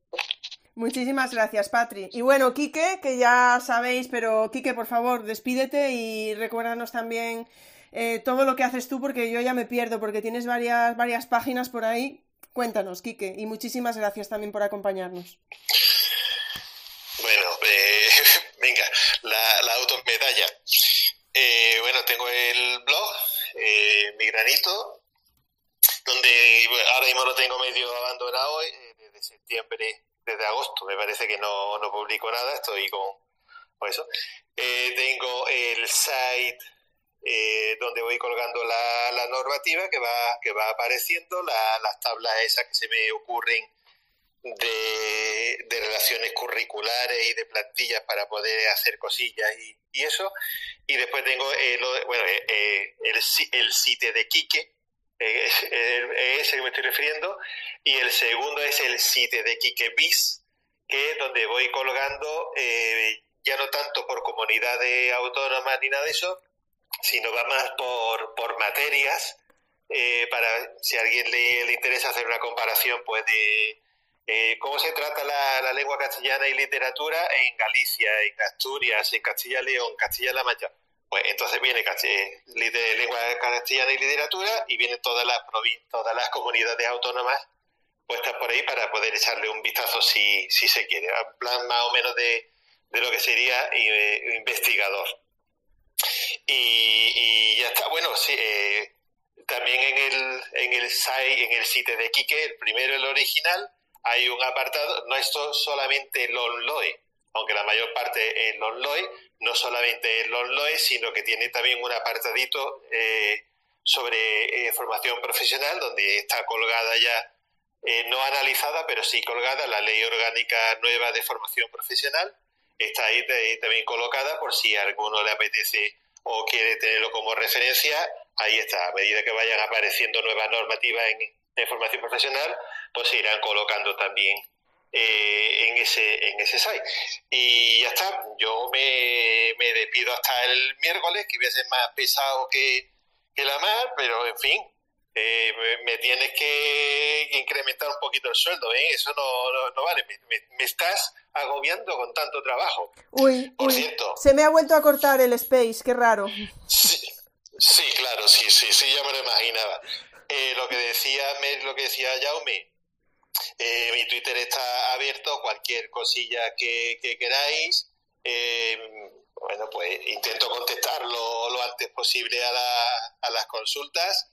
Muchísimas gracias, Patri. Y bueno, Quique, que ya sabéis, pero Quique, por favor, despídete y recuérdanos también eh, todo lo que haces tú, porque yo ya me pierdo, porque tienes varias, varias páginas por ahí. Cuéntanos, Quique, y muchísimas gracias también por acompañarnos. Bueno, eh, (laughs) venga, la, la automedalla. Eh, bueno, tengo el blog, eh, Mi Granito, donde ahora mismo lo tengo medio abandonado eh, desde septiembre, desde agosto, me parece que no, no publico nada, estoy con, eso. Eh, tengo el site eh, donde voy colgando la, la, normativa que va, que va apareciendo, las tablas esas que se me ocurren de, de, relaciones curriculares y de plantillas para poder hacer cosillas y, eso. Y después tengo bueno, el, el sitio de Quique, es, ese que me estoy refiriendo, y el segundo es el sitio de Quique Bis, que es donde voy colgando, eh, ya no tanto por comunidades autónomas ni nada de eso, sino más por, por materias, eh, para si a alguien le, interesa hacer una comparación, pues de eh, cómo se trata la, lengua castellana y literatura en Galicia, en Asturias, en Castilla y León, Castilla-La Mancha. Pues entonces viene lengua castellana y literatura y vienen todas las todas las comunidades autónomas puestas por ahí para poder echarle un vistazo si, si se quiere. En plan más o menos de, de lo que sería eh, investigador. Y, ya está. Bueno, sí, eh, también en el, en el site, en el sitio de Quique, el primero, el original, hay un apartado, no es solamente el OnLoe, aunque la mayor parte es el OnLoe, no solamente el OnLoe, sino que tiene también un apartadito eh, sobre formación profesional, donde está colgada ya, no analizada, pero sí colgada la Ley Orgánica Nueva de Formación Profesional, está ahí también colocada por si alguno le apetece o quiere tenerlo como referencia, ahí está. A medida que vayan apareciendo nuevas normativas en, formación profesional, pues se irán colocando también eh, en ese en ese site. Y ya está, yo me, me despido hasta el miércoles, que voy a ser más pesado que, que la mar, pero en fin, eh, me, tienes que incrementar un poquito el sueldo, ¿eh? Eso no, no, vale, me, estás agobiando con tanto trabajo. Uy, Por cierto. Se me ha vuelto a cortar el space, qué raro. Sí, claro, sí, sí, sí, ya me lo imaginaba. Eh, lo que decía lo que decía Jaume, eh, mi Twitter está abierto, cualquier cosilla que, queráis. bueno, pues intento contestarlo lo antes posible a, a las consultas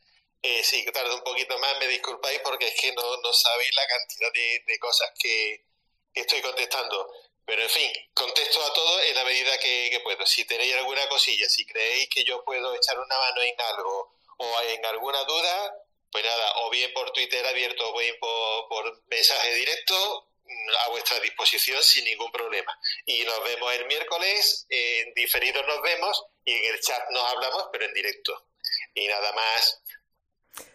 eh, sí, tardo un poquito más, me disculpáis porque es que no, no sabéis la cantidad de, cosas que, estoy contestando. Pero en fin, contesto a todo en la medida que, puedo. Si tenéis alguna cosilla, si creéis que yo puedo echar una mano en algo o en alguna duda, pues nada, o bien por Twitter abierto o bien por, mensaje directo, a vuestra disposición sin ningún problema. Y nos vemos el miércoles, en diferido nos vemos y en el chat nos hablamos, pero en directo. Y nada más,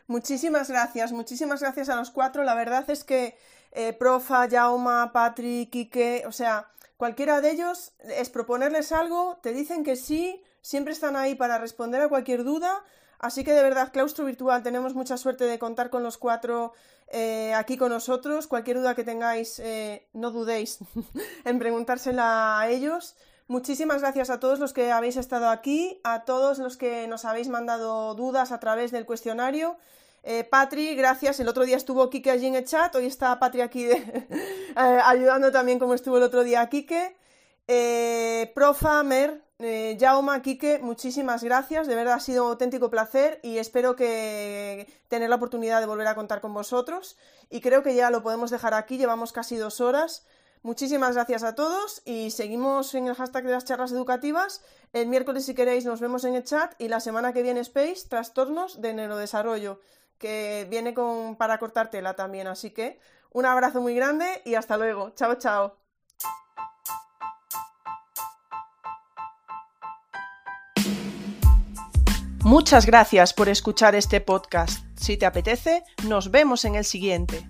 Muchísimas gracias, muchísimas gracias a los cuatro. La verdad es que eh, Profa, Jauma, Patrick, Quique, o sea, cualquiera de ellos es proponerles algo, te dicen que sí, siempre están ahí para responder a cualquier duda. Así que de verdad, Claustro Virtual, tenemos mucha suerte de contar con los cuatro eh, aquí con nosotros. Cualquier duda que tengáis, eh, no dudéis (laughs) en preguntársela a ellos. Muchísimas gracias a todos los que habéis estado aquí, a todos los que nos habéis mandado dudas a través del cuestionario. Eh, Patri, gracias. El otro día estuvo Kike allí en el chat, hoy está Patri aquí (laughs) eh, ayudando también como estuvo el otro día Kike. Profa, Mer, eh, Jauma, Kike, muchísimas gracias. De verdad ha sido un auténtico placer y espero que tener la oportunidad de volver a contar con vosotros. Y creo que ya lo podemos dejar aquí, llevamos casi dos horas. Muchísimas gracias a todos y seguimos en el hashtag de las charlas educativas. El miércoles, si queréis, nos vemos en el chat y la semana que viene Space, trastornos de neurodesarrollo que viene con para cortar tela también. Así que un abrazo muy grande y hasta luego. Chao, chao. Muchas gracias por escuchar este podcast. Si te apetece, nos vemos en el siguiente.